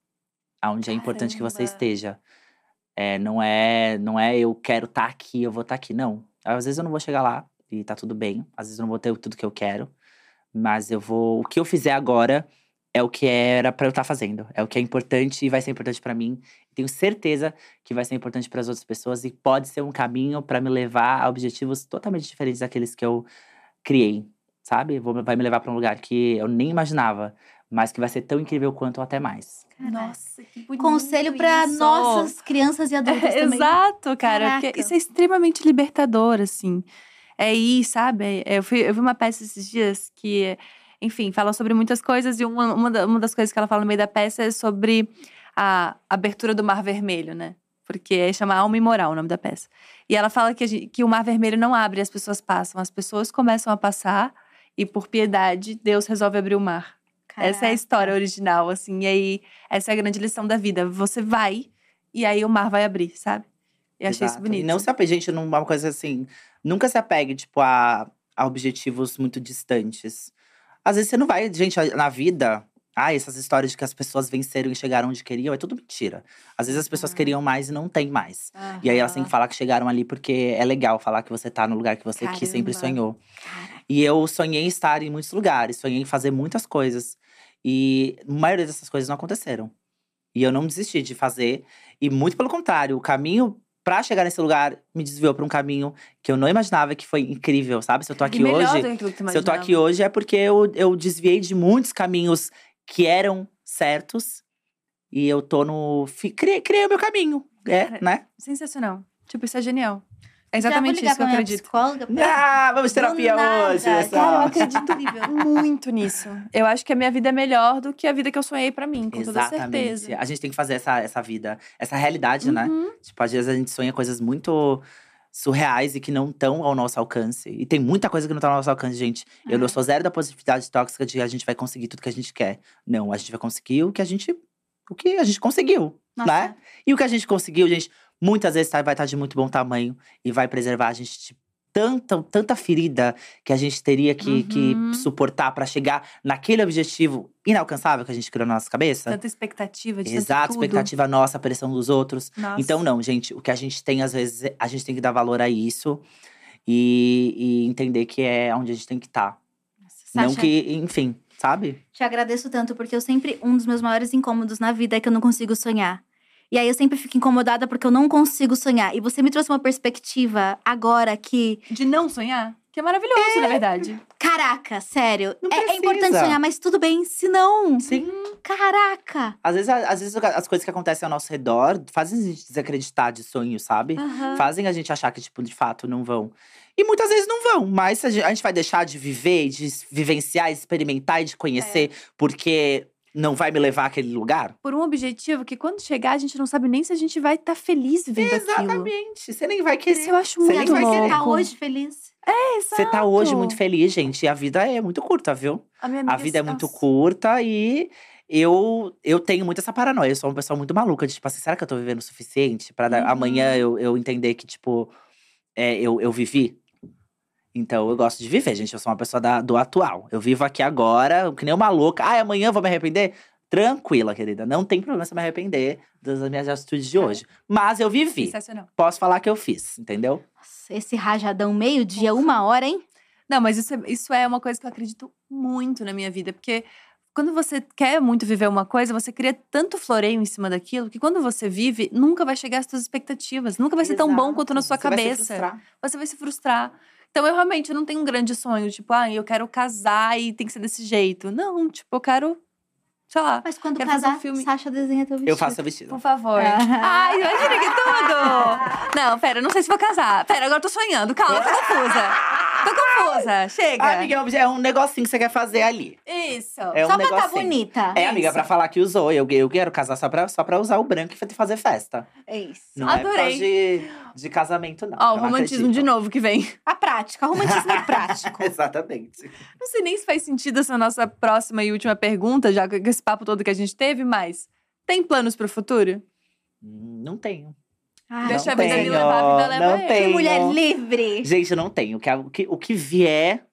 Aonde é importante que você Caramba. esteja. É, não é, não é eu quero estar aqui, eu vou estar aqui, não. Às vezes eu não vou chegar lá e tá tudo bem. Às vezes eu não vou ter tudo que eu quero, mas eu vou, o que eu fizer agora é o que era pra eu estar fazendo. É o que é importante e vai ser importante pra mim. Tenho certeza que vai ser importante para as outras pessoas e pode ser um caminho pra me levar a objetivos totalmente diferentes daqueles que eu criei, sabe? Vou, vai me levar pra um lugar que eu nem imaginava, mas que vai ser tão incrível quanto ou até mais. Caraca. Nossa, que bonito Conselho para nossas crianças e <laughs> adultos É, também. Exato, cara. Isso é extremamente libertador, assim. É ir, sabe? É, Eu, fui, eu vi uma peça esses dias que, enfim, fala sobre muitas coisas, e uma, uma, da- uma das coisas que ela fala no meio da peça é sobre a abertura do Mar Vermelho, né? Porque é chama Alma Imoral o nome da peça. E ela fala que, gente- que o Mar Vermelho não abre, as pessoas passam. As pessoas começam a passar, e por piedade, Deus resolve abrir o mar. Essa é a história original, assim. E aí, essa é a grande lição da vida. Você vai, e aí o mar vai abrir, sabe? Eu achei isso bonito. E não se apegue, gente, numa coisa assim. Nunca se apegue, tipo, a, a objetivos muito distantes. Às vezes você não vai, gente, na vida. Ah, essas histórias de que as pessoas venceram e chegaram onde queriam, é tudo mentira. Às vezes as pessoas Uhum. queriam mais e não tem mais. E aí elas têm que falar que chegaram ali porque é legal falar que você tá no lugar que você que sempre Caramba. sonhou. E eu sonhei em estar em muitos lugares, sonhei em fazer muitas coisas. E a maioria dessas coisas não aconteceram. E eu não desisti de fazer. E muito pelo contrário, o caminho pra chegar nesse lugar, me desviou pra um caminho que eu não imaginava que foi incrível, sabe? Se eu tô E aqui melhor hoje. Se eu tô aqui hoje é porque eu, eu desviei de muitos caminhos que eram certos. E eu tô no. Criei, criei o meu caminho. É, Cara, né? Sensacional. Tipo, isso é genial. É exatamente ligar isso que eu acredito. Psicóloga pra... Ah, vamos terapia nada. hoje, Cara, eu acredito. Muito nisso. Eu acho que a minha vida é melhor do que a vida que eu sonhei pra mim, com toda Exatamente. certeza. A gente tem que fazer essa, essa vida, essa realidade, né? Uhum. Tipo, às vezes a gente sonha coisas muito surreais e que não estão ao nosso alcance. E tem muita coisa que não tá ao nosso alcance, gente. Eu É. não sou zero da positividade tóxica de que a gente vai conseguir tudo que a gente quer. Não, a gente vai conseguir o que a gente. O que a gente conseguiu, Nossa. né? E o que a gente conseguiu, gente, muitas vezes tá- vai estar de muito bom tamanho e vai preservar a gente de tanta, tanta ferida que a gente teria que, que Uhum. suportar pra chegar naquele objetivo inalcançável que a gente criou na nossa cabeça. Tanta expectativa de Exato, expectativa nossa, pressão dos outros. Nossa. Então, não, gente, o que a gente tem, às vezes, é- a gente tem que dar valor a isso e, e entender que é onde a gente tem que estar. Não Sasha, que, enfim, sabe? te agradeço tanto, porque eu sempre… Um dos meus maiores incômodos na vida é que eu não consigo sonhar. E aí eu sempre fico incomodada porque eu não consigo sonhar. E você me trouxe uma perspectiva agora que… De não sonhar, que é maravilhoso, na verdade. Caraca, sério. Não É, é importante sonhar, mas tudo bem se não. Sim. Caraca! Às vezes, às vezes as coisas que acontecem ao nosso redor fazem a gente desacreditar de sonho, sabe? Fazem a gente achar que, tipo, de fato, não vão. E muitas vezes não vão, mas a gente, a gente vai deixar de viver, de vivenciar, experimentar e de conhecer, porque não vai me levar àquele lugar? Por um objetivo que quando chegar, a gente não sabe nem se a gente vai estar feliz vivendo aquilo. Exatamente. Você nem vai querer. Isso eu acho Você nem aí muito vai você querer. tá louco. hoje feliz? Você tá hoje Exato. muito feliz, gente. E a vida é muito curta, viu? A, minha amiga, A vida é muito curta e eu, eu tenho muito essa paranoia. Eu sou uma pessoa muito maluca de, tipo assim, será que eu tô vivendo o suficiente pra dar- Uhum. amanhã eu, eu entender que, tipo, é, eu, eu vivi? Então, eu gosto de viver, gente. Eu sou uma pessoa da- do atual. Eu vivo aqui agora, que nem uma louca. Ai, amanhã eu vou me arrepender? Tranquila, querida. Não tem problema se me arrepender das minhas atitudes de É. hoje. Mas eu vivi. Sensacional. Posso falar que eu fiz, entendeu? Nossa, esse rajadão meio-dia, uma hora, hein? Não, mas isso é, isso é uma coisa que eu acredito muito na minha vida, porque quando você quer muito viver uma coisa, você cria tanto floreio em cima daquilo que quando você vive, nunca vai chegar às suas expectativas. Nunca vai ser tão bom quanto na sua Você vai se cabeça. frustrar. você vai se frustrar. Então eu realmente não tenho um grande sonho, tipo, ah, eu quero casar e tem que ser desse jeito. Não, tipo, eu quero, sei lá, Mas quando Quero fazer um casar, filme. Sasha desenha teu vestido. Eu faço seu vestido. por favor. Ah. Ai, imagina que tudo! <laughs> Não, pera, não sei se vou casar. Pera, agora eu tô sonhando. Calma, tô confusa. Tô confusa. Chega. Ah, amiga, é um negocinho que você quer fazer ali. Isso. É um Só pra tá bonita. É, amiga, Isso. pra falar que usou. Eu, eu quero casar só pra, só pra usar o branco e fazer festa. É isso. Não é por causa Adorei. de, de casamento, não. Ó, o romantismo acredito. de novo que vem. A prática, romantismo é prático. <laughs> Exatamente. Não sei nem se faz sentido essa nossa próxima e última pergunta, já com esse papo todo que a gente teve, mas tem planos pro futuro? Hum, Não tenho. Ai, Deixa não a vida me tenho, levar, a vida leva não ele. que tenho. mulher livre! Gente, eu não tenho. O que, o que, o que vier,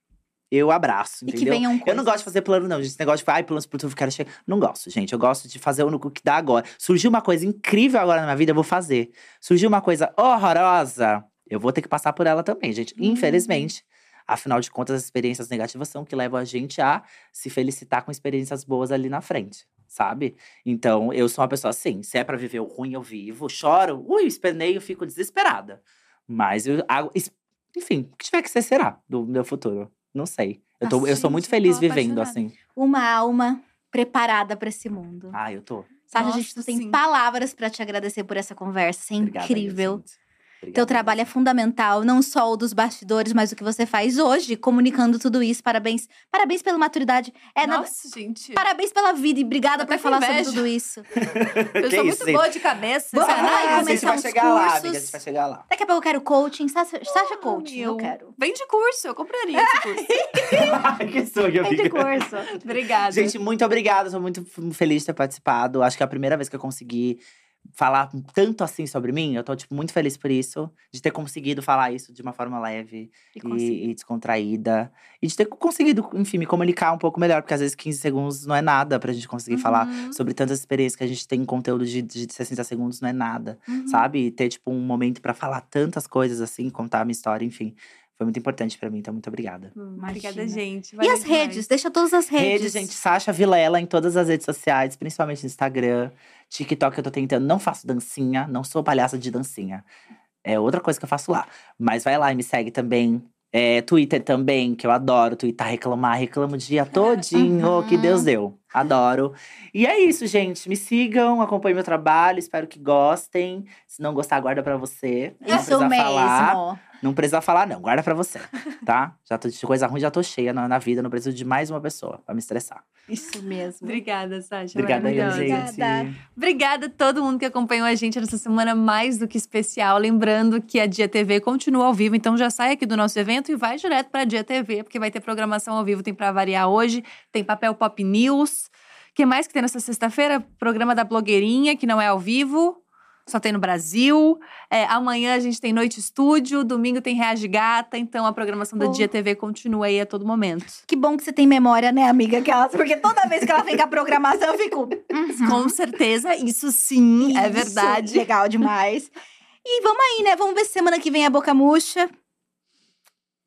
eu abraço, E que entendeu? venham Eu não gosto de fazer plano, não. Gente, esse negócio de, ai, planos pro futuro, quero chegar. Não gosto, gente. Eu gosto de fazer o que dá agora. Surgiu uma coisa incrível agora na minha vida, eu vou fazer. Surgiu uma coisa horrorosa, eu vou ter que passar por ela também, gente. Uhum. Infelizmente. Afinal de contas, as experiências negativas são que levam a gente a se felicitar com experiências boas ali na frente, sabe? Então, eu sou uma pessoa assim. Se é pra viver o ruim, eu vivo. Choro, ui, esperneio, fico desesperada. Mas, eu, a- es- enfim, o que tiver que ser, será do meu futuro. Não sei. Eu, tô, Nossa, eu sou muito feliz vivendo apaixonada. assim. Uma alma preparada pra esse mundo. Ah, eu tô. Sasha, a gente nossa, não tem sim. palavras pra te agradecer por essa conversa. Isso é Obrigada, incrível. gente. Obrigada, Teu trabalho é fundamental, não só o dos bastidores, mas o que você faz hoje, comunicando tudo isso. Parabéns. Parabéns pela maturidade. É, na- Nossa, gente. Parabéns pela vida e obrigada por falar sobre inveja. tudo isso. <laughs> Eu Que sou isso, muito gente? boa de cabeça. Vamos sabe? lá, Ai, a gente, gente começar vai uns chegar lá, cursos. amiga. A gente vai chegar lá. Daqui a pouco eu quero coaching. Sasha, Sasha Ah, coaching, eu quero. Vende curso, eu compraria esse curso. <laughs> Ai, que sonho, amiga. curso. Obrigada. Gente, muito obrigada. Sou muito feliz de ter participado. Acho que é a primeira vez que eu consegui falar tanto assim sobre mim. Eu tô, tipo, muito feliz por isso. De ter conseguido falar isso de uma forma leve E e, descontraída. E de ter conseguido, enfim, me comunicar um pouco melhor. Porque às vezes 15 segundos não é nada pra gente conseguir falar Uhum, sobre tantas experiências que a gente tem em conteúdo de, de 60 segundos não é nada. uhum. Sabe? E ter, tipo, um momento pra falar tantas coisas assim, contar a minha história, enfim. Foi muito importante pra mim, então muito obrigada. Hum, Obrigada, gente. E Valeu as demais. redes? Deixa todas as redes. Rede, gente, Sasha Vilela em todas as redes sociais, principalmente no Instagram. TikTok eu tô tentando, não faço dancinha, não sou palhaça de dancinha. É outra coisa que eu faço lá. Mas vai lá e me segue também. É, Twitter também, que eu adoro. Twitter reclamar, reclamo o dia todinho, Uhum. <laughs> que Deus deu. Adoro. E é isso, gente. Me sigam, acompanhem meu trabalho, espero que gostem. Se não gostar, guarda pra você. Não Isso precisa mesmo. falar. Não precisa falar, não. Guarda pra você, tá? <laughs> Já tô de coisa ruim, já tô cheia na, na vida. Não preciso de mais uma pessoa pra me estressar. Isso mesmo. Obrigada, Sasha. Obrigada aí, gente. Obrigada. Obrigada a todo mundo que acompanhou a gente nessa semana mais do que especial. Lembrando que a Dia TV continua ao vivo, então já sai aqui do nosso evento e vai direto pra Dia TV, porque vai ter programação ao vivo, tem pra variar hoje, tem papel Pop News. O que mais que tem nessa sexta-feira? Programa da blogueirinha, que não é ao vivo. Só tem no Brasil. É, amanhã a gente tem Noite Estúdio, domingo tem Reage Gata, então a programação da Oh. Dia TV continua aí a todo momento. Que bom que você tem memória, né, amiga? Aquelas, porque toda vez que ela vem com a programação, eu fico. uhum. Com certeza, isso sim é Isso, verdade. Legal demais. E vamos aí, né? Vamos ver se semana que vem é boca murcha.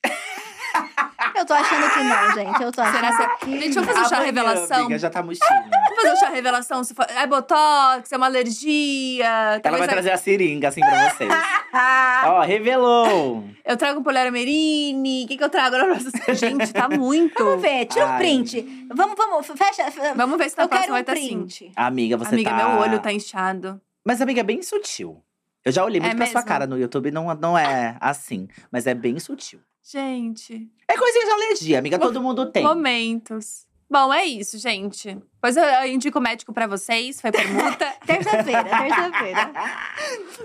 <laughs> Eu tô achando que não, gente. Eu tô achando Será que. Gente, vamos fazer um chá Amanhã, revelação. Amiga, já tá murchinha. Vamos fazer um chá revelação? Se for... É botox, é uma alergia. Ela vai é- trazer a seringa, assim, pra vocês. <laughs> Ó, revelou! Eu trago um poliamerine. O que, que eu trago? <laughs> Gente, tá muito. Vamos ver, tira um print. Vamos, vamos, fecha. Vamos ver se na quero próxima vai um estar assim. print. Amiga, você Amiga, tá… meu olho tá inchado. Mas, amiga, é bem sutil. Eu já olhei É muito pra sua mesmo? cara no YouTube, não, não é assim. Mas é bem sutil. Gente, É coisinha de alergia, amiga, todo mundo tem. momentos. Bom, é isso, gente. Pois eu, indico o médico pra vocês, foi permuta. <laughs> Terça-feira, terça-feira.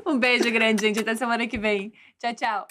um beijo grande, gente. Até semana que vem. Tchau, tchau.